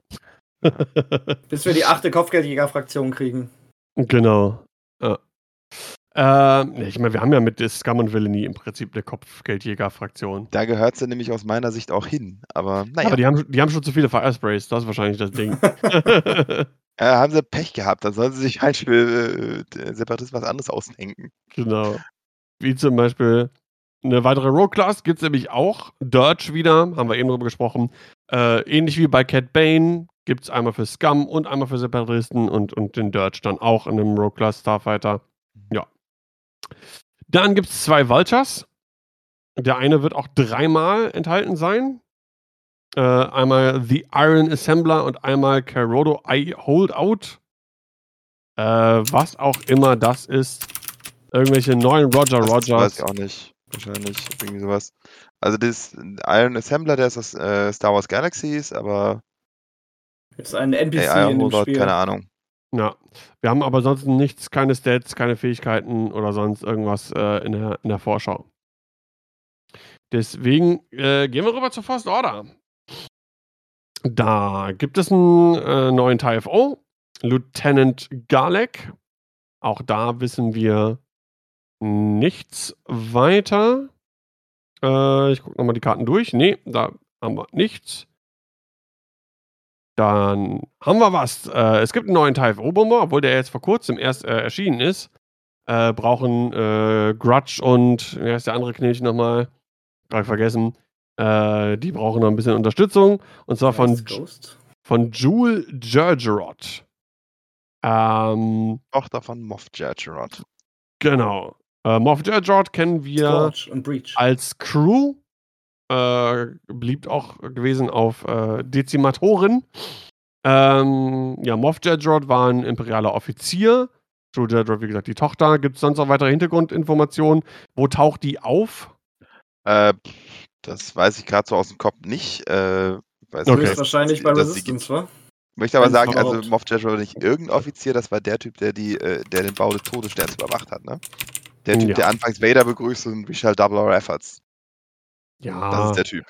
Bis wir die achte Kopfgeldjäger-Fraktion kriegen. Genau. Ja. Ähm, ich meine, wir haben ja mit Scum und Villainy im Prinzip eine Kopfgeldjäger-Fraktion. Da gehört sie nämlich aus meiner Sicht auch hin. Aber naja. Aber die haben, die haben schon zu viele Firesprays, das ist wahrscheinlich das Ding. äh, haben sie Pech gehabt, dann sollen sie sich halt für äh, Separatisten was anderes ausdenken. Genau. Wie zum Beispiel eine weitere Rogue-Class gibt es nämlich auch. Dirge wieder, haben wir eben drüber gesprochen. Äh, ähnlich wie bei Cat Bane gibt es einmal für Scum und einmal für Separatisten und, und den Dirge dann auch in einem Rogue-Class Starfighter. Ja. Dann gibt es zwei Vultures. Der eine wird auch dreimal enthalten sein. Äh, einmal The Iron Assembler und einmal Carodo I Holdout. Äh, was auch immer das ist. Irgendwelche neuen Roger Rogers. Das weiß ich auch nicht wahrscheinlich. Irgendwie sowas. Also das Iron Assembler, der ist aus äh, Star Wars Galaxies, aber. Ist ein NPC AI in dem Spiel. keine Ahnung. Ja, wir haben aber sonst nichts, keine Stats, keine Fähigkeiten oder sonst irgendwas äh, in, der, in der Vorschau. Deswegen äh, gehen wir rüber zur First Order. Da gibt es einen äh, neuen TFO, Lieutenant Galek. Auch da wissen wir nichts weiter. Äh, ich gucke nochmal die Karten durch. Nee, da haben wir nichts. Dann haben wir was. Äh, es gibt einen neuen TFO-Bomber, obwohl der jetzt vor kurzem erst äh, erschienen ist. Äh, brauchen äh, Grudge und, wie heißt der andere Knilch nochmal? Gerade vergessen. Äh, die brauchen noch ein bisschen Unterstützung. Und zwar von, von Jewel Gergerot. Ähm, Tochter von Moff Gergerot. Genau. Äh, Moff Gergerot kennen wir als Crew. Äh, beliebt auch gewesen auf äh, Dezimatoren. Ähm, ja, Moff Gergerot war ein imperialer Offizier. Joe Gergerot, wie gesagt, die Tochter. Gibt es sonst noch weitere Hintergrundinformationen? Wo taucht die auf? Äh, das weiß ich gerade so aus dem Kopf nicht. Äh, weiß okay. Nicht, wahrscheinlich bei Resistance, wa? Ich möchte aber sagen, also Moff Gideon war nicht irgendein Offizier, das war der Typ, der, die, äh, der den Bau des Todessterns überwacht hat, ne? Der Typ, Ja. der anfangs Vader begrüßt und we shall double our efforts. Das Ja, ist der Typ.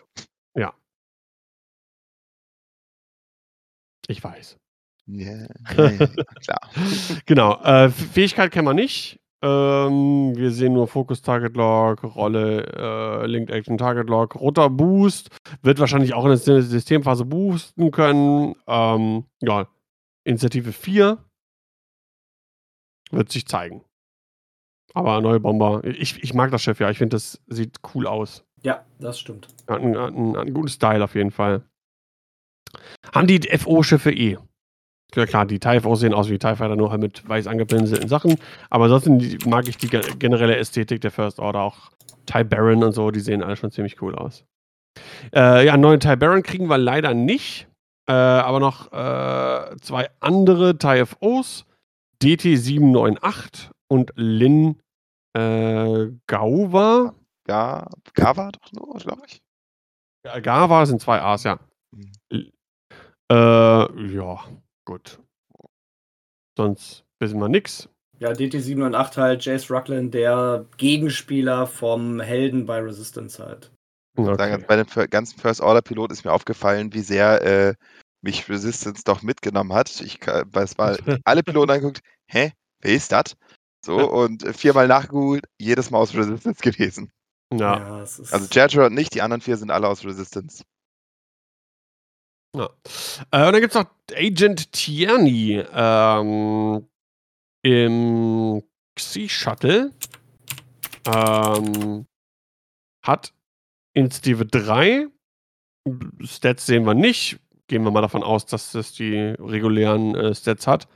ich weiß. Ja, ja, ja, klar. Genau. Äh, Fähigkeit kennen wir nicht. Ähm, wir sehen nur Focus Target Lock, Rolle, äh, Linked Action Target Lock, roter Boost. Wird wahrscheinlich auch in der Sy- Systemphase boosten können. Ähm, ja, Initiative 4 wird sich zeigen. Aber neue Bomber. Ich, ich mag das Schiff ja. Ich finde, das sieht cool aus. Ja, das stimmt. Hat einen, hat einen, hat einen guten Style auf jeden Fall. Haben die FO-Schiffe eh. Ja klar, die TIE sehen aus wie TIE Fighter, nur halt mit weiß angepinselten Sachen. Aber ansonsten mag ich die ge- generelle Ästhetik der First Order, auch TIE Baron und so, die sehen alle schon ziemlich cool aus. Äh, ja, einen neuen TIE Baron kriegen wir leider nicht. Äh, aber noch äh, zwei andere TIE FOs. DT798 und Lin äh, Gauva. Ja, Gava doch nur, glaube ich. Gava sind zwei A's, ja. Mhm. Äh, ja, gut. Sonst wissen wir nix. Ja, DT798 halt, Jace Ruckland, der Gegenspieler vom Helden bei Resistance halt. Sagen, also bei dem ganzen First Order Pilot ist mir aufgefallen, wie sehr äh, mich Resistance doch mitgenommen hat. Ich es war alle Piloten angeguckt, hä, wer ist das? So, Ja. und äh, viermal nachgegoogelt, jedes Mal aus Resistance gewesen. Ja. ist. Also Jadra nicht, die anderen vier sind alle aus Resistance. ja. Äh, und dann gibt es noch Agent Tierney ähm, im Sea Shuttle. Ähm, hat Initiative 3. Stats sehen wir nicht. Gehen wir mal davon aus, dass es die regulären äh, Stats hat.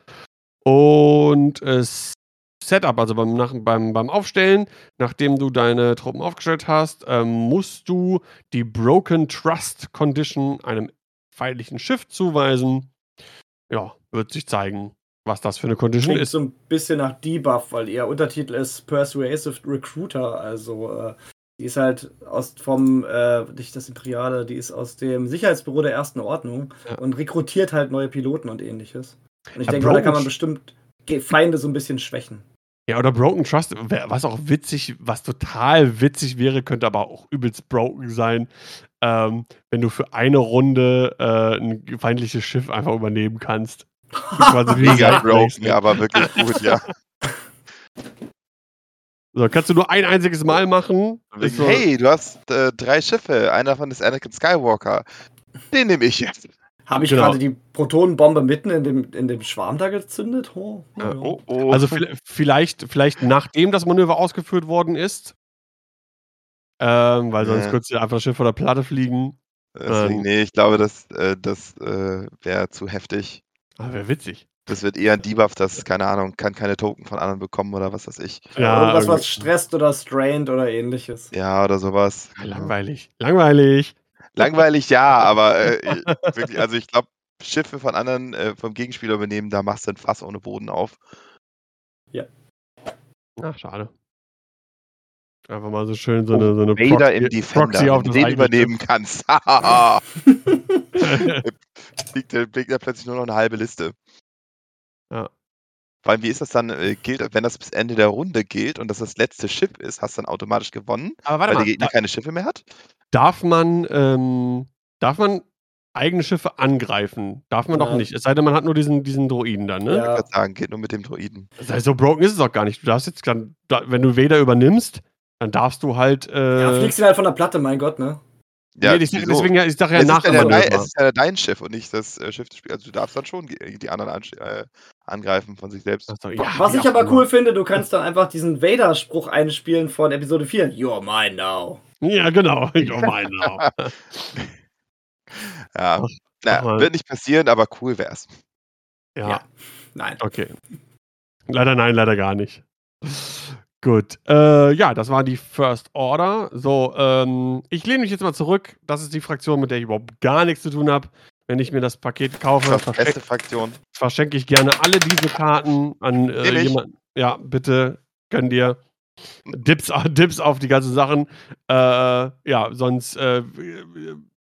Und äh, Setup, also beim, nach, beim, beim Aufstellen, nachdem du deine Truppen aufgestellt hast, ähm, musst du die Broken Trust Condition einem feindlichen Schiff zuweisen. Ja, wird sich zeigen, was das für eine Condition Klingt ist. so ein bisschen nach Debuff, weil ihr Untertitel ist Persuasive Recruiter, also äh, die ist halt aus vom, äh, nicht das Imperiale, die ist aus dem Sicherheitsbüro der ersten Ordnung Ja. und rekrutiert halt neue Piloten und ähnliches. Und ich Ja, denke, da kann man bestimmt Feinde so ein bisschen schwächen. Ja, oder Broken Trust, was auch witzig, was total witzig wäre, könnte aber auch übelst broken sein, ähm, wenn du für eine Runde äh, ein feindliches Schiff einfach übernehmen kannst. Mega broken, ja, aber wirklich gut, ja. So, kannst du nur ein einziges Mal machen. So, Hey, du hast äh, drei Schiffe, einer davon ist Anakin Skywalker. Den nehme ich jetzt. Habe ich Genau. gerade die Protonenbombe mitten in dem, in dem Schwarm da gezündet? Oh, Ja, ja. Oh, oh. Also vi- vielleicht, vielleicht nachdem das Manöver ausgeführt worden ist. Ähm, weil sonst Ja. könntest du einfach Schiff vor der Platte fliegen. Deswegen, ähm, nee, ich glaube, das, äh, das äh, wäre zu heftig. Ah, wäre witzig. Das wird eher ein Debuff, das, keine Ahnung, kann keine Token von anderen bekommen oder was weiß ich. Ja, Irgendwas, was stresst oder strained oder ähnliches. Ja, oder sowas. Langweilig. Langweilig. Langweilig, ja, aber äh, wirklich, also ich glaube, Schiffe von anderen, äh, vom Gegenspieler übernehmen, da machst du ein Fass ohne Boden auf. Ach, schade. Einfach mal so schön so eine, so eine Vader im Proxy- Defender, Proxy auf den übernehmen kannst. Hahaha. Schiff. Liegt, da- plötzlich nur noch eine halbe Liste. Ja. Vor allem, wie ist das dann, äh, gilt, wenn das bis Ende der Runde gilt und das das letzte Schiff ist, hast du dann automatisch gewonnen, Aber warte weil mal, der Gegner da- keine Schiffe mehr hat? Darf man, ähm, darf man eigene Schiffe angreifen? Darf man doch Ja. nicht. Es sei denn, man hat nur diesen, diesen Droiden dann, ne? Ja. Ich würde sagen, geht nur mit dem Druiden. Das heißt, so broken ist es auch gar nicht. Du darfst jetzt, dann, da, wenn du Vader übernimmst, dann darfst du halt. Äh, Ja, fliegst du halt von der Platte, mein Gott, ne? Ja, nee, ich, wieso? deswegen ja, ich sage ja es, nach ist ja dein- es ist ja dein Schiff und nicht das äh, Schiff des Spiels. Also du darfst dann schon die, anderen äh, angreifen von sich selbst. Ach so, ja, Was ich aber immer. cool finde, du kannst dann einfach diesen Vader-Spruch einspielen von Episode 4. You're mine now. Ja, genau. Oh mein Gott. Ja, Ach, na, wird nicht passieren, aber cool wär's. Ja, Ja. Nein. okay. Leider nein, leider gar nicht. Gut. Äh, ja, das war die First Order. So, ähm, ich lehne mich jetzt mal zurück. Das ist die Fraktion, mit der ich überhaupt gar nichts zu tun habe. Wenn ich mir das Paket kaufe, Das ist die verschenke beste Fraktion. verschenke ich gerne alle diese Karten an äh, jemanden. Ja, bitte, gönn dir. Dips, Dips auf die ganzen Sachen. Äh, ja, sonst äh,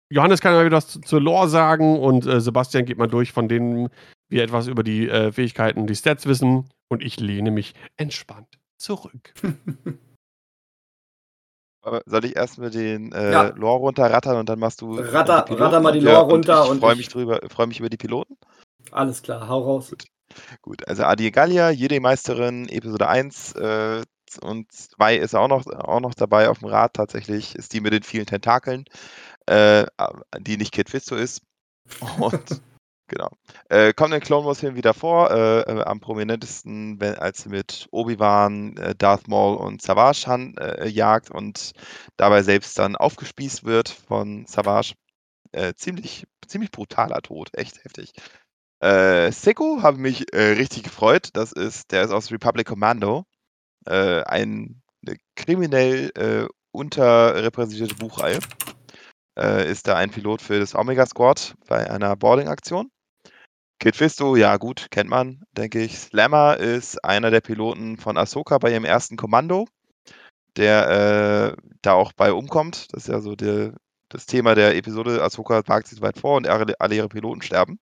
Johannes kann ja wieder was zu, zur Lore sagen und äh, Sebastian geht mal durch, von denen wir etwas über die äh, Fähigkeiten, die Stats wissen. Und ich lehne mich entspannt zurück. Aber soll ich erst mit den äh, Ja. Lore runterrattern und dann machst du. Ratter- ratter mal die Ja, Lore und runter Ich und freue ich- mich drüber, freue mich über die Piloten. Alles klar, hau raus. Gut, also Adi Gallia, Jedi-Meisterin, Episode 1 äh, und 2 ist auch noch, auch noch dabei auf dem Rad tatsächlich, ist die mit den vielen Tentakeln, äh, die nicht Kid Fisto ist. Und genau. Äh, kommt in Clone Wars Film wieder vor, äh, äh, am prominentesten, wenn, als sie mit Obi-Wan, äh, Darth Maul und Savage han, äh, jagt und dabei selbst dann aufgespießt wird von Savage. Äh, ziemlich, ziemlich brutaler Tod, echt heftig. Äh, Seko habe mich äh, richtig gefreut. Das ist, der ist aus Republic Commando. Äh, ein, eine kriminell äh, unterrepräsentierte Buchreihe. Äh, ist da ein Pilot für das Omega Squad bei einer Boarding-Aktion. Kid Fisto, ja gut, kennt man, denke ich. Slammer ist einer der Piloten von Ahsoka bei ihrem ersten Kommando, der äh, da auch bei umkommt. Das ist ja so der, das Thema der Episode. Ahsoka wagt sich weit vor und alle, alle ihre Piloten sterben.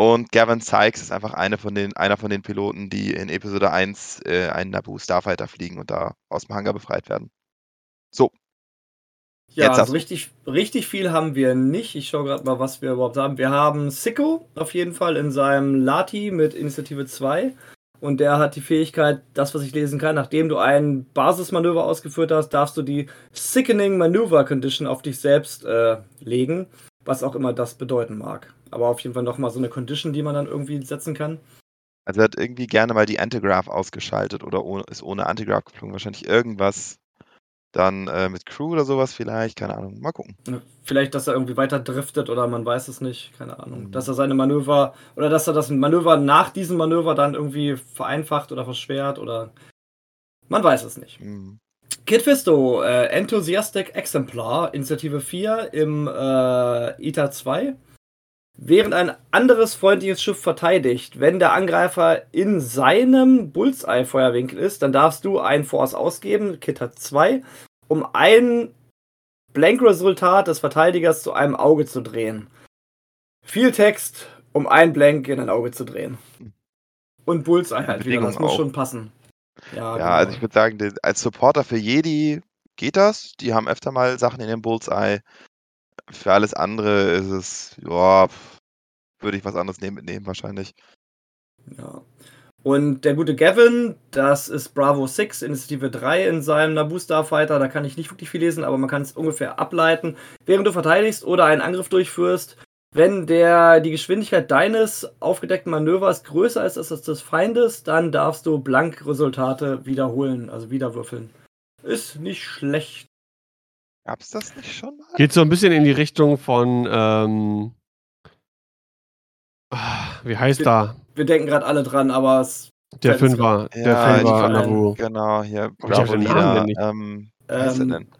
Und Gavin Sykes ist einfach eine von den, einer von den Piloten, die in Episode 1 äh, einen Naboo Starfighter fliegen und da aus dem Hangar befreit werden. So, Ja, Jetzt also richtig, richtig viel haben wir nicht. Ich schaue gerade mal, was wir überhaupt haben. Wir haben Sicko auf jeden Fall in seinem Lati mit Initiative 2. Und der hat die Fähigkeit, das, was ich lesen kann, nachdem du ein Basismanöver ausgeführt hast, darfst du die Sickening Maneuver Condition auf dich selbst äh, legen. Was auch immer das bedeuten mag. Aber auf jeden Fall nochmal so eine Condition, die man dann irgendwie setzen kann. also er hat irgendwie gerne mal die Antigraph ausgeschaltet oder ohne, ist ohne Antigraph geflogen. Wahrscheinlich irgendwas dann äh, mit Crew oder sowas vielleicht, keine Ahnung. Mal gucken. Vielleicht, dass er irgendwie weiter driftet oder man weiß es nicht, keine Ahnung. Mhm. Dass er seine Manöver oder dass er das Manöver nach diesem Manöver dann irgendwie vereinfacht oder verschwert oder man weiß es nicht. Hm. Kid Fisto, äh, Enthusiastic Exemplar, Initiative 4 im äh, ITA 2. Während ein anderes freundliches Schiff verteidigt, wenn der Angreifer in seinem Bullseye-Feuerwinkel ist, dann darfst du ein Force ausgeben, Kit hat 2, um ein Blank-Resultat des Verteidigers zu einem Auge zu drehen. Viel Text, um ein Blank in ein Auge zu drehen. Und Bullseye halt wieder, das muss auch. schon passen. Ja, Ja, also genau. ich würde sagen, als Supporter für Jedi geht das. Die haben öfter mal Sachen in dem Bullseye. Für alles andere ist es, ja, würde ich was anderes nehmen, mitnehmen wahrscheinlich. Ja. Und der gute Gavin, das ist Bravo 6, Initiative 3 in seinem Naboo Starfighter. Da kann ich nicht wirklich viel lesen, aber man kann es ungefähr ableiten. Während du verteidigst oder einen Angriff durchführst, wenn der, die Geschwindigkeit deines aufgedeckten Manövers größer ist als das des Feindes, dann darfst du Blankresultate wiederholen, also wiederwürfeln. Ist nicht schlecht. Gab's das nicht schon mal? Geht so ein bisschen in die Richtung von, ähm, wie heißt da? Wir denken gerade alle dran, aber es, Der Fünfer, der Ja, Fünfer Naboo. Genau, hier, ich hab Bravo den Namen Leader. denn nicht. Ähm, wie heißt er ähm, denn?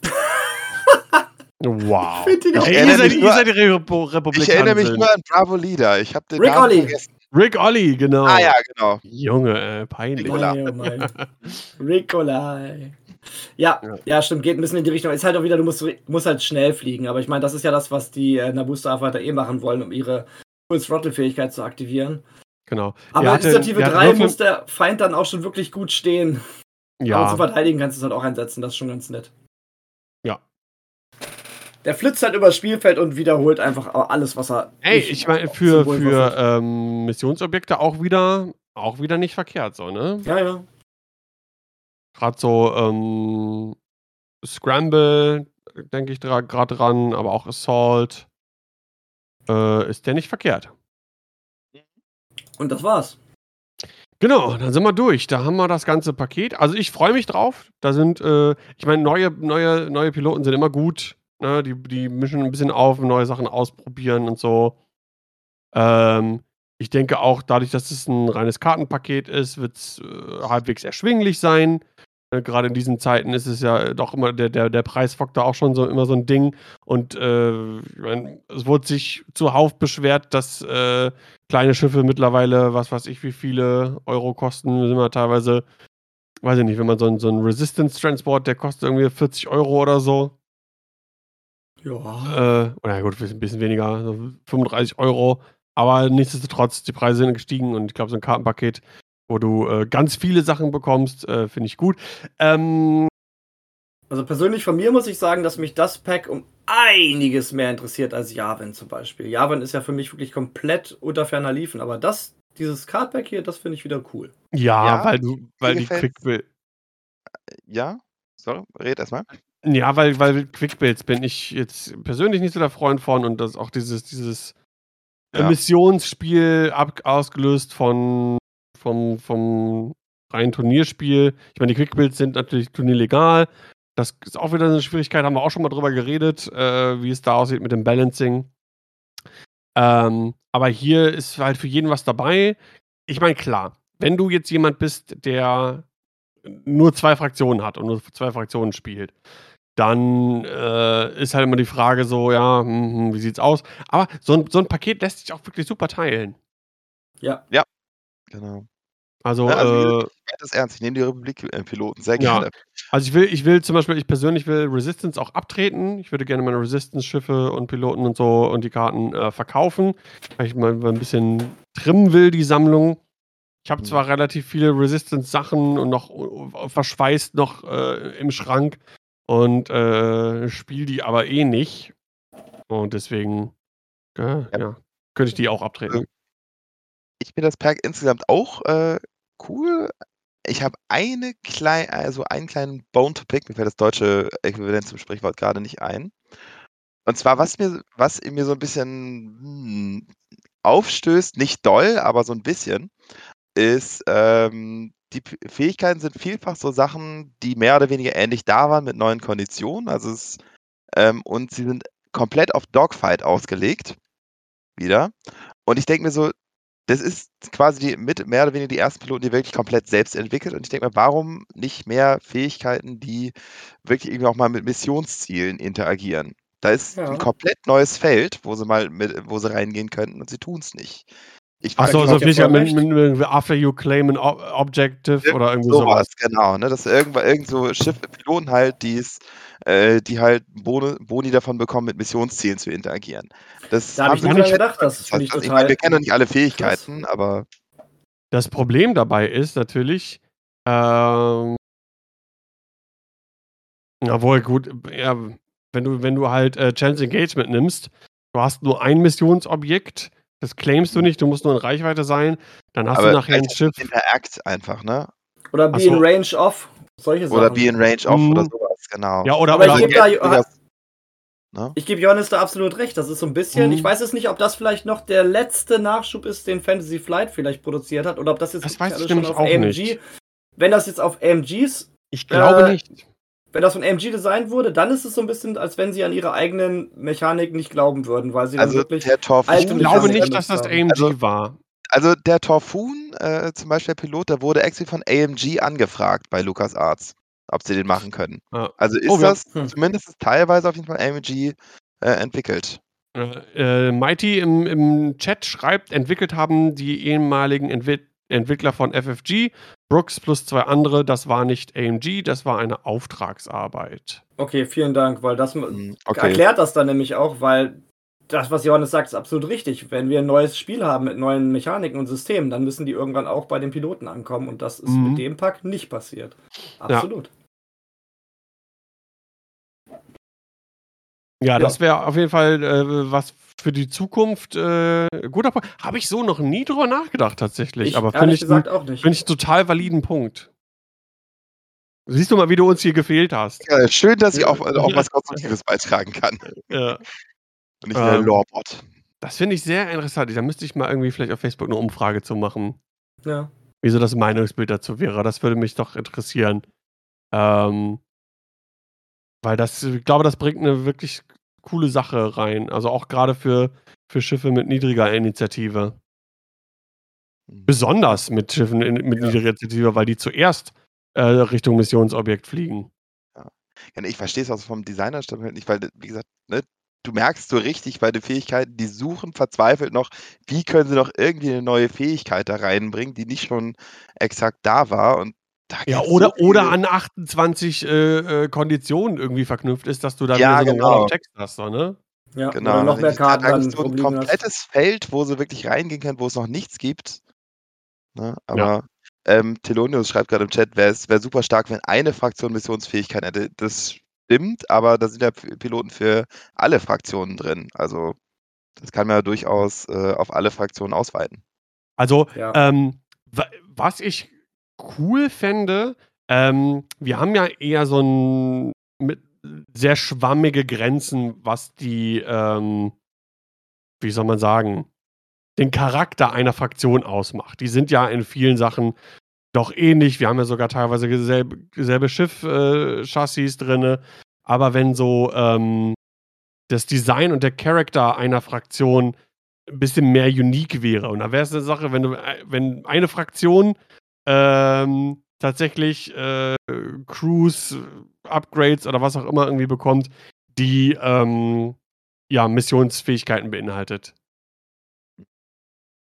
Wow. Ey, Ich ihr erinnere seid, mich ihr nur- seid die Repu Republikaner. Ich erinnere mich nur an Bravo Leader. Ich habe den Rick Namen Olli. vergessen. Rick Olli, genau. Ah ja, genau. Junge, äh, peinlich. Nicola. Mein, oh mein. Nikolai. Ja, Ja. ja, stimmt, geht ein bisschen in die Richtung. Ist halt auch wieder, du musst, musst halt schnell fliegen. Aber ich meine, das ist ja das, was die äh, Naboo Starfighter eh machen wollen, um ihre Full Throttle Fähigkeit zu aktivieren. Genau. Aber in hatte- Initiative der hat 3 Würfel- muss der Feind dann auch schon wirklich gut stehen. Aber Ja, zum Verteidigen kannst du es halt auch einsetzen, das ist schon ganz nett. Ja. Der flitzt halt übers Spielfeld und wiederholt einfach alles, was er. ey, ich meine, für, für ähm, Missionsobjekte auch wieder, auch wieder nicht verkehrt, so, ne? Ja, ja. Gerade so ähm, Scramble, denke ich gerade dran, aber auch Assault. Äh, ist der nicht verkehrt. Und das war's. Genau, dann sind wir durch. Da haben wir das ganze Paket. Also ich freue mich drauf. Da sind, äh, ich meine, neue, neue, neue Piloten sind immer gut. Ne? Die, die mischen ein bisschen auf, neue Sachen ausprobieren und so. Ähm, ich denke auch, dadurch, dass es ein reines Kartenpaket ist, wird es äh, halbwegs erschwinglich sein. Äh, Gerade in diesen Zeiten ist es ja doch immer, der, der, der Preisfaktor auch schon so immer so ein Ding. Und äh, es wurde sich zuhauf beschwert, dass äh, kleine Schiffe mittlerweile, was weiß ich, wie viele Euro kosten, sind wir teilweise, weiß ich nicht, wenn man so ein, so ein Resistance Transport, der kostet irgendwie 40 Euro oder so. Ja. Äh, oder gut, ein bisschen weniger, so 35 Euro. Aber nichtsdestotrotz, die Preise sind gestiegen und ich glaube, so ein Kartenpaket, wo du äh, ganz viele Sachen bekommst, äh, finde ich gut. Ähm, Also persönlich von mir muss ich sagen, dass mich das Pack um einiges mehr interessiert als Yavin zum Beispiel. Yavin ist ja für mich wirklich komplett unter ferner Liefen, aber das, dieses Cardpack hier, das finde ich wieder cool. ja, Ja, weil du, weil die. Quick Ja? Sorry, red erstmal. Ja, weil, weil Quickbuilds bin ich jetzt persönlich nicht so der Freund von und das auch dieses, dieses äh, Ja. Missionsspiel ab, ausgelöst von vom, vom reinen Turnierspiel. Ich meine, die Quickbuilds sind natürlich turnierlegal. Das ist auch wieder eine Schwierigkeit, haben wir auch schon mal drüber geredet, äh, wie es da aussieht mit dem Balancing. Ähm, aber hier ist halt für jeden was dabei. Ich meine, klar, wenn du jetzt jemand bist, der nur zwei Fraktionen hat und nur zwei Fraktionen spielt, dann äh, ist halt immer die Frage so, ja, hm, hm, wie sieht's aus? Aber so ein, so ein Paket lässt sich auch wirklich super teilen. Ja. Genau. Also, Ja, also, äh, das ernst. Ich nehme die Republik-Piloten sehr Ja. gerne. also ich will, ich will zum Beispiel, ich persönlich will Resistance auch abtreten. Ich würde gerne meine Resistance-Schiffe und Piloten und so und die Karten äh, verkaufen, weil ich mal ein bisschen trimmen will, die Sammlung. Ich habe Mhm. zwar relativ viele Resistance-Sachen und noch äh, verschweißt noch äh, im Schrank und äh, spiele die aber eh nicht. Und deswegen, äh, Ja. ja, könnte ich die auch abtreten. Ich finde das Pack insgesamt auch äh, cool. Ich habe eine klein, also einen kleinen Bone to pick, mir fällt das deutsche Äquivalent zum Sprichwort gerade nicht ein. Und zwar, was mir, was mir so ein bisschen hm, aufstößt, nicht doll, aber so ein bisschen, ist, ähm, die P Fähigkeiten sind vielfach so Sachen, die mehr oder weniger ähnlich da waren mit neuen Konditionen. Also es, ähm, und sie sind komplett auf Dogfight ausgelegt. Wieder. Und ich denke mir so, das ist quasi die, mit mehr oder weniger die ersten Piloten, die wirklich komplett selbst entwickelt. Und ich denke mir, warum nicht mehr Fähigkeiten, die wirklich irgendwie auch mal mit Missionszielen interagieren? Da ist Ja. ein komplett neues Feld, wo sie mal mit, wo sie reingehen könnten und sie tun es nicht. Ich Achso, so vielleicht voll mit, mit, mit After You Claim an Ob Objective Irgend oder irgendwie sowas, sowas. genau, ne? Dass irgendwann irgend so Schiff, Piloten halt, die's, äh, die halt Boni, Boni davon bekommen, mit Missionszielen zu interagieren. Das Da habe haben ich gar nicht- gedacht. Das Das finde ich heißt, ich total. meine, wir kennen noch nicht alle Fähigkeiten, aber Das Problem dabei ist natürlich, ähm, obwohl gut, ja, wenn du, wenn du halt äh, Chance Engagement nimmst, du hast nur ein Missionsobjekt, das claimst du nicht, du musst nur in Reichweite sein, dann hast aber du nachher ein Schiff. Interact einfach, ne? Oder be in so. range off. Solche Sachen. Oder be in range off Mhm. oder sowas, genau. Ja, oder, Aber ich oder geb da- ne? Ich gebe Johannes da absolut recht. Das ist so ein bisschen, Mhm. ich weiß es nicht, ob das vielleicht noch der letzte Nachschub ist, den Fantasy Flight vielleicht produziert hat, oder ob das jetzt Das weiß schon auf auch AMG. nicht. Wenn das jetzt auf AMGs, ich glaube äh, nicht. wenn das von AMG designt wurde, dann ist es so ein bisschen, als wenn sie an ihre eigenen Mechaniken nicht glauben würden, weil sie dann Also wirklich. der Torfun, Ich glaube nicht, dass das. AMG Also- war. Also der Torfun, äh, zum Beispiel der Pilot, der wurde extra von AMG angefragt bei LucasArts, ob sie den machen können. Ja. Also ist Oh, das Hm. zumindest teilweise auf jeden Fall AMG äh, entwickelt. Äh, äh, Mighty im, im Chat schreibt, entwickelt haben die ehemaligen Entwi Entwickler von FFG, Brooks plus zwei andere, das war nicht AMG, das war eine Auftragsarbeit. Okay, vielen Dank, weil das Hm, Okay. erklärt das dann nämlich auch, weil das, was Johannes sagt, ist absolut richtig. Wenn wir ein neues Spiel haben mit neuen Mechaniken und Systemen, dann müssen die irgendwann auch bei den Piloten ankommen und das ist Mhm. mit dem Pack nicht passiert. Absolut. Ja, Ja. das wäre auf jeden Fall äh, was für die Zukunft. Äh, guter Punkt. Habe ich so noch nie drüber nachgedacht, tatsächlich. Ich Aber finde ehrlich ich, gesagt auch nicht. find ich einen total validen Punkt. Siehst du mal, wie du uns hier gefehlt hast. Ja, schön, dass ich auch, auch was Konstruktives beitragen kann. Ja. Und nicht nur Ähm. Lorebot. Das finde ich sehr interessant. Da müsste ich mal irgendwie vielleicht auf Facebook eine Umfrage zu machen. Ja. wieso das Meinungsbild dazu wäre. Das würde mich doch interessieren. Ähm, weil das, ich glaube, das bringt eine wirklich coole Sache rein. Also auch gerade für, für Schiffe mit niedriger Initiative. Besonders mit Schiffen in, mit Ja. niedriger Initiative, weil die zuerst äh, Richtung Missionsobjekt fliegen. Ja, ich verstehe es auch vom Designerstandpunkt nicht, weil, wie gesagt, ne, du merkst so richtig bei den Fähigkeiten, die suchen verzweifelt noch, wie können sie noch irgendwie eine neue Fähigkeit da reinbringen, die nicht schon exakt da war. Und Da Ja, oder, so oder an 28 äh, äh, Konditionen irgendwie verknüpft ist, dass du dann Ja, wieder so genau. of Text hast, so, ne? Ja, Genau. oder noch Da mehr da Karten da dann gibt's so 'n rumliegen hast. komplettes Feld, wo sie wirklich reingehen können, wo es noch nichts gibt. Ne? Ja. Aber, ähm, Thelonious schreibt grade im Chat, wäre es wäre super stark, wenn eine Fraktion Missionsfähigkeit hätte. Das stimmt, aber da sind ja Piloten für alle Fraktionen drin. Also, das kann man ja durchaus, äh, auf alle Fraktionen ausweiten. Also, Ja. ähm, wa was ich cool fände, ähm, wir haben ja eher so 'n mit sehr schwammige Grenzen, was die, ähm wie soll man sagen, den Charakter einer Fraktion ausmacht. Die sind ja in vielen Sachen doch ähnlich. Wir haben ja sogar teilweise selbe selbe Schiff äh, drinne. Aber wenn so, ähm, das Design und der Charakter einer Fraktion 'n bisschen mehr unique wäre. Und da wäre es 'ne Sache, wenn du ei wenn eine Fraktion, ähm, tatsächlich, äh, Crews, Upgrades oder was auch immer irgendwie bekommt, die, ähm, ja, Missionsfähigkeiten beinhaltet.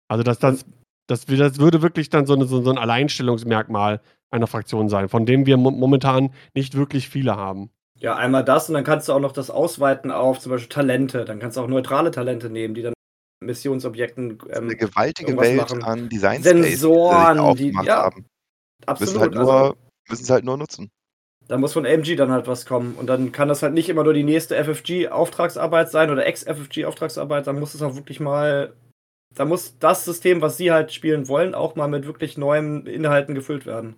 Also, dass das das das würde wirklich dann so 'ne so so 'n Alleinstellungsmerkmal einer Fraktion sein, von dem wir mo momentan nicht wirklich viele haben. Ja, einmal das und dann kannst du auch noch das ausweiten auf zum Beispiel Talente. Dann kannst du auch neutrale Talente nehmen, die dann Missionsobjekten, ähm, gewaltige irgendwas Welt machen. an Design die Sensoren, die aufgemacht ja, haben. Müssen absolut. halt Also nur müssen's halt nur nutzen. da muss von AMG dann halt was kommen. Und dann kann das halt nicht immer nur die nächste FFG-Auftragsarbeit sein oder Ex-FFG-Auftragsarbeit. Dann muss es auch wirklich mal da muss das System, was sie halt spielen wollen, auch mal mit wirklich neuen Inhalten gefüllt werden.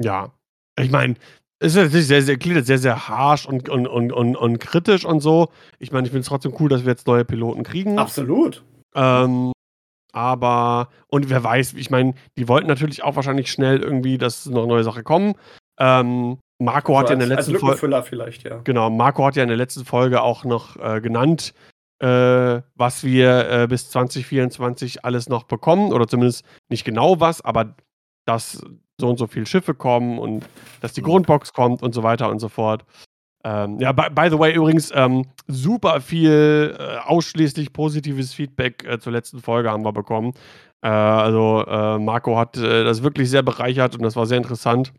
Ja. Ich meine, es ist natürlich sehr, sehr klingt sehr, sehr harsch und und und und und kritisch und so. Ich meine, ich finde es trotzdem cool, dass wir jetzt neue Piloten kriegen. Absolut. Ähm, aber und wer weiß, ich meine, die wollten natürlich auch wahrscheinlich schnell irgendwie, dass noch neue Sachen kommen. Ähm, Marco hat ja in der letzten Fol Lückenfüller vielleicht, ja. Genau, Marco hat ja in der letzten Folge auch noch, äh, genannt, äh, was wir, äh, bis 2024 alles noch bekommen oder zumindest nicht genau was, aber dass so und so viel Schiffe kommen und dass die Mhm. Grundbox kommt und so weiter und so fort. Ähm, ja, by by the way übrigens, ähm, super viel, äh, ausschließlich positives Feedback, äh, zur letzten Folge haben wir bekommen. Äh, also, äh, Marco hat, äh, das wirklich sehr bereichert und das war sehr interessant.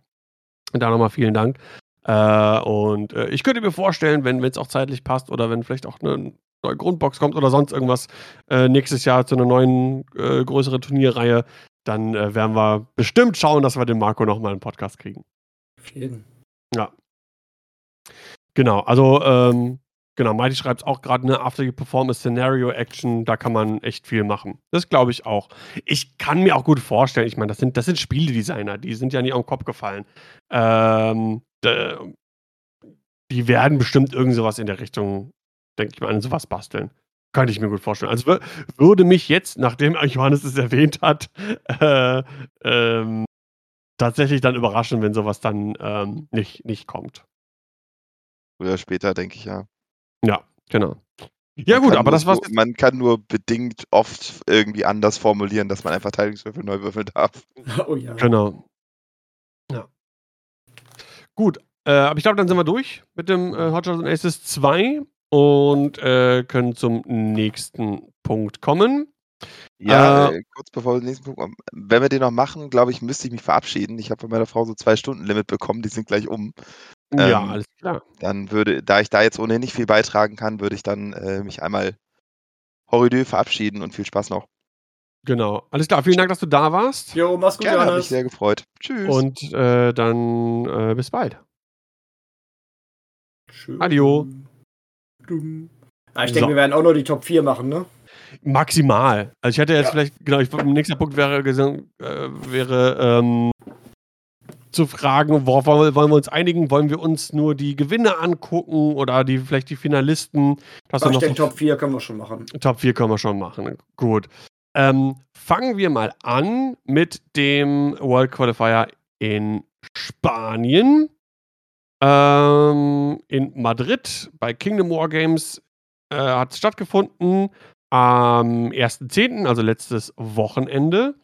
Und da noch mal vielen Dank. Äh, und, ich könnte mir vorstellen, wenn wenn's auch zeitlich passt oder wenn vielleicht auch 'ne neue Grundbox kommt oder sonst irgendwas, äh, nächstes Jahr zu 'ner neuen, äh, größeren Turnierreihe, dann, äh, werden wir bestimmt schauen, dass wir den Marco noch mal in 'n Podcast kriegen. Auf jeden. Ja. Genau, also, ähm, genau, Mighty schreibt's auch grad, ne, after you perform a scenario action, da kann man echt viel machen. Das glaube ich auch. Ich kann mir auch gut vorstellen, ich meine, das sind das sind Spieledesigner, die sind ja nicht auf 'n Kopf gefallen. Ähm, die werden bestimmt irgend so was in der Richtung, denke ich mal, an so was basteln. Könnte ich mir gut vorstellen. Also, wür würde mich jetzt, nachdem Johannes es erwähnt hat, äh, ähm, tatsächlich dann überraschen, wenn so was dann, ähm, nicht nicht kommt. Früher oder später, denke ich, ja. Ja, genau. Ja Man gut, aber das war's man kann nur bedingt oft irgendwie anders formulieren, dass man einen Verteidigungswürfel neu würfeln darf. Oh ja. Genau. Ja. Gut, äh, aber ich glaube, dann sind wir durch mit dem, äh, Hot Shots and Aces 2 und, äh, können zum nächsten Punkt kommen. Ja, Äh äh, kurz bevor wir den nächsten Punkt kommen. Wenn wir den noch machen, glaube ich, müsste ich mich verabschieden. Ich habe von meiner Frau so 2 Stunden Limit bekommen, die sind gleich um. Ja, Ähm, alles klar. dann würde da ich da jetzt ohnehin nicht viel beitragen kann, würde ich dann, äh, mich einmal horrido verabschieden und viel Spaß noch. Genau. Alles klar, vielen Dank, dass du da warst. Jo, mach's gut, Gerne, hat mich Johannes. sehr gefreut. Tschüss. Und, äh, dann, äh, bis bald. Tschüss. Adio. Dumm. Ah, ich denke, So. wir werden auch nur die Top 4 machen, ne? Maximal. Also, ich hätte jetzt Ja. vielleicht genau, ich nächster Punkt wäre äh, wäre, ähm, zu fragen, worauf wollen wir wollen wir uns einigen? Wollen wir uns nur die Gewinne angucken oder die vielleicht die Finalisten? Aber wir ich noch denke, so Top 4 können wir schon machen. Top 4 können wir schon machen. Gut. Ähm, fangen wir mal an mit dem World Qualifier in Spanien. Ähm, in Madrid bei Kingdom War Games äh, hat es stattgefunden am 1.10., also letztes Wochenende.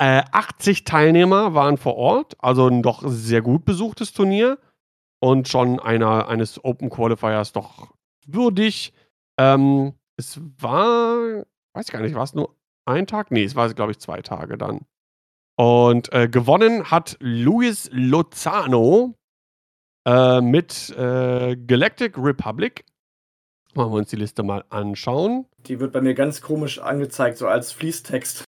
Äh, 80 Teilnehmer waren vor Ort, also ein doch sehr gut besuchtes Turnier und schon einer eines Open Qualifiers doch würdig. Ähm, es war, weiß ich gar nicht, war es nur ein Tag? Nee, es war, glaube ich, zwei Tage dann. Und äh, gewonnen hat Luis Lozano äh, mit äh, Galactic Republic. Wollen wir uns die Liste mal anschauen. Die wird bei mir ganz komisch angezeigt, so als Fließtext.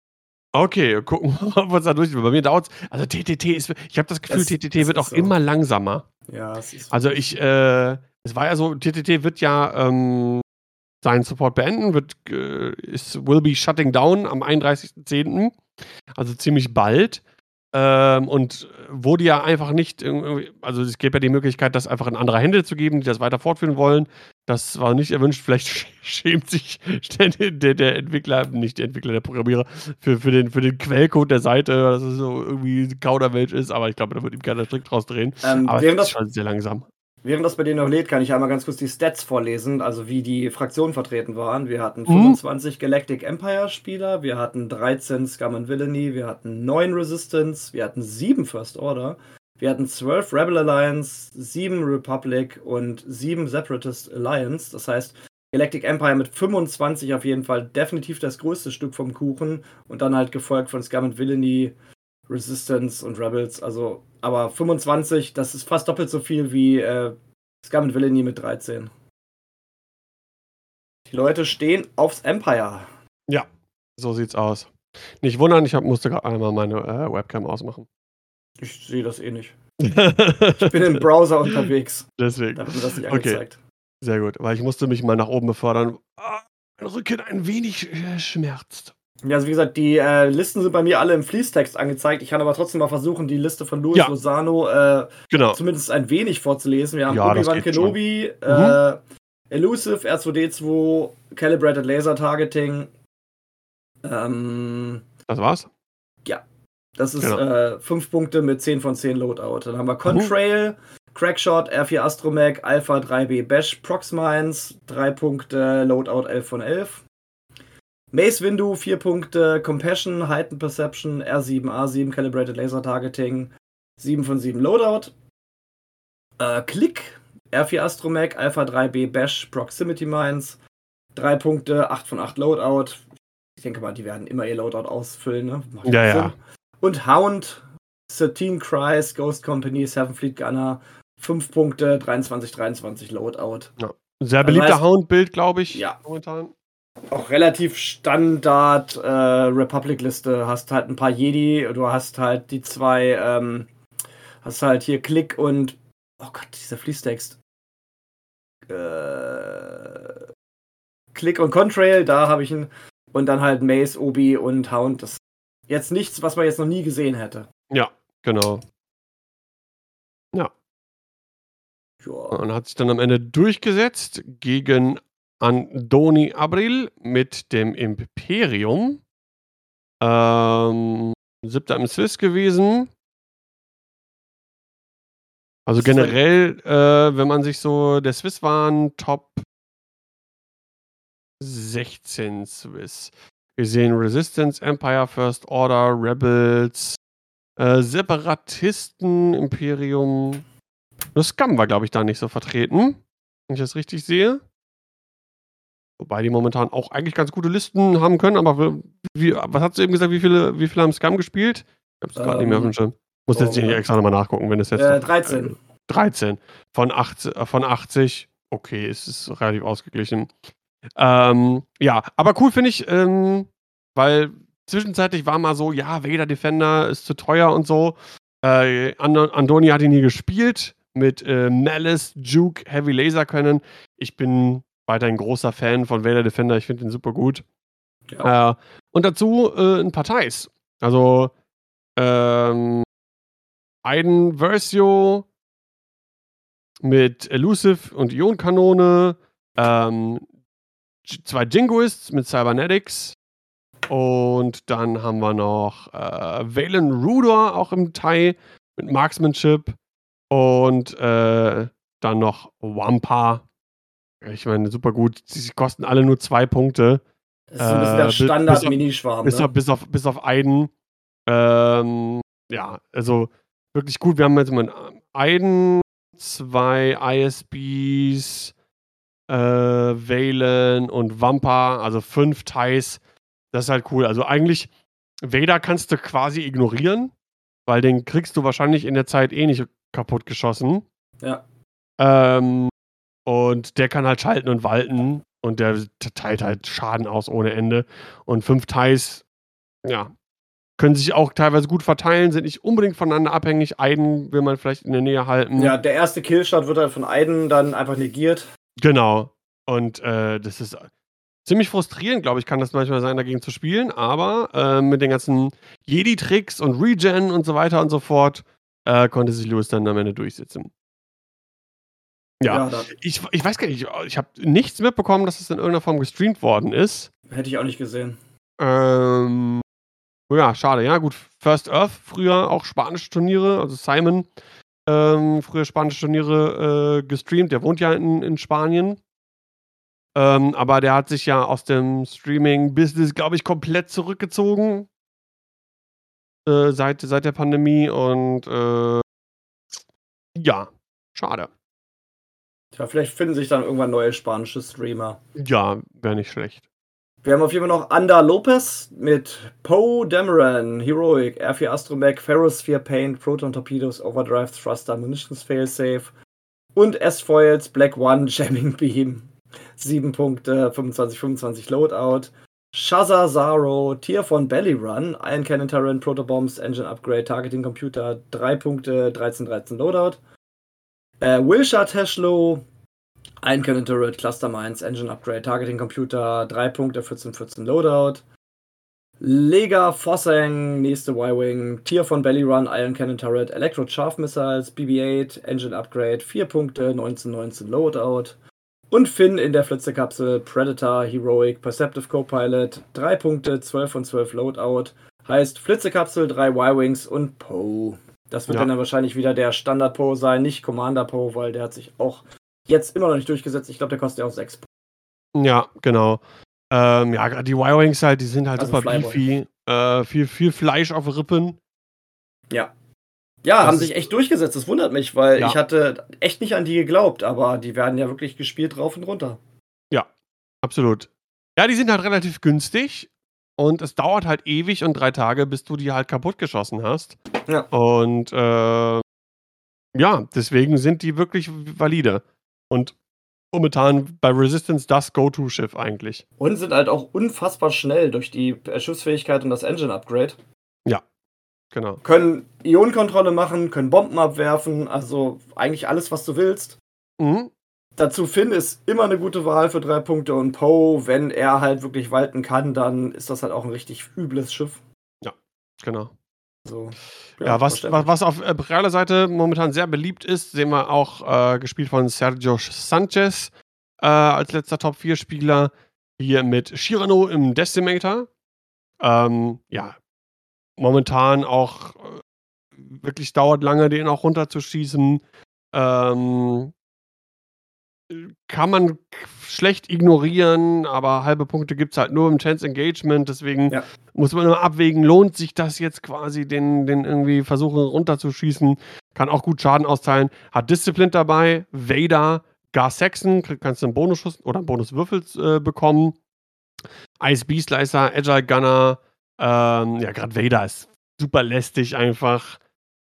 Okay, gucken wir, ob wir da durch. Bei mir dauert es. Also TTT ist. Ich habe das Gefühl, Es- TTT es wird auch so. immer langsamer. Ja, es ist Also ich, äh, es war ja so, TTT wird ja ähm, seinen Support beenden, wird, äh, ist, will be shutting down am 31.10., also ziemlich bald. Ähm, und wurde ja einfach nicht, also es gäbe ja die Möglichkeit, das einfach in andere Hände zu geben, die das weiter fortführen wollen. Das war nicht erwünscht. Vielleicht schämt sich der, der, Entwickler, nicht der Entwickler, der Programmierer, für, für, den, für den Quellcode der Seite, dass es so irgendwie Kauderwelsch ist. Aber ich glaube, da wird ihm keiner Strick draus drehen. ähm, Aber während, es ist das, schon sehr langsam. Während das bei denen noch lädt, kann ich einmal ganz kurz die Stats vorlesen, also wie die Fraktionen vertreten waren. Wir hatten Mhm. 25 Galactic Empire Spieler, wir hatten 13 Scum and Villainy, wir hatten 9 Resistance, wir hatten 7 First Order, wir hatten 12 Rebel Alliance, 7 Republic und 7 Separatist Alliance. Das heißt, Galactic Empire mit 25 auf jeden Fall definitiv das größte Stück vom Kuchen und dann halt gefolgt von Scum and Villainy, Resistance und Rebels. Also, aber 25, das ist fast doppelt so viel wie äh, Scum and Villainy mit 13. Die Leute stehen aufs Empire. So sieht's aus. Nicht wundern, ich hab, musste gerade einmal meine äh, Webcam ausmachen. Ich sehe das eh nicht. Ich bin im Browser unterwegs. Deswegen. Da mir das nicht Okay. angezeigt. Sehr gut, weil ich musste mich mal nach oben befördern. Ah, mein Rücken ein wenig äh, schmerzt. Ja, also wie gesagt, die äh, Listen sind bei mir alle im Fließtext angezeigt. Ich kann aber trotzdem mal versuchen, die Liste von Luis Ja. Lozano äh, Genau. zumindest ein wenig vorzulesen. Wir haben Ja, Obi-Wan. Mhm. Kenobi, äh, Elusive, R2D2, Calibrated Laser Targeting. Ähm, Das war's? das ist Genau. äh, 5 Punkte mit 10 von 10 Loadout. Dann haben wir Contrail, Crackshot, R4 Astromech, Alpha 3B Bash, Proxmines, 3 Punkte, Loadout 11 von 11. Mace Windu, 4 Punkte, Compassion, Heightened Perception, R7, A7, Calibrated Laser Targeting, 7 von 7 Loadout. Äh, Click, R4 Astromech, Alpha 3B Bash, Proximity Mines, 3 Punkte, 8 von 8 Loadout. Ich denke mal, die werden immer ihr Loadout ausfüllen, ne? Macht Ja, Sinn. ja. Und Hound, 13 Cries, Ghost Company, Seven Fleet Gunner, 5 Punkte, 23, 23 Loadout. Sehr beliebter heißt- Hound-Bild, glaube ich. Ja. Momentan. Auch relativ Standard äh, Republic-Liste. Hast halt ein paar Jedi, du hast halt die zwei, ähm, hast halt hier Klick und, oh Gott, dieser Fließtext. Äh, Klick und Contrail, da habe ich ihn. Und dann halt Mace, Obi und Hound. Das ist jetzt nichts, was man jetzt noch nie gesehen hätte. Ja, genau. Ja. Und hat sich dann am Ende durchgesetzt gegen Andoni Abril mit dem Imperium. Ähm, siebter im Swiss gewesen. Also Das generell, äh, wenn man sich so, der Swiss waren Top 16 Swiss. Wir sehen Resistance, Empire, First Order, Rebels, äh, Separatisten, Imperium. Nur Scum war, glaube ich, da nicht so vertreten, wenn ich das richtig sehe. Wobei die momentan auch eigentlich ganz gute Listen haben können, aber wie, was hast du eben gesagt, wie viele, wie viele haben Scum gespielt? Ich hab's gerade nicht mehr auf dem Ähm, Schirm. Muss jetzt oh, nicht extra nochmal nachgucken, wenn es jetzt. Äh, 13. 13 von 80, äh, von 80. Okay, es ist relativ ausgeglichen. Ähm, ja, aber cool finde ich, ähm, weil zwischenzeitlich war mal so, ja, Vader Defender ist zu teuer und so. Äh, And Andoni hat ihn nie gespielt mit äh, Malice, Juke, Heavy Laser können. Ich bin weiterhin großer Fan von Vader Defender, ich finde ihn super gut. Ja. Äh, und dazu äh, ein paar Ties. Also ähm, Aiden Versio mit Elusive und Ionkanone, ähm, zwei Jingoists mit Cybernetics und dann haben wir noch äh, Valen Rudor auch im Teil mit Marksmanship und äh, dann noch Wampa. Ich meine, super gut. Sie kosten alle nur zwei Punkte. Das ist so ein bisschen Äh, der auf- Standard-Minischwarm. Bis, Ne? auf, bis, auf, bis auf Aiden. Ähm, ja, also wirklich gut. Wir haben jetzt mal Aiden, zwei ISBs, äh, Valen und Wampa, also fünf Ties. Das ist halt cool. Also eigentlich Vader kannst du quasi ignorieren, weil den kriegst du wahrscheinlich in der Zeit eh nicht kaputt geschossen. Ja. Ähm, und der kann halt schalten und walten und der teilt halt Schaden aus ohne Ende. Und fünf Ties, ja, können sich auch teilweise gut verteilen, sind nicht unbedingt voneinander abhängig. Einen will man vielleicht in der Nähe halten. Ja, der erste Killshot wird halt von Aiden dann einfach negiert. Genau. Und äh, das ist ziemlich frustrierend, glaube ich, kann das manchmal sein, dagegen zu spielen. Aber äh, mit den ganzen Jedi-Tricks und Regen und so weiter und so fort äh, konnte sich Lewis dann am Ende durchsetzen. Ja, Ja, ich, ich weiß gar nicht, ich habe nichts mitbekommen, dass es in irgendeiner Form gestreamt worden ist. hätte ich auch nicht gesehen. Ähm, ja, schade. Ja, gut. First Earth, früher auch spanische Turniere, also Simon, ähm, früher spanische Turniere äh, gestreamt. Der wohnt ja in, in Spanien. Ähm, aber der hat sich ja aus dem Streaming-Business, glaube ich, komplett zurückgezogen. Äh, seit, seit der Pandemie und äh, ja, schade. Tja, vielleicht finden sich dann irgendwann neue spanische Streamer. Ja, wäre nicht schlecht. Wir haben auf jeden Fall noch Ander Lopez mit Poe Dameron, Heroic, R4 Astromech, Ferrosphere Paint, Proton Torpedoes, Overdrive, Thruster, Munitions Failsafe und S-Foils, Black One, Jamming Beam. 7 Punkte, 25, 25 Loadout. Shaza Zaro, Tier von Belly Run, Iron Cannon Turret, Protobombs, Engine Upgrade, Targeting Computer, 3 Punkte, 13, 13 Loadout. Äh, Wilshire Teshlo, Iron Cannon Turret, Cluster Mines, Engine Upgrade, Targeting Computer, 3 Punkte, 14, 14 Loadout. Lega Fossang, nächste Y-Wing, Tier von Belly Run, Iron Cannon Turret, Electro Chaff Missiles, BB-8, Engine Upgrade, 4 Punkte, 19, 19 Loadout. Und Finn in der Flitzekapsel, Predator, Heroic, Perceptive Copilot, 3 Punkte, 12 von 12 Loadout. Heißt Flitzekapsel, 3 Y-Wings und Poe. Das wird Ja. dann, wahrscheinlich wieder der Standard Poe sein, nicht Commander Poe, weil der hat sich auch jetzt immer noch nicht durchgesetzt. Ich glaube, der kostet ja auch 6 Ja, genau. Ähm, ja, gerade die Y-Wings halt, die sind halt Also super Flyboy. beefy. Äh, viel, viel Fleisch auf Rippen. Ja. Ja, Das haben sich echt durchgesetzt. Das wundert mich, weil Ja. ich hatte echt nicht an die geglaubt, aber die werden ja wirklich gespielt rauf und runter. Absolut. Ja, die sind halt relativ günstig. Und es dauert halt ewig und drei Tage, bis du die halt kaputt geschossen hast. Ja. Und äh, ja, deswegen sind die wirklich valide. Und momentan bei Resistance das Go-To-Schiff eigentlich. Und sind halt auch unfassbar schnell durch die äh, Schussfähigkeit und das Engine-Upgrade. Genau. Können Ionenkontrolle machen, können Bomben abwerfen, also eigentlich alles, was du willst. Mhm. Dazu Finn ist immer eine gute Wahl für drei Punkte und Poe, wenn er halt wirklich walten kann, dann ist das halt auch ein richtig übles Schiff. Genau. So, Ja, was, verständlich. was, was auf imperialer Seite momentan sehr beliebt ist, sehen wir auch äh, gespielt von Sergio Sanchez äh, als letzter Top-4-Spieler. Hier mit Shirano im Decimator. Ähm, ja, momentan auch äh, wirklich dauert lange, den auch runterzuschießen. Ähm, kann man schlecht ignorieren, aber halbe Punkte gibt es halt nur im Chance Engagement, deswegen Ja. muss man immer abwägen, lohnt sich das jetzt quasi, den, den irgendwie versuchen runterzuschießen, kann auch gut Schaden austeilen, hat Discipline dabei, Vader, Gar Saxon, kannst du einen Bonusschuss oder einen Bonuswürfel äh, bekommen, Ice Beast Slicer, Agile Gunner, ähm, ja, gerade Vader ist super lästig einfach,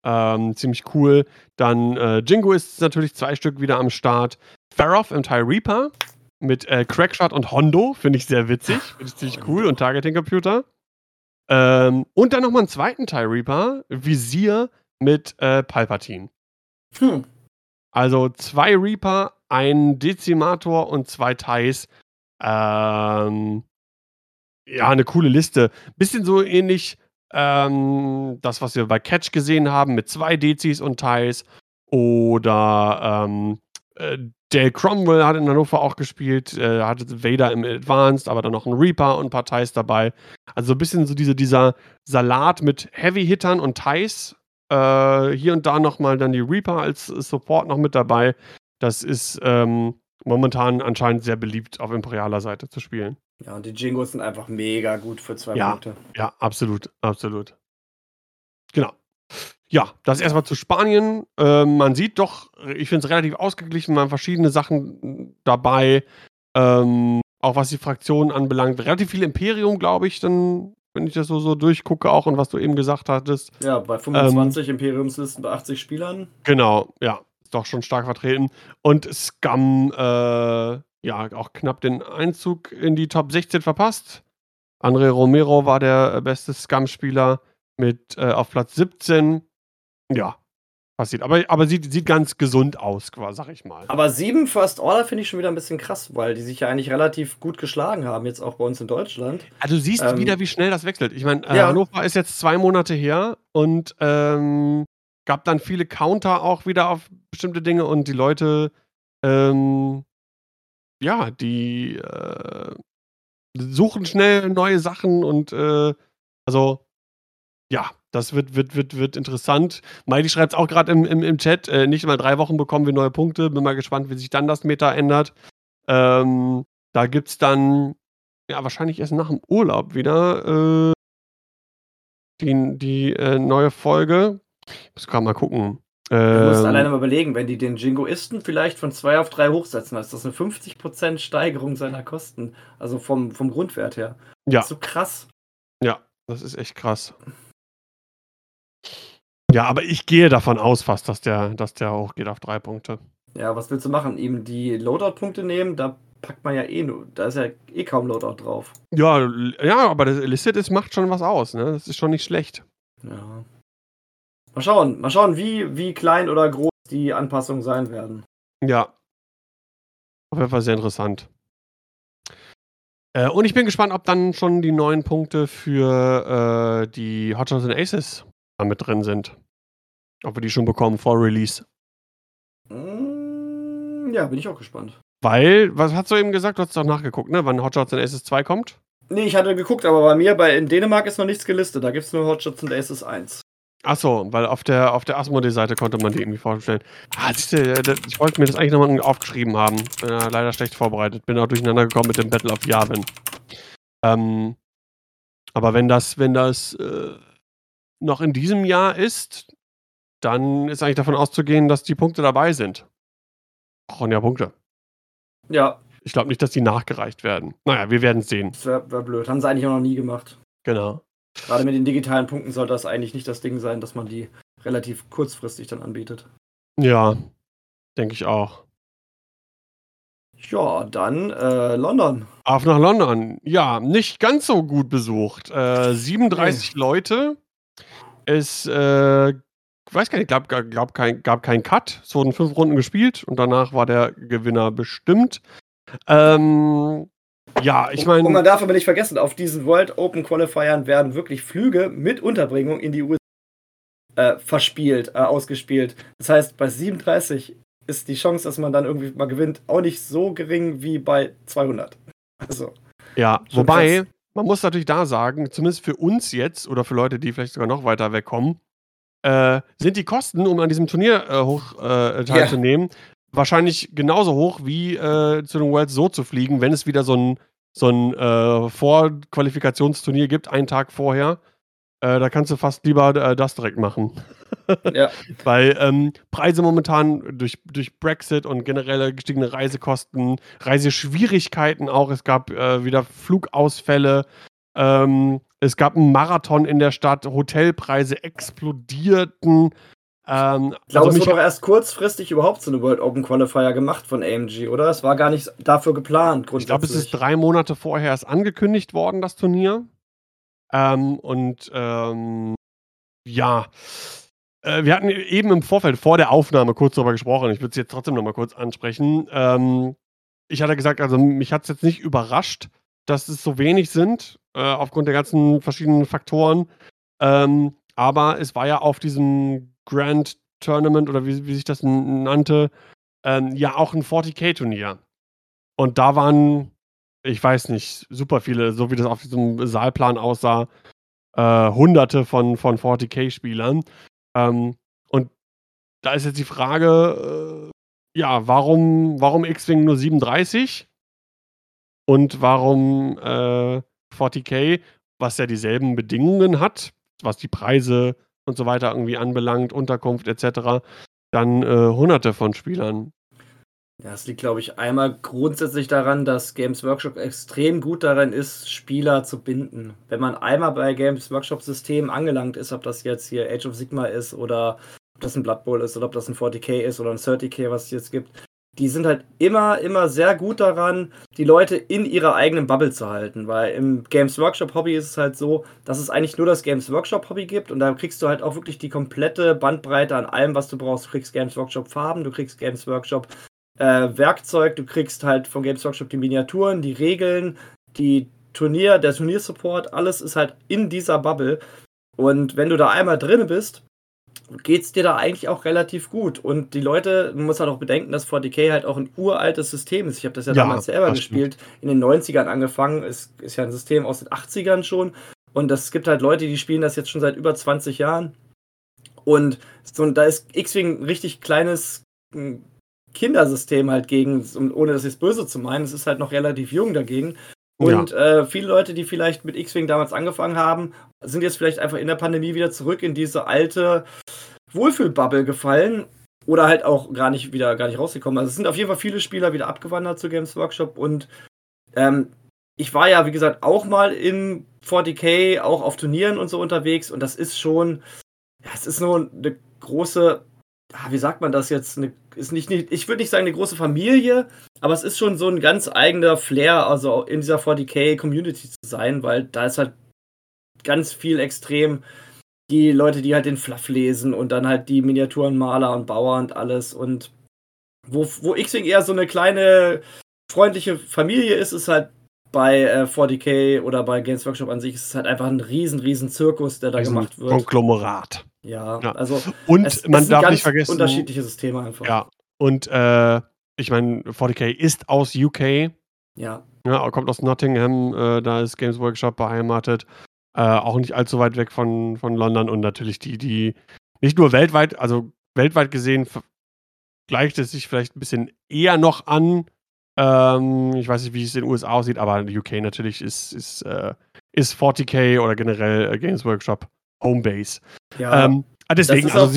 ähm, ziemlich cool. Dann äh, Jingo ist natürlich zwei Stück wieder am Start. Farroth im TIE Reaper mit äh, Crackshot und Hondo, finde ich sehr witzig, finde ich ziemlich cool und Targeting Computer. Ähm, und dann nochmal einen zweiten TIE Reaper, Visier mit äh, Palpatine. Hm. Also zwei Reaper, ein Dezimator und zwei Ties. Ähm, ja, eine coole Liste. Bisschen so ähnlich ähm, das, was wir bei Catch gesehen haben, mit zwei Dezis und Ties. Oder ähm, äh, Dale Cromwell hat in Hannover auch gespielt, äh, hatte Vader im Advanced, aber dann noch ein Reaper und ein paar Ties dabei. Also so ein bisschen so diese, dieser Salat mit Heavy-Hittern und Ties. Äh, hier und da nochmal dann die Reaper als Support noch mit dabei. Das ist ähm, momentan anscheinend sehr beliebt auf imperialer Seite zu spielen. Ja, und die Jingos sind einfach mega gut für zwei Ja. Punkte. Ja, absolut, absolut. Genau. Ja, das erstmal zu Spanien. Ähm, man sieht doch, ich finde es relativ ausgeglichen, man hat verschiedene Sachen dabei. Ähm, auch was die Fraktionen anbelangt. Relativ viel Imperium, glaube ich, dann wenn ich das so, so durchgucke auch und was du eben gesagt hattest. Ja, bei 25 ähm, Imperiumslisten bei 80 Spielern. Genau, ja, ist doch schon stark vertreten. Und Scum, äh, ja, auch knapp den Einzug in die Top 16 verpasst. André Romero war der beste Scum-Spieler mit äh, auf Platz 17. Ja, passiert. Aber, aber sieht, sieht ganz gesund aus, sag ich mal. Aber sieben First Order finde ich schon wieder ein bisschen krass, weil die sich ja eigentlich relativ gut geschlagen haben, jetzt auch bei uns in Deutschland. Also du siehst ähm, wieder, wie schnell das wechselt. Ich meine, äh, ja. Hannover ist jetzt zwei Monate her und ähm, gab dann viele Counter auch wieder auf bestimmte Dinge und die Leute, ähm, ja, die äh, suchen schnell neue Sachen und äh, also ja, das wird, wird, wird, wird interessant. Miley schreibt es auch gerade im, im, im Chat. Äh, nicht mal drei Wochen bekommen wir neue Punkte. Bin mal gespannt, wie sich dann das Meta ändert. Ähm, da gibt es dann, ja, wahrscheinlich erst nach dem Urlaub wieder äh, die, die äh, neue Folge. Ich muss gerade mal gucken. Du musst ähm, alleine mal überlegen, wenn die den Jingoisten vielleicht von zwei auf drei hochsetzen, ist das eine 50% Steigerung seiner Kosten. Also vom, vom Grundwert her. Ja. Das ist so krass. Ja, das ist echt krass. Ja, aber ich gehe davon aus fast, dass der, dass der hochgeht auf drei Punkte. Ja, was willst du machen? Ihm die Loadout-Punkte nehmen? Da packt man ja eh nur, da ist ja eh kaum Loadout drauf. Ja, ja, aber das Listed ist, macht schon was aus, ne? Das ist schon nicht schlecht. Ja. Mal schauen, mal schauen, wie, wie klein oder groß die Anpassungen sein werden. Ja. Auf jeden Fall sehr interessant. Äh, und ich bin gespannt, ob dann schon die neuen Punkte für äh, die Hot Shots and Aces mit drin sind. Ob wir die schon bekommen vor Release. Mm, ja, bin ich auch gespannt. Weil, was hast du eben gesagt? Du hast doch nachgeguckt, ne? Wann Hotshots and Aces 2 kommt? Nee, ich hatte geguckt, aber bei mir bei, in Dänemark ist noch nichts gelistet. Da gibt es nur Hotshots and Aces 1. Achso, weil auf der, auf der Asmodee-Seite konnte man die irgendwie vorstellen. Ah, ich wollte mir das eigentlich nochmal aufgeschrieben haben. Bin ja leider schlecht vorbereitet. Bin auch durcheinander gekommen mit dem Battle of Yavin. Ähm, aber wenn das, wenn das äh, noch in diesem Jahr ist, dann ist eigentlich davon auszugehen, dass die Punkte dabei sind. Brauchen ja Punkte. Ja. Ich glaube nicht, dass die nachgereicht werden. Naja, wir werden es sehen. Das wäre wär blöd. Haben sie eigentlich auch noch nie gemacht. Genau. Gerade mit den digitalen Punkten soll das eigentlich nicht das Ding sein, dass man die relativ kurzfristig dann anbietet. Ja, denke ich auch. Ja, dann äh, London. Auf nach London. Ja, nicht ganz so gut besucht. Äh, 37 nee. Leute. Es, äh, weiß gar nicht, gab, gab, kein, gab keinen Cut. Es wurden fünf Runden gespielt und danach war der Gewinner bestimmt. Ähm, ja, ich meine. Und man darf aber nicht vergessen, auf diesen World Open Qualifiern werden wirklich Flüge mit Unterbringung in die USA äh, verspielt, äh, ausgespielt. Das heißt, bei 37 ist die Chance, dass man dann irgendwie mal gewinnt, auch nicht so gering wie bei 200. Also. Ja, wobei, krass man muss natürlich da sagen, zumindest für uns jetzt oder für Leute, die vielleicht sogar noch weiter wegkommen, äh, sind die Kosten, um an diesem Turnier äh, hoch äh, teilzunehmen, ja. wahrscheinlich genauso hoch wie äh, zu den Worlds so zu fliegen, wenn es wieder so ein, so ein äh, Vorqualifikationsturnier gibt, einen Tag vorher. Äh, da kannst du fast lieber äh, das direkt machen. ja. Weil ähm, Preise momentan durch, durch Brexit und generelle gestiegene Reisekosten, Reiseschwierigkeiten auch, es gab äh, wieder Flugausfälle, ähm, es gab einen Marathon in der Stadt, Hotelpreise explodierten. Ähm, ich glaube, also es wurde doch erst kurzfristig überhaupt so eine World Open Qualifier gemacht von AMG, oder? Es war gar nicht dafür geplant. Ich glaube, es ist drei Monate vorher erst angekündigt worden, das Turnier. Ähm, und ähm, ja, äh, wir hatten eben im Vorfeld vor der Aufnahme kurz darüber gesprochen. Ich würde es jetzt trotzdem nochmal kurz ansprechen. Ähm, ich hatte gesagt, also mich hat es jetzt nicht überrascht, dass es so wenig sind, äh, aufgrund der ganzen verschiedenen Faktoren. Ähm, aber es war ja auf diesem Grand Tournament oder wie, wie sich das nannte, ähm, ja auch ein 40k-Turnier. Und da waren ich weiß nicht, super viele, so wie das auf diesem Saalplan aussah, äh, hunderte von, von 40k-Spielern. Ähm, und da ist jetzt die Frage, äh, ja, warum, warum X-Wing nur 37? Und warum äh, 40k, was ja dieselben Bedingungen hat, was die Preise und so weiter irgendwie anbelangt, Unterkunft etc., dann äh, hunderte von Spielern. Ja, es liegt, glaube ich, einmal grundsätzlich daran, dass Games Workshop extrem gut darin ist, Spieler zu binden. Wenn man einmal bei Games Workshop Systemen angelangt ist, ob das jetzt hier Age of Sigma ist oder ob das ein Blood Bowl ist oder ob das ein 40k ist oder ein 30k, was es jetzt gibt, die sind halt immer, immer sehr gut daran, die Leute in ihrer eigenen Bubble zu halten. Weil im Games Workshop Hobby ist es halt so, dass es eigentlich nur das Games Workshop Hobby gibt und da kriegst du halt auch wirklich die komplette Bandbreite an allem, was du brauchst. Du kriegst Games Workshop Farben, du kriegst Games Workshop äh, Werkzeug, du kriegst halt von Games Workshop die Miniaturen, die Regeln, die Turnier, der Turniersupport, alles ist halt in dieser Bubble. Und wenn du da einmal drin bist, geht es dir da eigentlich auch relativ gut. Und die Leute, man muss halt auch bedenken, dass 40k halt auch ein uraltes System ist. Ich habe das ja, ja, damals selber gespielt, stimmt. in den 90ern angefangen. Es ist ja ein System aus den 80ern schon. Und es gibt halt Leute, die spielen das jetzt schon seit über 20 Jahren. Und so, da ist X-Wing ein richtig kleines Kindersystem halt gegen, ohne das jetzt böse zu meinen. Es ist halt noch relativ jung dagegen. Und ja. äh, viele Leute, die vielleicht mit X-Wing damals angefangen haben, sind jetzt vielleicht einfach in der Pandemie wieder zurück in diese alte Wohlfühlbubble gefallen oder halt auch gar nicht wieder gar nicht rausgekommen. Also es sind auf jeden Fall viele Spieler wieder abgewandert zu Games Workshop und ähm, ich war ja, wie gesagt, auch mal in 40k, auch auf Turnieren und so unterwegs und das ist schon, ja, es ist nur eine große wie sagt man das jetzt? Eine, ist nicht, nicht ich würde nicht sagen eine große Familie, aber es ist schon so ein ganz eigener Flair, also in dieser 40k-Community zu sein, weil da ist halt ganz viel extrem die Leute, die halt den Fluff lesen und dann halt die Miniaturenmaler und Bauer und alles und wo, wo X-Wing eher so eine kleine freundliche Familie ist, ist halt bei äh, 40k oder bei Games Workshop an sich ist es halt einfach ein riesen, riesen Zirkus, der da riesen gemacht wird. Konglomerat. Ja, ja. also und es, man es darf nicht vergessen unterschiedliche Systeme einfach. Ja, und äh, ich meine 40k ist aus UK. Ja. ja kommt aus Nottingham, äh, da ist Games Workshop beheimatet. Äh, auch nicht allzu weit weg von, von London und natürlich die, die nicht nur weltweit, also weltweit gesehen gleicht es sich vielleicht ein bisschen eher noch an. Ähm, ich weiß nicht, wie es in den USA aussieht, aber in UK natürlich ist, ist, äh, ist 40k oder generell äh, Games Workshop Homebase. Ja, ähm, ah, deswegen, also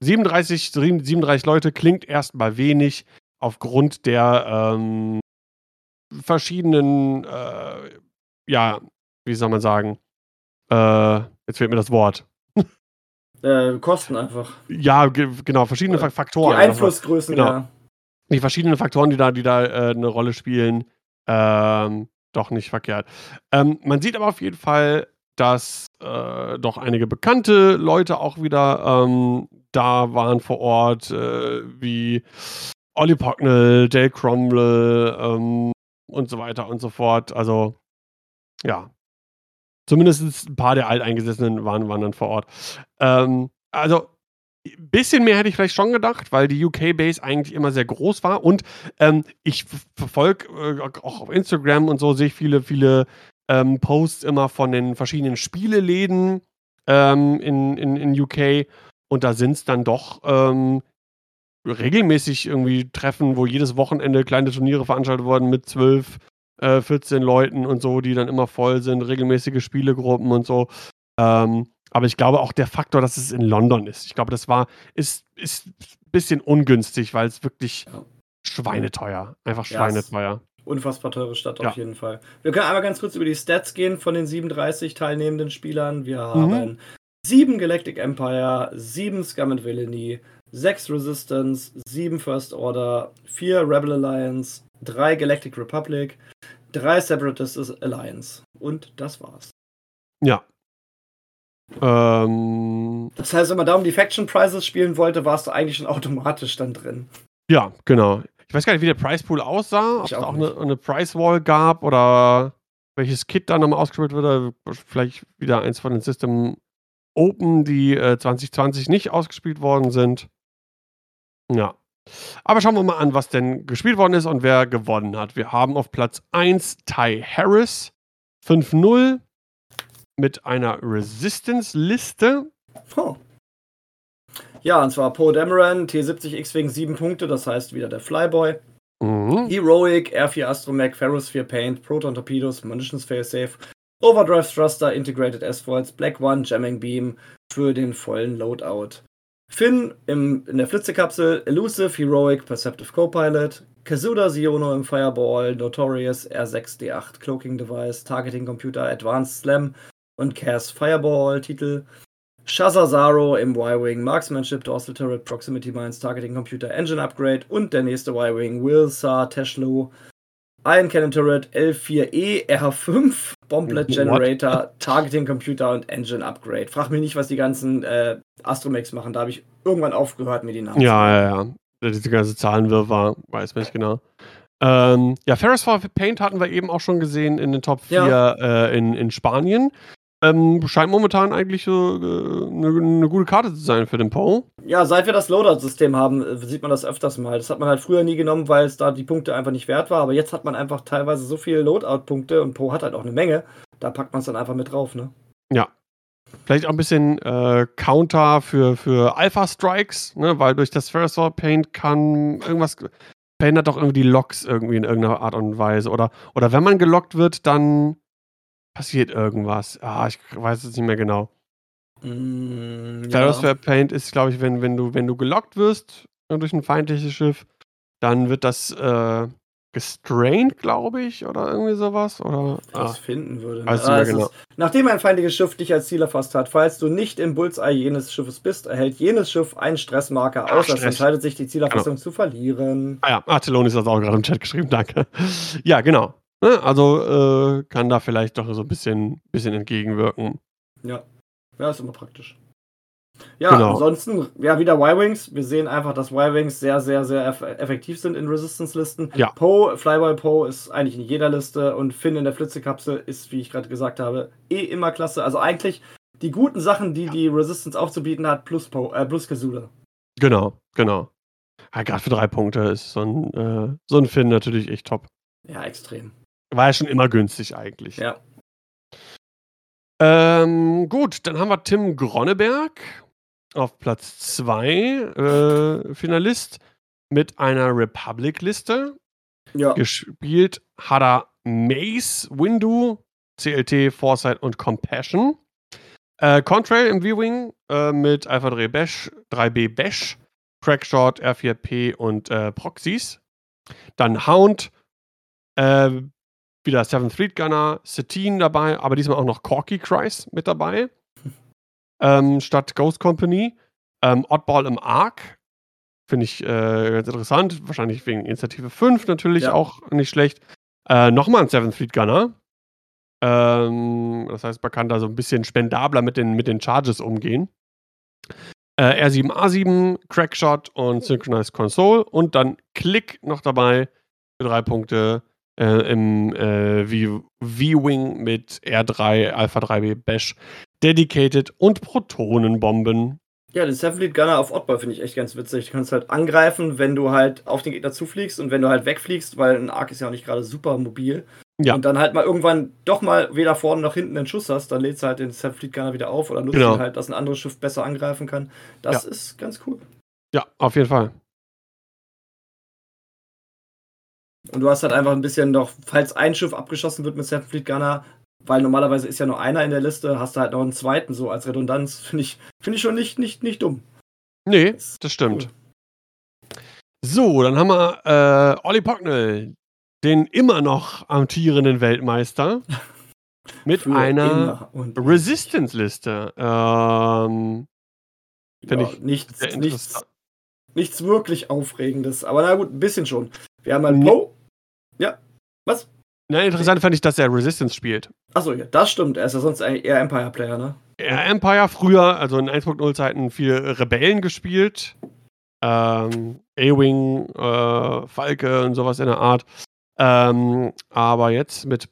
37, 37 Leute klingt erstmal wenig aufgrund der ähm, verschiedenen, äh, ja, wie soll man sagen, äh, jetzt fehlt mir das Wort. Äh, Kosten einfach. Ja, genau, verschiedene Faktoren. Die Einflussgrößen, genau. ja. Die verschiedenen Faktoren, die da, die da äh, eine Rolle spielen, ähm, doch nicht verkehrt. Ähm, man sieht aber auf jeden Fall dass äh, doch einige bekannte Leute auch wieder ähm, da waren vor Ort, äh, wie Olli Pocknell, Dale Cromwell ähm, und so weiter und so fort. Also, ja. Zumindest ein paar der Alteingesessenen waren, waren dann vor Ort. Ähm, also, ein bisschen mehr hätte ich vielleicht schon gedacht, weil die UK-Base eigentlich immer sehr groß war. Und ähm, ich verfolge äh, auch auf Instagram und so, sehe ich viele, viele ähm, Posts immer von den verschiedenen Spieleläden ähm, in, in, in UK. Und da sind es dann doch ähm, regelmäßig irgendwie Treffen, wo jedes Wochenende kleine Turniere veranstaltet wurden mit 12, äh, 14 Leuten und so, die dann immer voll sind, regelmäßige Spielegruppen und so. Ähm, aber ich glaube auch der Faktor, dass es in London ist. Ich glaube, das war, ist, ist ein bisschen ungünstig, weil es wirklich schweineteuer. Einfach schweineteuer unfassbar teure Stadt ja. auf jeden Fall. Wir können einmal ganz kurz über die Stats gehen von den 37 teilnehmenden Spielern. Wir mhm. haben 7 Galactic Empire, 7 Scum and Villainy, 6 Resistance, 7 First Order, 4 Rebel Alliance, 3 Galactic Republic, 3 Separatist Alliance. Und das war's. Ja. Ähm, das heißt, wenn man da um die Faction Prizes spielen wollte, warst du eigentlich schon automatisch dann drin. Ja, genau. Ich weiß gar nicht, wie der Price Pool aussah, ob es auch, eine, eine, Price Wall gab oder welches Kit dann nochmal ausgespielt wurde. Vielleicht wieder eins von den System Open, die äh, 2020 nicht ausgespielt worden sind. Ja. Aber schauen wir mal an, was denn gespielt worden ist und wer gewonnen hat. Wir haben auf Platz 1 Ty Harris 5-0 mit einer Resistance-Liste. Oh. Ja, und zwar Poe Dameron, T70 X-Wing 7 Punkte, das heißt wieder der Flyboy. Mhm. Heroic, R4 Astromech, Ferrosphere Paint, Proton Torpedoes, Munitions Failsafe, Overdrive Thruster, Integrated S-Foils, Black One, Jamming Beam für den vollen Loadout. Finn im, in der Flitzekapsel, Elusive, Heroic, Perceptive Copilot, Kazuda Siono im Fireball, Notorious, R6D8 Cloaking Device, Targeting Computer, Advanced Slam und Cass Fireball Titel. Shazazaro im Y-Wing, Marksmanship, Dorsal Turret, Proximity Mines, Targeting Computer, Engine Upgrade und der nächste Y-Wing, Wilsar Teshlo, Iron Cannon Turret, L4E, R5, Bomblet Generator, Targeting Computer und Engine Upgrade. Frag mich nicht, was die ganzen äh, Astromex machen. Da habe ich irgendwann aufgehört, mir die Namen Ja, ja, ja. Diese ganze Zahlenwirrwarr, weiß man nicht genau. Ähm, ja, Ferris for Paint hatten wir eben auch schon gesehen in den Top 4 Ja. äh, in, in Spanien. Ähm, scheint momentan eigentlich so äh, eine eine gute Karte zu sein für den Poe. Ja, seit wir das Loadout-System haben, äh, sieht man das öfters mal. Das hat man halt früher nie genommen, weil es da die Punkte einfach nicht wert war. Aber jetzt hat man einfach teilweise so viele Loadout-Punkte und Poe hat halt auch eine Menge. Da packt man es dann einfach mit drauf, ne? Ja. Vielleicht auch ein bisschen äh, Counter für, für Alpha-Strikes, ne? weil durch das for Paint kann irgendwas. Verhindert doch irgendwie die Locks irgendwie in irgendeiner Art und Weise. Oder, oder wenn man gelockt wird, dann passiert irgendwas. Ah, ich weiß es nicht mehr genau. Mm, Ferrosphere Paint ist, glaube ich, wenn, wenn, du, wenn du gelockt wirst äh, durch ein feindliches Schiff, dann wird das äh, gestrained, glaube ich, oder irgendwie sowas. Oder das ah, finden würde. ne? Ah, genau. ist, nachdem ein feindliches Schiff dich als Ziel erfasst hat, falls du nicht im Bullseye jenes Schiffes bist, erhält jenes Schiff einen Stressmarker, Ah, es Stress. entscheidet sich, die Zielerfassung zu verlieren. Ah ja, Artelonis hat das auch gerade im Chat geschrieben, danke. Ja, genau. Ne, Also äh, kann da vielleicht doch so ein bisschen, bisschen entgegenwirken. Ja. Ja, ist immer praktisch. Ja, Genau. ansonsten, ja, wieder Y-Wings. Wir sehen einfach, dass Y-Wings sehr, sehr, sehr eff effektiv sind in Resistance-Listen. Ja. Poe, Flyboy Poe ist eigentlich in jeder Liste und Finn in der Flitzekapsel ist, wie ich gerade gesagt habe, eh immer klasse. Also eigentlich die guten Sachen, die die Resistance aufzubieten hat, plus, Poe, äh, plus Kazula. Genau, genau. Ja, gerade für drei Punkte ist so ein, äh, so ein Finn natürlich echt top. Ja, extrem. War ja schon immer günstig eigentlich. Ja. Ähm, gut, dann haben wir Tim Gronneberg auf Platz 2, äh, Finalist mit einer Republic-Liste. Ja. Gespielt hat er Mace, Windu, CLT, Foresight und Compassion. Äh, Contrail im V-Wing äh, mit Alpha 3 Bash, 3B Bash, Crackshot, R4P und äh, Proxys. Dann Hound, äh, wieder Seventh Fleet Gunner, Satine dabei, aber diesmal auch noch Corky Christ mit dabei. Ähm, statt Ghost Company. Ähm, Oddball im Arc. Finde ich äh, ganz interessant. Wahrscheinlich wegen Initiative 5 natürlich Ja. auch nicht schlecht. Äh, Nochmal ein Seventh Fleet Gunner. Ähm, das heißt, man kann da so ein bisschen spendabler mit den, mit den Charges umgehen. Äh, R7A7, Crackshot und Synchronized Console. Und dann Click noch dabei für drei Punkte äh, im äh, V-Wing mit R3, Alpha 3B Bash, Dedicated und Protonenbomben. Ja, den Seven Fleet Gunner auf Oddball finde ich echt ganz witzig. Du kannst halt angreifen, wenn du halt auf den Gegner zufliegst und wenn du halt wegfliegst, weil ein Arc ist ja auch nicht gerade super mobil. Ja. Und dann halt mal irgendwann doch mal weder vorne noch hinten einen Schuss hast, dann lädst du halt den Seven Fleet Gunner wieder auf oder nutzt Genau. ihn halt, dass ein anderes Schiff besser angreifen kann. Das Ja. ist ganz cool. Ja, auf jeden Fall. Und du hast halt einfach ein bisschen noch, falls ein Schiff abgeschossen wird mit Seven Fleet Gunner, weil normalerweise ist ja nur einer in der Liste, hast du halt noch einen zweiten so als Redundanz. Finde ich, finde ich schon nicht, nicht, nicht dumm. Nee, Das das stimmt. So, dann haben wir äh, Olli Pocknell, den immer noch amtierenden Weltmeister, mit Für einer Resistance-Liste. Ähm, finde ja, ich nichts, nichts, nichts wirklich Aufregendes. Aber na gut, ein bisschen schon. Wir haben halt. Poe. Ja. Was? Nein, interessant fand ich, dass er Resistance spielt. Achso, ja, das stimmt. Er ist ja sonst eher Empire-Player, ne? Er Empire früher, also in 1.0 Zeiten, viel Rebellen gespielt. Ähm, A-Wing, äh, Falke und sowas in der Art. Ähm, aber jetzt mit,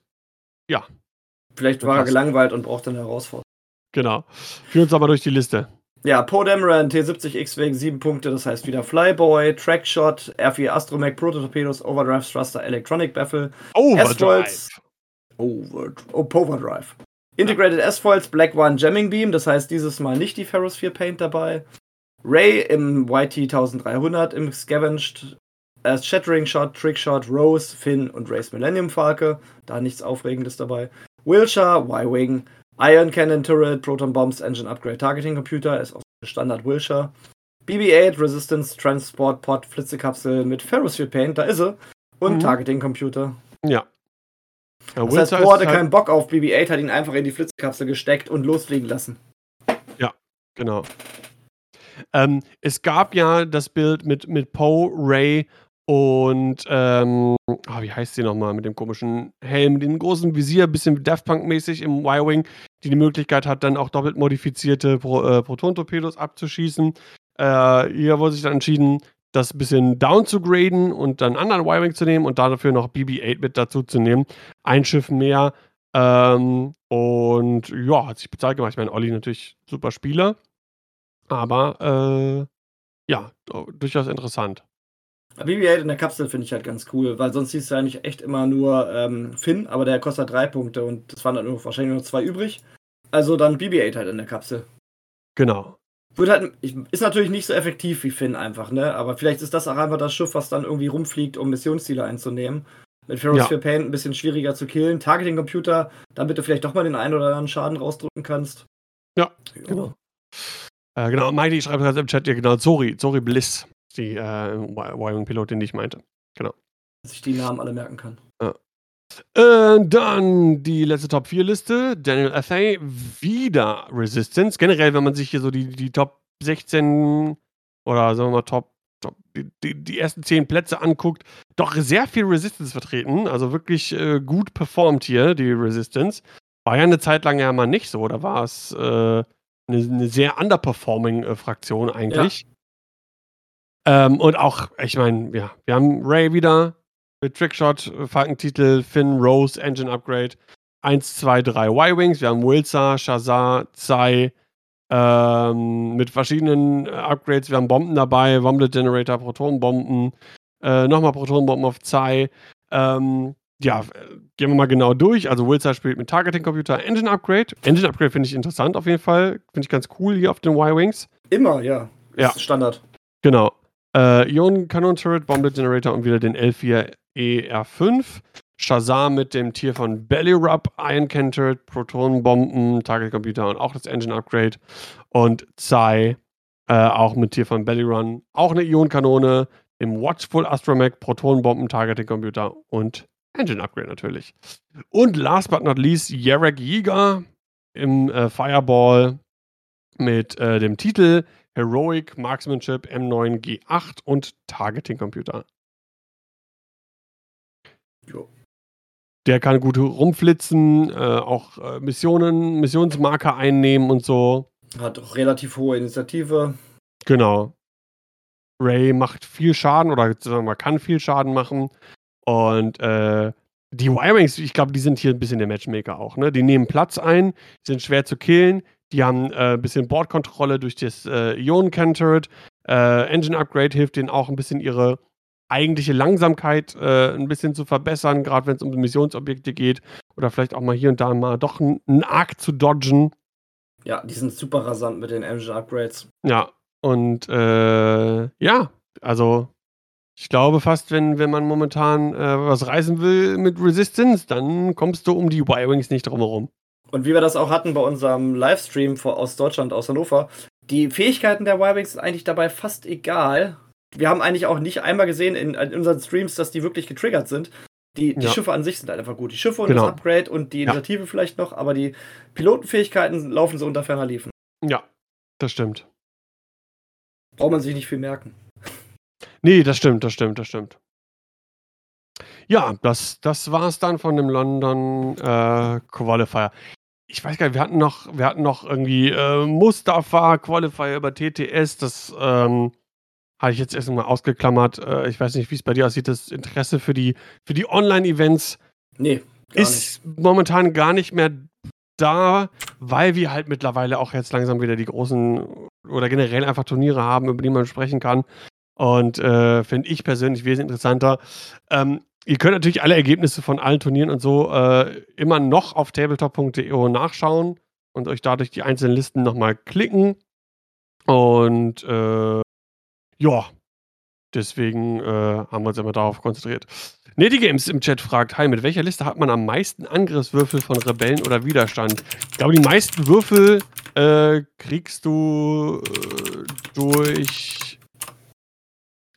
Vielleicht war er gelangweilt und braucht eine Herausforderung. genau. Führ uns aber durch die Liste. Ja, Poe Dameron, T70X wegen 7 Punkte, das heißt wieder Flyboy, Trackshot, R4 Astromech, Prototorpedos, Overdrive Thruster, Electronic Baffle, Overdrive. S-Foils. Over oh, Poverdrive. Integrated S-Foils, Black One Jamming Beam, das heißt dieses Mal nicht die Ferrosphere Paint dabei. Ray im YT 1300 im Scavenged. Äh, Shattering Shot, Trick Shot, Rose, Finn und Race Millennium Falke. Da nichts Aufregendes dabei. Wilshire, Y-Wing, Iron Cannon Turret, Proton Bombs, Engine Upgrade Targeting Computer, ist auch Standard Wilshire. BB-8 Resistance Transport Pod Flitzekapsel mit Ferrosphere Paint, da ist sie. Und Mhm. Targeting-Computer. Ja. ja Das heißt, Bo hatte halt- keinen Bock auf BB-8, hat ihn einfach in die Flitzekapsel gesteckt und losfliegen lassen. Genau. Ähm, es gab ja das Bild mit, mit Poe, Ray und, ähm, ah, wie heißt sie nochmal, mit dem komischen Helm, dem großen Visier, bisschen Daft Punk-mäßig im Y-Wing, die die Möglichkeit hat, dann auch doppelt modifizierte Pro, äh, Proton-Torpedos abzuschießen. Äh, hier wurde sich dann entschieden, das bisschen down zu graden und dann anderen Y-Wing zu nehmen und dafür noch BB-8 mit dazu zu nehmen. Ein Schiff mehr. Ähm, und ja, hat sich bezahlt gemacht. Ich meine, Olli natürlich super Spieler. Aber äh, ja, durchaus interessant. BB-8 in der Kapsel finde ich halt ganz cool, weil sonst siehst du eigentlich echt immer nur ähm, Finn, aber der kostet drei Punkte und es waren dann nur, wahrscheinlich nur zwei übrig. Also dann BB-8 halt in der Kapsel. Genau. Wird halt, ist natürlich nicht so effektiv wie Finn einfach, ne? Aber vielleicht ist das auch einfach das Schiff, was dann irgendwie rumfliegt, um Missionsziele einzunehmen. Mit Ferrosphere Paint ein bisschen schwieriger zu killen. Targeting-Computer, damit du vielleicht doch mal den einen oder anderen Schaden rausdrücken kannst. Ja, Genau. Äh, genau, Mighty schreibt gerade im Chat, ja genau, Zori, Zori Bliss, die äh, Y-Wing-Pilotin, die ich meinte. Dass ich die Namen alle merken kann. Äh, dann die letzte Top 4 Liste. Daniel F.A. wieder Resistance. Generell, wenn man sich hier so die, die Top 16 oder sagen wir mal Top, Top die, die, ersten 10 Plätze anguckt, doch sehr viel Resistance vertreten. Also wirklich äh, gut performt hier, die Resistance. War ja eine Zeit lang ja mal nicht so. Da war es äh, eine, eine sehr underperforming äh, Fraktion eigentlich. Ähm, und auch, ich meine, ja, wir haben Ray wieder mit Trickshot, äh, Falkentitel, Finn, Rose, Engine Upgrade. 1, 2, 3 Y-Wings. Wir haben Wilsa, Shazar, Zai ähm, mit verschiedenen äh, Upgrades. Wir haben Bomben dabei, Womblet Generator, Protonenbomben, äh, nochmal Protonenbomben auf Zai. Ähm, ja, äh, gehen wir mal genau durch. Also Wilsa spielt mit Targeting Computer, Engine Upgrade. Engine Upgrade finde ich interessant auf jeden Fall. Finde ich ganz cool hier auf den Y-Wings. Immer, ja. Ja. Ist Standard. Genau. Äh, Ion Cannon Turret, Bomblet Generator und wieder den L4 ER5. Shazam mit dem Tier von Bellyrub, Iron Cannon Turret, Protonenbomben, Target Computer und auch das Engine Upgrade. Und Zai äh, auch mit Tier von Bellyrun. Auch eine Ionkanone, im Watchful Astromech, Protonenbomben, Targeting Computer und Engine Upgrade natürlich. Und last but not least, Yarek Jäger im äh, Fireball mit äh, dem Titel Heroic Marksmanship M9G8 und Targeting Computer. Jo. Der kann gut rumflitzen, äh, auch äh, Missionen, Missionsmarker einnehmen und so. Hat auch relativ hohe Initiative. Genau. Ray macht viel Schaden oder sagen wir kann viel Schaden machen. Und äh, die Y-Wings, ich glaube, die sind hier ein bisschen der Matchmaker auch. Ne? Die nehmen Platz ein, sind schwer zu killen. Die haben äh, ein bisschen Bordkontrolle durch das äh, Ion Cannon Turret. Äh, Engine Upgrade hilft denen auch ein bisschen ihre eigentliche Langsamkeit äh, ein bisschen zu verbessern, gerade wenn es um Missionsobjekte geht. Oder vielleicht auch mal hier und da mal doch einen Arc zu dodgen. Ja, die sind super rasant mit den Engine Upgrades. Ja, und äh, ja, also ich glaube fast, wenn, wenn man momentan äh, was reißen will mit Resistance, dann kommst du um die Y-Wings nicht drum herum. Und wie wir das auch hatten bei unserem Livestream aus Deutschland, aus Hannover, die Fähigkeiten der Y-Wings sind eigentlich dabei fast egal. Wir haben eigentlich auch nicht einmal gesehen in, in unseren Streams, dass die wirklich getriggert sind. Die, die Ja. Schiffe an sich sind halt einfach gut. Die Schiffe und Genau. das Upgrade und die Ja. Initiative vielleicht noch, aber die Pilotenfähigkeiten laufen so unter ferner Liefen. Ja, das stimmt. Braucht man sich nicht viel merken. Nee, das stimmt, das stimmt, das stimmt. Ja, das, das war es dann von dem London äh, Qualifier. Ich weiß gar nicht, wir hatten noch, wir hatten noch irgendwie äh, Mustafa Qualifier über TTS, das ähm, habe ich jetzt erst mal ausgeklammert. Äh, ich weiß nicht, wie es bei dir aussieht, das Interesse für die, für die Online-Events Nee, gar nicht. ist momentan gar nicht mehr da, weil wir halt mittlerweile auch jetzt langsam wieder die großen oder generell einfach Turniere haben, über die man sprechen kann. Und äh, finde ich persönlich wesentlich interessanter. Ähm, ihr könnt natürlich alle Ergebnisse von allen Turnieren und so äh, immer noch auf tabletop.de nachschauen und euch dadurch die einzelnen Listen nochmal klicken. Und äh, ja, Deswegen äh, haben wir uns immer darauf konzentriert. Netty Games im Chat fragt: Hi, mit welcher Liste hat man am meisten Angriffswürfel von Rebellen oder Widerstand? Ich glaube, die meisten Würfel äh, kriegst du äh, durch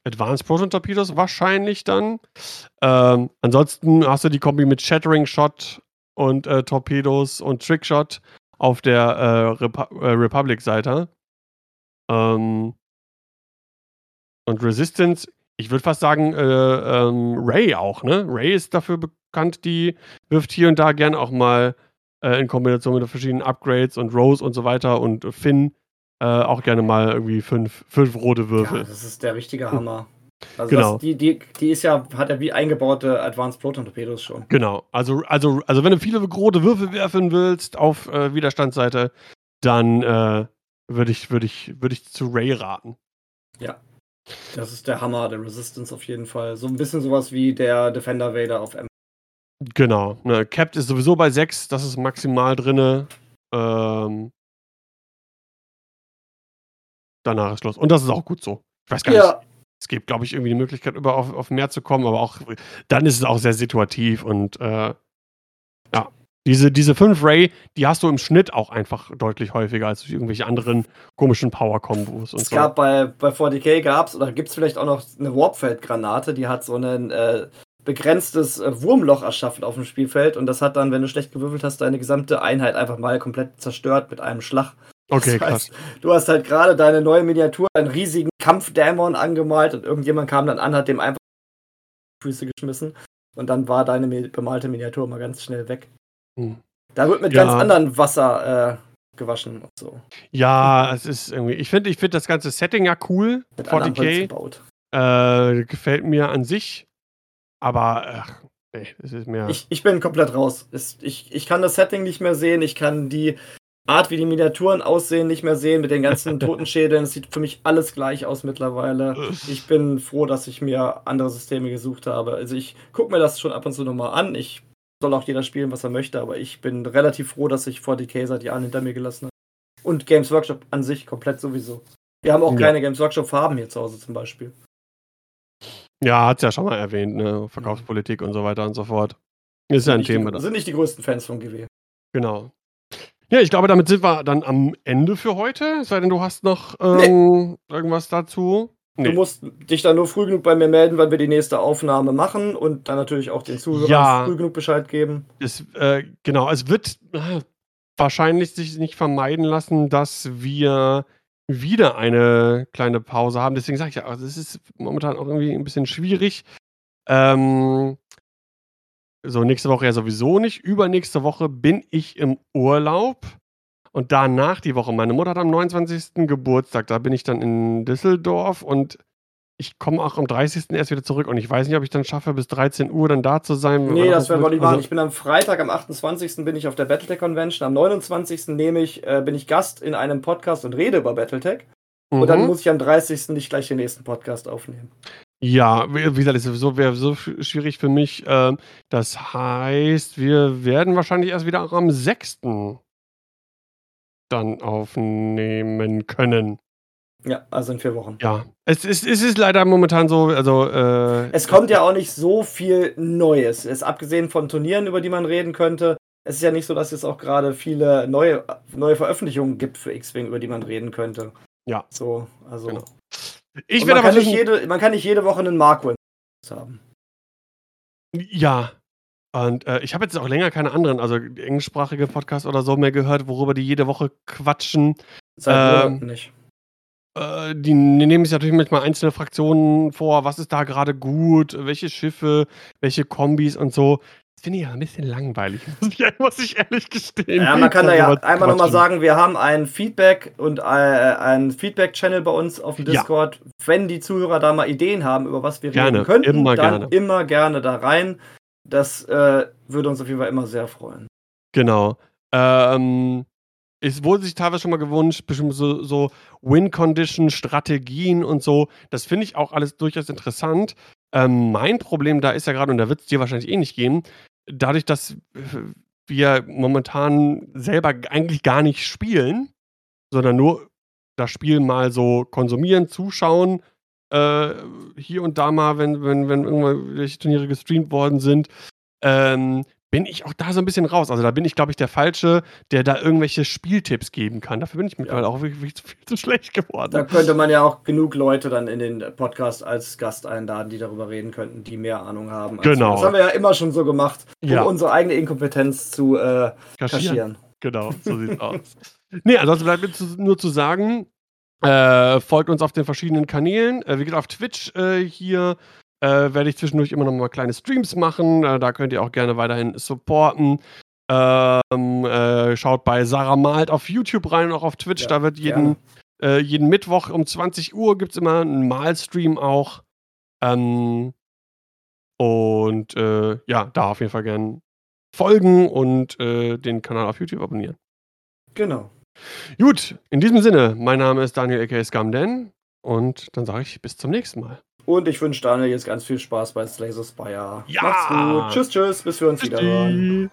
Advanced Proton Torpedos wahrscheinlich dann. Ähm, ansonsten hast du die Kombi mit Shattering Shot und äh, Torpedos und Trickshot auf der äh, Repu äh, Republic-Seite. Ähm, und Resistance, ich würde fast sagen, äh, ähm, Ray auch, ne? Ray ist dafür bekannt, die wirft hier und da gerne auch mal äh, in Kombination mit verschiedenen Upgrades und Rose und so weiter und Finn äh, auch gerne mal irgendwie fünf, fünf rote Würfel. Ja, das ist der richtige Hammer. Also Genau. das, die, die, die ist ja, hat ja wie eingebaute Advanced Proton Torpedos schon. Genau. Also, also, also wenn du viele rote Würfel werfen willst auf äh, Widerstandsseite, dann äh, würde ich, würd ich, würd ich zu Ray raten. Das ist der Hammer der Resistance auf jeden Fall. So ein bisschen sowas wie der Defender Vader auf M. Genau. Ne, Capped ist sowieso bei 6, das ist maximal drinne. Ähm, danach ist Schluss. Und das ist auch gut so. Ich weiß gar nicht, Ja, es gibt, glaube ich, irgendwie die Möglichkeit, über auf, auf mehr zu kommen, aber auch dann ist es auch sehr situativ und äh, ja. Diese, diese 5 Ray, die hast du im Schnitt auch einfach deutlich häufiger als durch irgendwelche anderen komischen Power-Kombos und es so. gab bei, bei 40k gab es, oder gibt es vielleicht auch noch eine Warpfeld-Granate, die hat so ein äh, begrenztes äh, Wurmloch erschaffen auf dem Spielfeld und das hat dann, wenn du schlecht gewürfelt hast, deine gesamte Einheit einfach mal komplett zerstört mit einem Schlag. Okay, das heißt, krass. Du hast halt gerade deine neue Miniatur, einen riesigen Kampfdämon angemalt und irgendjemand kam dann an, hat dem einfach Füße geschmissen und dann war deine bemalte Miniatur mal ganz schnell weg. Hm. Da wird mit Ja. ganz anderem Wasser äh, gewaschen und so. Ja, es ist irgendwie, ich finde ich find das ganze Setting ja cool. Mit anderem Holz 40k gebaut. äh, gefällt mir an sich, aber ach, nee, es ist mehr. Ich, ich bin komplett raus. Es, ich, ich kann das Setting nicht mehr sehen. Ich kann die Art, wie die Miniaturen aussehen, nicht mehr sehen mit den ganzen Totenschädeln. Es sieht für mich alles gleich aus mittlerweile. Ich bin froh, dass ich mir andere Systeme gesucht habe. Also ich gucke mir das schon ab und zu nochmal an. Ich soll auch jeder spielen, was er möchte, aber ich bin relativ froh, dass ich 40k seit Jahren hinter mir gelassen habe. Und Games Workshop an sich komplett sowieso. Wir haben auch Ja. keine Games Workshop Farben hier zu Hause zum Beispiel. ja, hat's ja schon mal erwähnt, ne? Verkaufspolitik und so weiter und so fort. Ist ja ein Thema. die, sind nicht die größten Fans von GW. Genau. Ja, ich glaube, damit sind wir dann am Ende für heute. Es sei denn, du hast noch ähm, irgendwas dazu. Nee. Du musst dich dann nur früh genug bei mir melden, weil wir die nächste Aufnahme machen und dann natürlich auch den Zuhörern Ja. früh genug Bescheid geben. Es, äh, genau, es wird äh, wahrscheinlich sich nicht vermeiden lassen, dass wir wieder eine kleine Pause haben. Deswegen sage ich ja, also es ist momentan auch irgendwie ein bisschen schwierig. Ähm, so, nächste Woche ja sowieso nicht. Übernächste Woche bin ich im Urlaub. Und danach die Woche, meine Mutter hat am 29. Geburtstag, da bin ich dann in Düsseldorf und ich komme auch am 30. erst wieder zurück und ich weiß nicht, ob ich dann schaffe, bis 13 Uhr dann da zu sein. Nee, das werden wir nicht machen. Also- Ich bin am Freitag, am 28. bin ich auf der Battletech Convention. Am 29. nehme ich, äh, bin ich Gast in einem Podcast und rede über Battletech. Und dann Mhm. muss ich am 30. nicht gleich den nächsten Podcast aufnehmen. Ja, wie gesagt, es ist sowieso wäre so sch- schwierig für mich. Ähm, das heißt, wir werden wahrscheinlich erst wieder am 6. dann aufnehmen können. Ja, also in vier Wochen. Ja, es ist, es ist leider momentan so, also äh, Es kommt ja auch nicht so viel Neues. Es, abgesehen von Turnieren, über die man reden könnte. Es ist ja nicht so, dass es auch gerade viele neue, neue Veröffentlichungen gibt für X-Wing, über die man reden könnte. Ja. So, also. Genau. Ich werde aber kann nicht jede, man kann nicht jede Woche einen Marco in haben. Ja. Und äh, ich habe jetzt auch länger keine anderen, also englischsprachige Podcasts oder so mehr gehört, worüber die jede Woche quatschen. Seit Ähm, nicht. Äh, die nehmen sich natürlich manchmal einzelne Fraktionen vor, was ist da gerade gut, welche Schiffe, welche Kombis und so. Das finde ich ja ein bisschen langweilig, muss ich, muss ich ehrlich gestehen. Ja, man kann da ja zu einmal nochmal sagen, wir haben ein Feedback und äh, einen Feedback-Channel bei uns auf dem Ja. Discord. Wenn die Zuhörer da mal Ideen haben, über was wir Gerne, reden könnten, immer dann gerne. immer gerne da rein. Das äh, würde uns auf jeden Fall immer sehr freuen. Genau. Ähm, es wurde sich teilweise schon mal gewünscht, bestimmt so, so Win-Condition-Strategien und so. Das finde ich auch alles durchaus interessant. Ähm, mein Problem da ist ja gerade, und da wird es dir wahrscheinlich eh nicht gehen, dadurch, dass wir momentan selber eigentlich gar nicht spielen, sondern nur das Spiel mal so konsumieren, zuschauen, äh, hier und da mal, wenn, wenn, wenn irgendwelche Turniere gestreamt worden sind, ähm, bin ich auch da so ein bisschen raus. Also da bin ich, glaube ich, der Falsche, der da irgendwelche Spieltipps geben kann. Dafür bin ich mittlerweile ja. auch wirklich viel, viel zu schlecht geworden. Da könnte man ja auch genug Leute dann in den Podcast als Gast einladen, die darüber reden könnten, die mehr Ahnung haben. Genau. Das haben wir ja immer schon so gemacht, um ja. unsere eigene Inkompetenz zu äh, kaschieren. kaschieren. Genau, so sieht's aus. Nee, ansonsten bleibt mir nur zu sagen, äh, folgt uns auf den verschiedenen Kanälen. Äh, wie gesagt, auf Twitch äh, hier äh, werde ich zwischendurch immer noch mal kleine Streams machen. Äh, da könnt ihr auch gerne weiterhin supporten. Ähm, äh, schaut bei Sarah Malt auf YouTube rein und auch auf Twitch. Ja, da wird jeden, äh, jeden Mittwoch um 20 Uhr gibt es immer einen Malstream auch. Ähm, und äh, ja, da auf jeden Fall gerne folgen und äh, den Kanal auf YouTube abonnieren. Genau. Gut, in diesem Sinne, mein Name ist Daniel aka Scamden und dann sage ich bis zum nächsten Mal. Und ich wünsche Daniel jetzt ganz viel Spaß bei Slay the Spire. Ja. Macht's gut. Tschüss, tschüss, bis wir uns wieder hören.